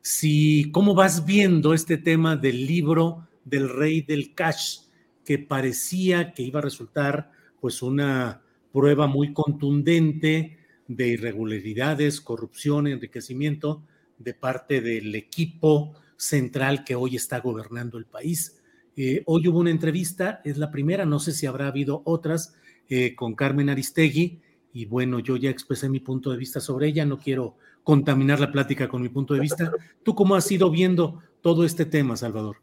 si cómo vas viendo este tema del libro del rey del cash, que parecía que iba a resultar pues una prueba muy contundente de irregularidades, corrupción, enriquecimiento de parte del equipo central que hoy está gobernando el país. Eh, hoy hubo una entrevista, es la primera, no sé si habrá habido otras, eh, con Carmen Aristegui, y bueno, yo ya expresé mi punto de vista sobre ella, no quiero contaminar la plática con mi punto de vista. ¿Tú cómo has ido viendo todo este tema, Salvador?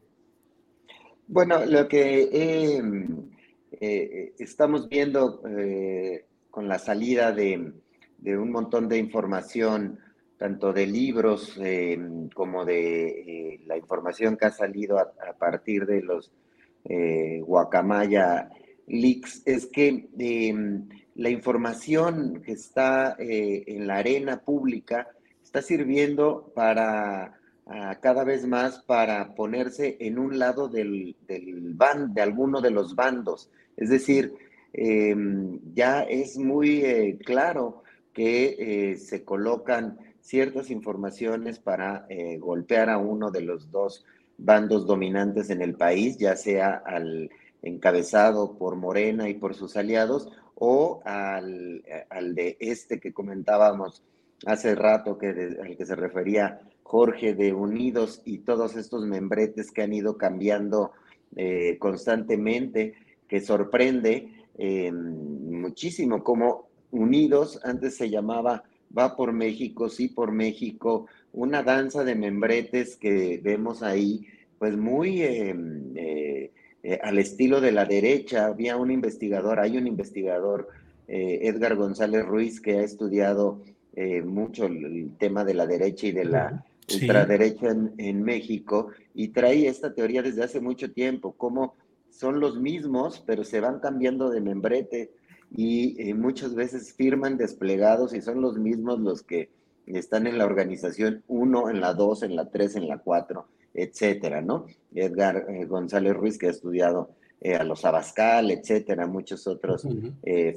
Bueno, lo que em, eh, estamos viendo eh, con la salida de, un montón de información, tanto de libros em, como de eh, la información que ha salido a, partir de los Guacamaya leaks, es que em, la información que está en la arena pública está sirviendo para cada vez más para ponerse en un lado del, del de alguno de los bandos. Es decir, em, ya es muy eh, claro que eh, se colocan ciertas informaciones para eh, golpear a uno de los dos bandos dominantes en el país, ya sea al encabezado por Morena y por sus aliados, o al, al de este que comentábamos hace rato, que al que se refería Jorge de Unidos y todos estos membretes que han ido cambiando eh, constantemente, que sorprende eh, muchísimo como Unidos antes se llamaba Va por México, sí por México, una danza de membretes que vemos ahí, pues muy eh, al estilo de la derecha. Había un investigador, hay un investigador, Edgar González Ruiz, que ha estudiado mucho el, tema de la derecha y de la ultraderecha en, México y trae esta teoría desde hace mucho tiempo, como son los mismos, pero se van cambiando de membrete y eh, muchas veces firman desplegados y son los mismos los que están en la organización 1, en la 2, en la 3, en la 4, etcétera, ¿no? Edgar eh, González Ruiz, que ha estudiado eh, a los Abascal, etcétera, muchos otros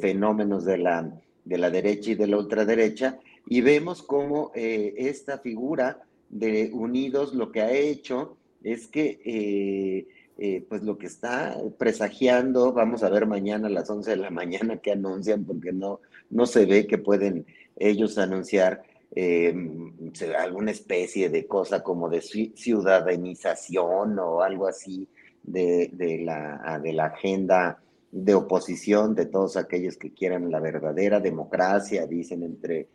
fenómenos de la, de la derecha y de la ultraderecha, y vemos cómo esta figura de Unidos lo que ha hecho es que, eh, eh, pues lo que está presagiando, vamos a ver mañana a las 11 de la mañana que anuncian, porque no, no se ve que pueden ellos anunciar eh, alguna especie de cosa como de ciudadanización o algo así de, de, la, de la agenda de oposición de todos aquellos que quieran la verdadera democracia, dicen entre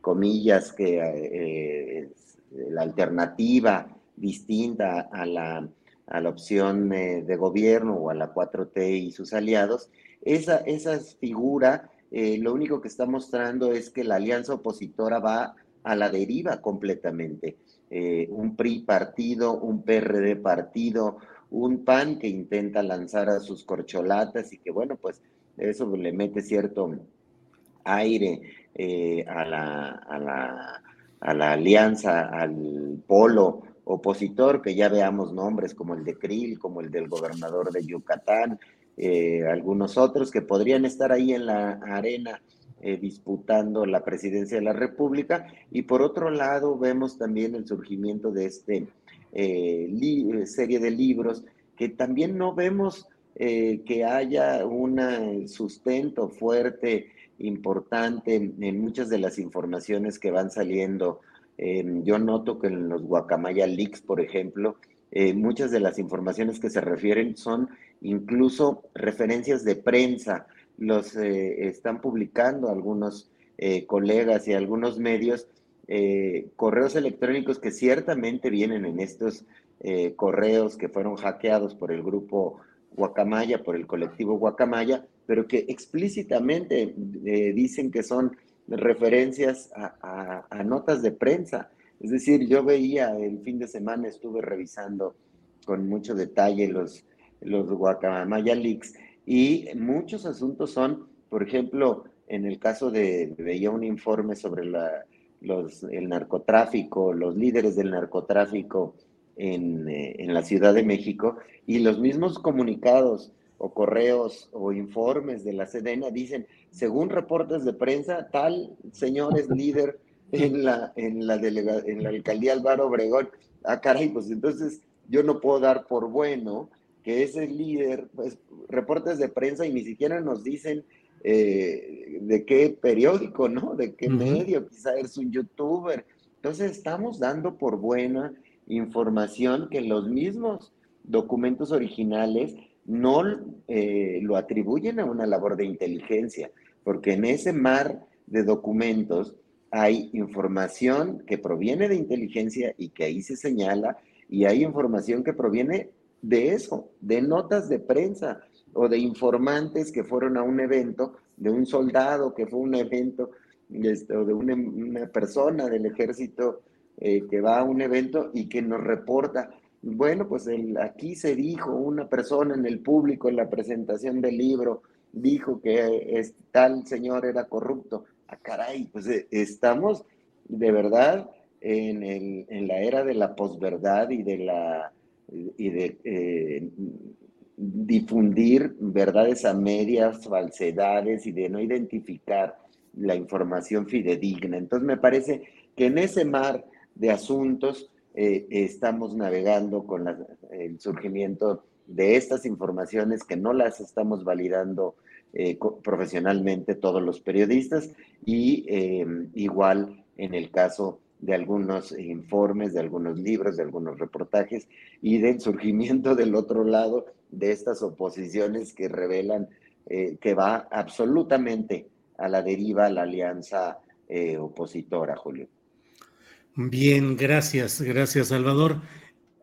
comillas que la alternativa distinta a la, a la opción eh, de gobierno o a la 4T y sus aliados, esa, esa figura eh, lo único que está mostrando es que la alianza opositora va a la deriva completamente. Eh, un PRI partido, un PRD partido, un PAN que intenta lanzar a sus corcholatas y que bueno, pues eso le mete cierto aire a, la, a, la, a la alianza, al polo opositor, que ya veamos nombres como el de Krill, como el del gobernador de Yucatán, eh, algunos otros que podrían estar ahí en la arena eh, disputando la presidencia de la República. Y por otro lado, vemos también el surgimiento de este eh, serie de libros que también no vemos que haya un sustento fuerte, importante en muchas de las informaciones que van saliendo. Yo noto que en los Guacamaya Leaks, por ejemplo, muchas de las informaciones que se refieren son incluso referencias de prensa, los eh, están publicando algunos eh, colegas y algunos medios, eh, correos electrónicos que ciertamente vienen en estos correos que fueron hackeados por el grupo Guacamaya, por el colectivo Guacamaya, pero que explícitamente dicen que son referencias a notas de prensa. Es decir, yo veía el fin de semana, estuve revisando con mucho detalle los, los Guacamaya Leaks, y muchos asuntos son, por ejemplo, en el caso de, veía un informe sobre la, los, el narcotráfico, los líderes del narcotráfico en, eh, en, la Ciudad de México, y los mismos comunicados o correos o informes de la Sedena dicen, según reportes de prensa, tal señor es líder en la, en la, en la alcaldía Álvaro Obregón. Ah, caray, pues entonces yo no puedo dar por bueno que es el líder, pues, reportes de prensa y ni siquiera nos dicen eh, de qué periódico, ¿no? De qué medio, quizá es un youtuber. Entonces estamos dando por buena información que los mismos documentos originales no eh, lo atribuyen a una labor de inteligencia, porque en ese mar de documentos hay información que proviene de inteligencia y que ahí se señala, y hay información que proviene de eso, de notas de prensa o de informantes que fueron a un evento, de un soldado que fue a un evento, este, o de una, persona del ejército eh, que va a un evento y que nos reporta, bueno, pues aquí se dijo, una persona en el público en la presentación del libro dijo que tal señor era corrupto. Ah, caray, pues eh, estamos de verdad en, la era de la posverdad y de la y de eh, difundir verdades a medias, falsedades y de no identificar la información fidedigna. Entonces me parece que en ese mar de asuntos eh, estamos navegando con el surgimiento de estas informaciones que no las estamos validando eh, profesionalmente todos los periodistas y igual en el caso de algunos informes, de algunos libros, de algunos reportajes y del surgimiento <laughs> del otro lado de estas oposiciones que revelan eh, que va absolutamente a la deriva la alianza opositora, Julio. Bien, gracias, gracias, Salvador.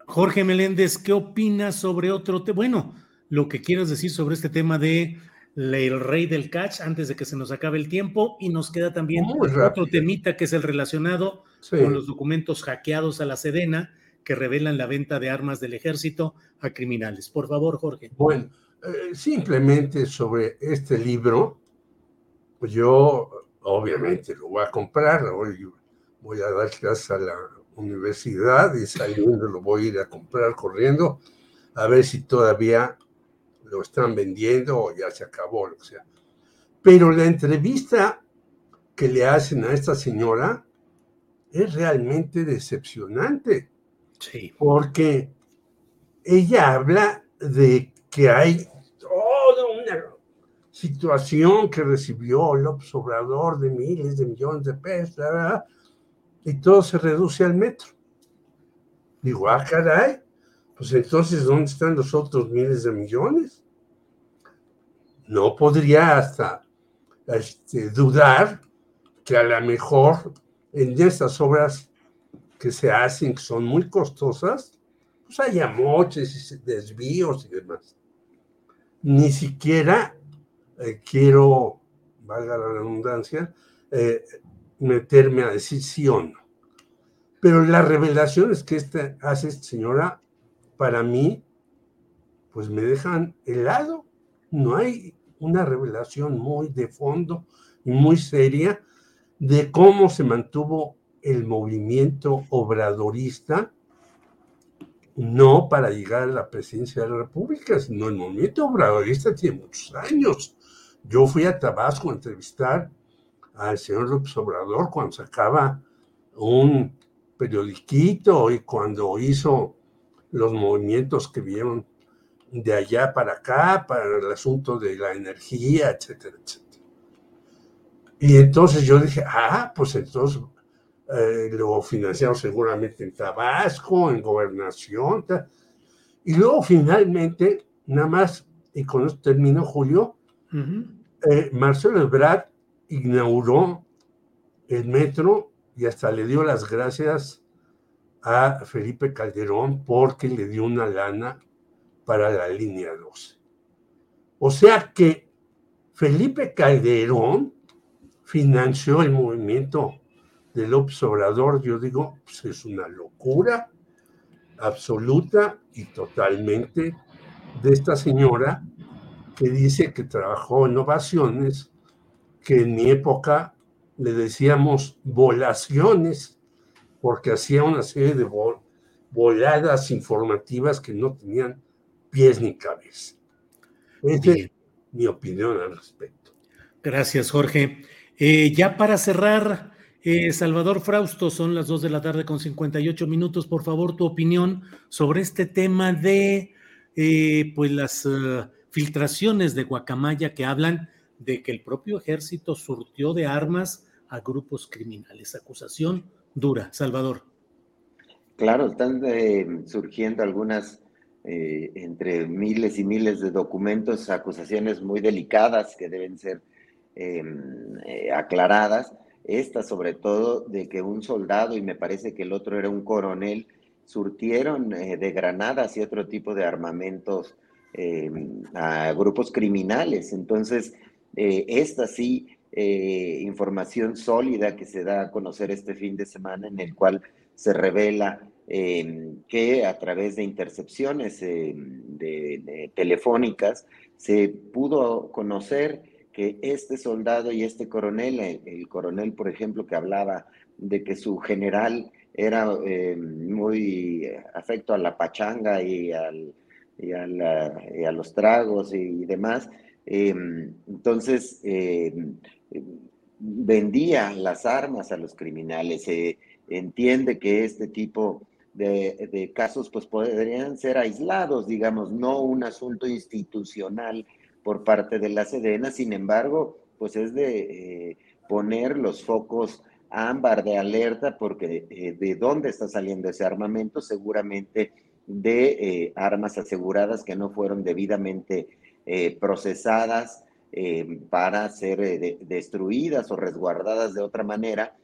Jorge Meléndez, ¿qué opinas sobre otro tema? Bueno, lo que quieras decir sobre este tema de el rey del catch antes de que se nos acabe el tiempo y nos queda también otro temita que es el relacionado con los documentos hackeados a la Sedena que revelan la venta de armas del ejército a criminales. Por favor, Jorge. Bueno, eh, simplemente sobre este libro, pues yo obviamente lo voy a comprar, hoy voy a dar clases a la universidad y saliendo lo voy a ir a comprar corriendo a ver si todavía lo están vendiendo o ya se acabó, lo que sea. Pero la entrevista que le hacen a esta señora es realmente decepcionante. Sí. Porque ella habla de que hay toda una situación que recibió López Obrador de miles de millones de pesos, y todo se reduce al metro. Digo, ah, caray, pues entonces, ¿dónde están los otros miles de millones? No podría hasta este, dudar que a lo mejor en estas obras que se hacen, que son muy costosas, pues hay amoches y desvíos y demás. Ni siquiera eh, quiero, valga la redundancia, eh, meterme a decir sí o no. Pero las revelaciones que esta, hace esta señora, para mí, pues me dejan helado. No hay una revelación muy de fondo y muy seria de cómo se mantuvo el movimiento obradorista, no para llegar a la presidencia de la República, sino el movimiento obradorista tiene muchos años. Yo fui a Tabasco a entrevistar al señor López Obrador cuando sacaba un periodiquito y cuando hizo los movimientos que vieron de allá para acá, para el asunto de la energía, etcétera, etcétera. Y entonces yo dije, ah, pues entonces eh, lo financiaron seguramente en Tabasco, en gobernación. Y luego finalmente, nada más, y con esto termino, Julio, eh, Marcelo Ebrard inauguró el metro y hasta le dio las gracias a Felipe Calderón porque le dio una lana para la línea 12. O sea que Felipe Calderón financió el movimiento del observador, yo digo, pues es una locura absoluta y totalmente de esta señora que dice que trabajó en ovaciones, que en mi época le decíamos volaciones, porque hacía una serie de voladas informativas que no tenían pies ni cabeza. Esa es mi opinión al respecto. Gracias, Jorge. Eh, ya para cerrar, eh, Salvador Frausto, son las 2 de la tarde con 58 minutos. Por favor, tu opinión sobre este tema de eh, pues las filtraciones de Guacamaya que hablan de que el propio ejército surtió de armas a grupos criminales. Acusación dura. Salvador. Claro, están surgiendo algunas entre miles y miles de documentos, acusaciones muy delicadas que deben ser Em, eh, aclaradas, esta sobre todo de que un soldado y me parece que el otro era un coronel, surtieron eh, de granadas y otro tipo de armamentos em, a grupos criminales. Entonces, eh, esta sí, información sólida que se da a conocer este fin de semana en el cual se revela em, que a través de intercepciones de, telefónicas se pudo conocer que este soldado y este coronel, el, coronel, por ejemplo, que hablaba de que su general era eh, muy afecto a la pachanga y, al, y, a, los tragos y, demás, em, entonces em, vendía las armas a los criminales. Se entiende que este tipo de, casos pues podrían ser aislados, digamos, no un asunto institucional por parte de la Sedena, sin embargo, pues es de eh, poner los focos ámbar de alerta porque eh, de dónde está saliendo ese armamento, seguramente de eh, armas aseguradas que no fueron debidamente procesadas para ser destruidas o resguardadas de otra manera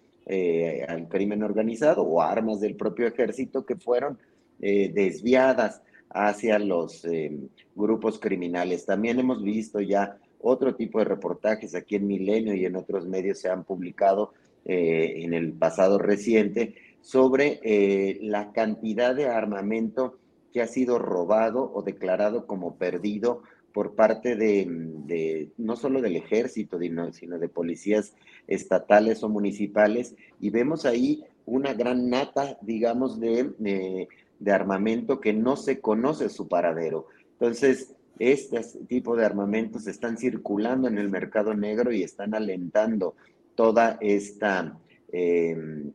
al crimen organizado o armas del propio ejército que fueron desviadas hacia los eh, grupos criminales. También hemos visto ya otro tipo de reportajes aquí en Milenio y en otros medios se han publicado eh, en el pasado reciente sobre eh, la cantidad de armamento que ha sido robado o declarado como perdido por parte de, no solo del ejército, sino de policías estatales o municipales. Y vemos ahí una gran nata, digamos, de de armamento que no se conoce su paradero. Entonces, este tipo de armamentos están circulando en el mercado negro y están alentando toda esta em,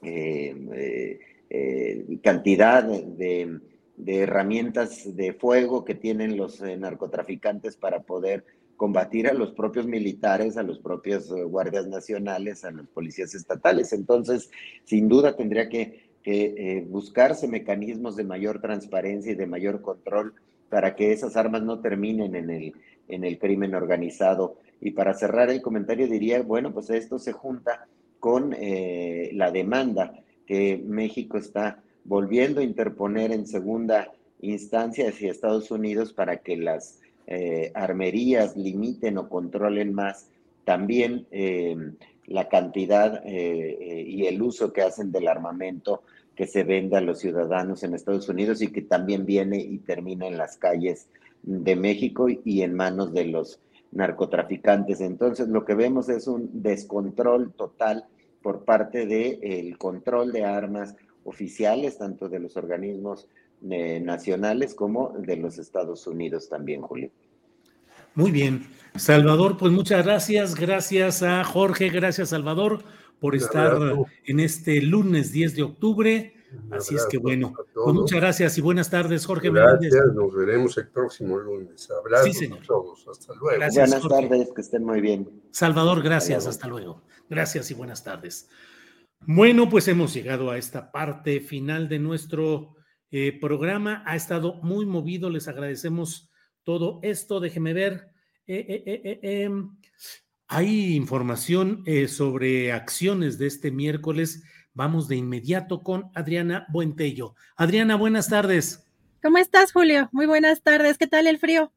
em, eh, eh, cantidad de, herramientas de fuego que tienen los eh, narcotraficantes para poder combatir a los propios militares, a los propios guardias nacionales, a las policías estatales. Entonces, sin duda tendría que eh, buscarse mecanismos de mayor transparencia y de mayor control para que esas armas no terminen en el, en el crimen organizado. Y para cerrar el comentario diría, bueno, pues esto se junta con eh, la demanda que México está volviendo a interponer en segunda instancia hacia Estados Unidos para que las eh, armerías limiten o controlen más también eh, la cantidad eh, y el uso que hacen del armamento que se vende a los ciudadanos en Estados Unidos y que también viene y termina en las calles de México y en manos de los narcotraficantes. Entonces lo que vemos es un descontrol total por parte del control de armas oficiales, tanto de los organismos eh, nacionales como de los Estados Unidos también, Julio. Muy bien. Salvador, pues muchas gracias. Gracias a Jorge, gracias Salvador por estar en este lunes 10 de octubre. Así es que bueno, pues muchas gracias y buenas tardes, Jorge. Gracias, nos veremos el próximo lunes. Abrazo sí, a todos, hasta luego. buenas tardes, que estén muy bien. Salvador, gracias, hasta luego. Gracias y buenas tardes. Bueno, pues hemos llegado a esta parte final de nuestro eh, programa. Ha estado muy movido, les agradecemos todo esto. Déjeme ver. Eh, eh, em, hay información sobre acciones de este miércoles. Vamos de inmediato con Adriana Buentello. Adriana, buenas tardes. ¿Cómo estás, Julio? Muy buenas tardes. ¿Qué tal el frío?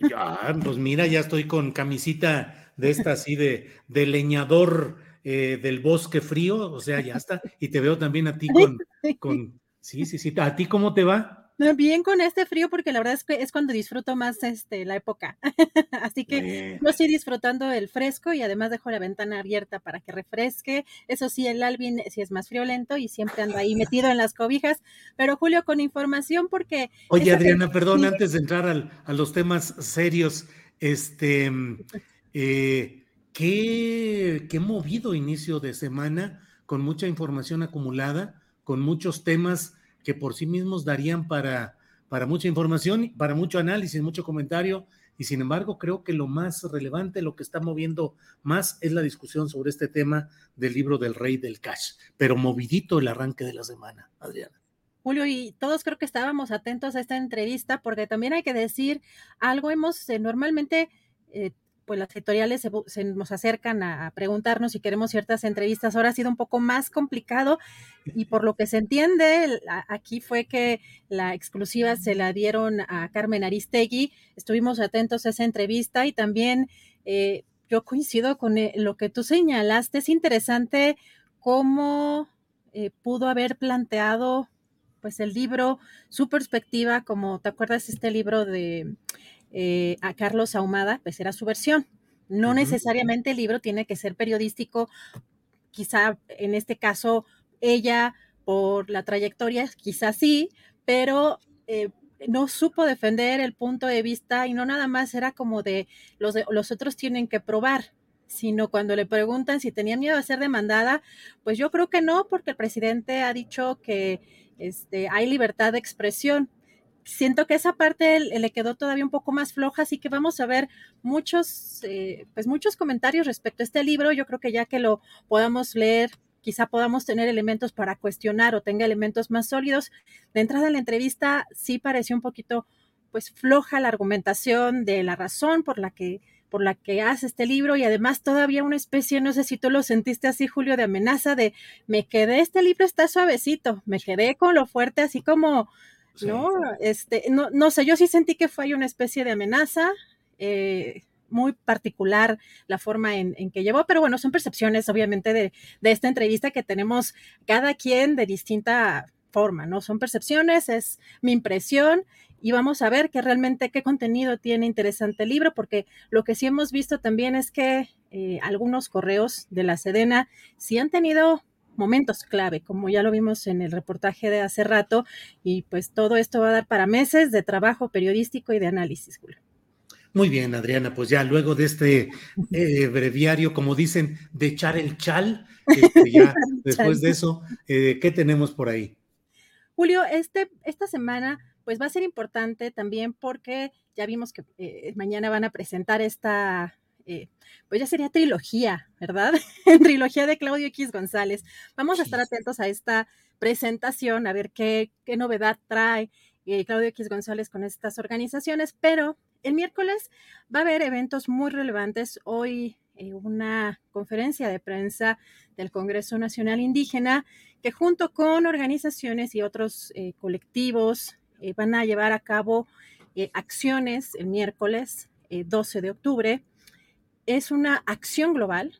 Ya, pues mira, ya estoy con camisita de esta así de, de leñador eh, del bosque frío, o sea, ya está. <laughs> Y te veo también a ti con, con, sí, sí, sí. ¿A ti cómo te va? Bien con este frío porque la verdad es que es cuando disfruto más este, la época. <laughs> Así que yo estoy disfrutando el fresco y además dejo la ventana abierta para que refresque. Eso sí, el Alvin sí es más friolento y siempre anda ahí metido en las cobijas. Pero Julio, con información porque... Oye, Adriana, perdón, antes de entrar a los temas serios, este... <laughs> Eh, qué, qué movido inicio de semana, con mucha información acumulada, con muchos temas que por sí mismos darían para, para mucha información, para mucho análisis, mucho comentario. Y sin embargo, creo que lo más relevante, lo que está moviendo más es la discusión sobre este tema del libro del rey del cash. Pero movidito el arranque de la semana, Adriana. Julio, y todos creo que estábamos atentos a esta entrevista porque también hay que decir algo, hemos eh, normalmente eh, pues las editoriales se, nos acercan a, preguntarnos si queremos ciertas entrevistas. Ahora ha sido un poco más complicado y por lo que se entiende, aquí fue que la exclusiva se la dieron a Carmen Aristegui. Estuvimos atentos a esa entrevista y también eh, yo coincido con eh, lo que tú señalaste. Es interesante cómo eh, pudo haber planteado pues el libro, su perspectiva, como te acuerdas este libro de eh, a Carlos Ahumada, pues era su versión. No necesariamente el libro tiene que ser periodístico, quizá en este caso ella por la trayectoria, quizá sí, pero eh, no supo defender el punto de vista y no nada más era como de los, de, los otros tienen que probar, sino cuando le preguntan si tenía miedo a ser demandada, pues yo creo que no, porque el presidente ha dicho que este, hay libertad de expresión siento que esa parte le quedó todavía un poco más floja, así que vamos a ver muchos, eh, pues muchos comentarios respecto a este libro. Yo creo que ya que lo podamos leer, quizá podamos tener elementos para cuestionar o tenga elementos más sólidos. De entrada en la entrevista sí pareció un poquito, pues floja la argumentación de la razón por la que por la que hace este libro y además todavía una especie, no sé si tú lo sentiste así, Julio, de amenaza de me quedé, este libro está suavecito, me quedé con lo fuerte, así como no, este, no, no sé, yo sí sentí que fue una especie de amenaza. Eh, muy particular la forma en, que llevó, pero bueno, son percepciones obviamente de, de, esta entrevista que tenemos cada quien de distinta forma, ¿no? Son percepciones, es mi impresión y vamos a ver que realmente qué contenido tiene interesante el libro, porque lo que sí hemos visto también es que eh, algunos correos de la Sedena sí han tenido momentos clave, como ya lo vimos en el reportaje de hace rato, y pues todo esto va a dar para meses de trabajo periodístico y de análisis, Muy bien, Adriana, pues ya luego de este eh, breviario, como dicen, de echar el chal, este, ya <laughs> después de eso, eh, ¿qué tenemos por ahí? Julio, este, esta semana pues va a ser importante también porque ya vimos que eh, mañana van a presentar esta eh, pues ya sería trilogía, ¿verdad? <laughs> trilogía de Claudio X González. Vamos a estar atentos a esta presentación, a ver qué, qué novedad trae eh, Claudio X González con estas organizaciones, pero el miércoles va a haber eventos muy relevantes. Hoy eh, una conferencia de prensa del Congreso Nacional Indígena que junto con organizaciones y otros eh, colectivos van a llevar a cabo acciones el miércoles 12 de octubre. Es una acción global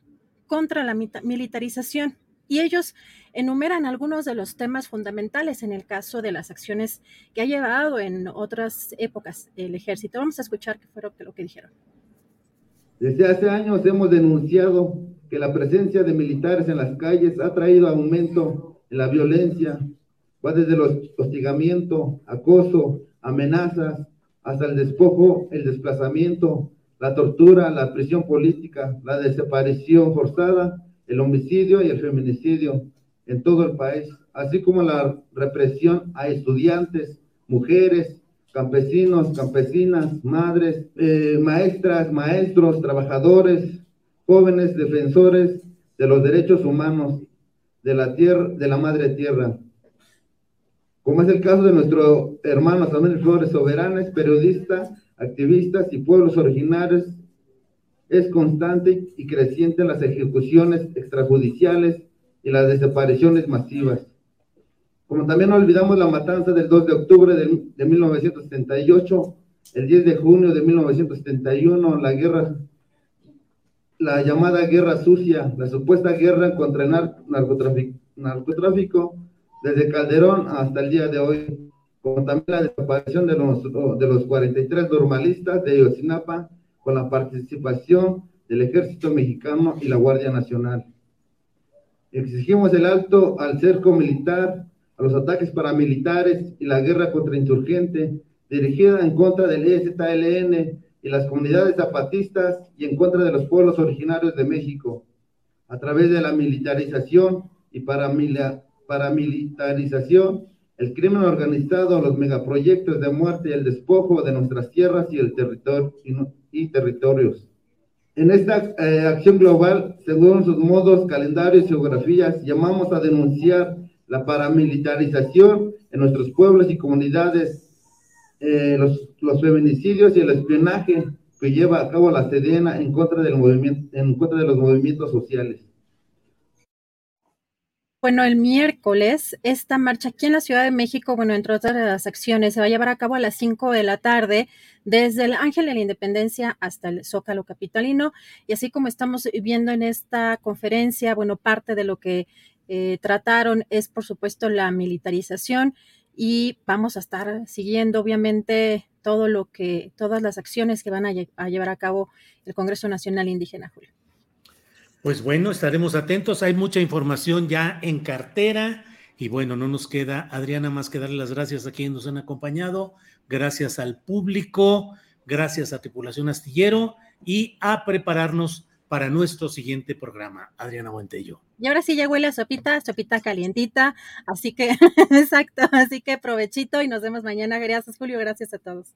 contra la militarización y ellos enumeran algunos de los temas fundamentales en el caso de las acciones que ha llevado en otras épocas el ejército. Vamos a escuchar qué fue lo que dijeron. Desde hace años hemos denunciado que la presencia de militares en las calles ha traído aumento en la violencia, va desde el hostigamiento, acoso, amenazas, hasta el despojo, el desplazamiento, la tortura, la prisión política, la desaparición forzada, el homicidio y el feminicidio en todo el país, así como la represión a estudiantes, mujeres, campesinos, campesinas, madres, eh, maestras, maestros, trabajadores, jóvenes defensores de los derechos humanos de la tierra, de la madre tierra. Como es el caso de nuestro hermano Samuel Flores Soberanes, periodista, activistas y pueblos originarios, es constante y creciente las ejecuciones extrajudiciales y las desapariciones masivas. Como también no olvidamos la matanza del 2 de octubre de, de 1978, el 10 de junio de 1971, la guerra, la llamada guerra sucia, la supuesta guerra contra el narcotráfico, narcotráfico desde Calderón hasta el día de hoy, como también la desaparición de los, de los 43 normalistas de Yosinapa con la participación del ejército mexicano y la Guardia Nacional. Exigimos el alto al cerco militar a los ataques paramilitares y la guerra contra insurgente dirigida en contra del EZLN y las comunidades zapatistas y en contra de los pueblos originarios de México, a través de la militarización y paramilitarización, el crimen organizado, los megaproyectos de muerte y el despojo de nuestras tierras y, el territorio, y, territorios. En esta eh, acción global, según sus modos, calendarios y geografías, llamamos a denunciar la paramilitarización en nuestros pueblos y comunidades, eh, los, feminicidios y el espionaje que lleva a cabo la Sedena en contra, del movimiento, en contra de los movimientos sociales. Bueno, el miércoles, esta marcha aquí en la Ciudad de México, bueno, entre otras las acciones, se va a llevar a cabo a las 5 de la tarde, desde el Ángel de la Independencia hasta el Zócalo Capitalino. Y así como estamos viendo en esta conferencia, bueno, parte de lo que eh, trataron es, por supuesto, la militarización y vamos a estar siguiendo, obviamente, todo lo que, todas las acciones que van a, llevar a cabo el Congreso Nacional Indígena, Julio. Pues bueno, estaremos atentos. Hay mucha información ya en cartera. Y bueno, no nos queda, Adriana, más que darle las gracias a quienes nos han acompañado. Gracias al público, gracias a Tripulación Astillero y a prepararnos para nuestro siguiente programa. Adriana Buentello. Y ahora sí ya huele a sopita, sopita calientita, así que, <laughs> exacto, así que provechito y nos vemos mañana. Gracias, Julio, gracias a todos.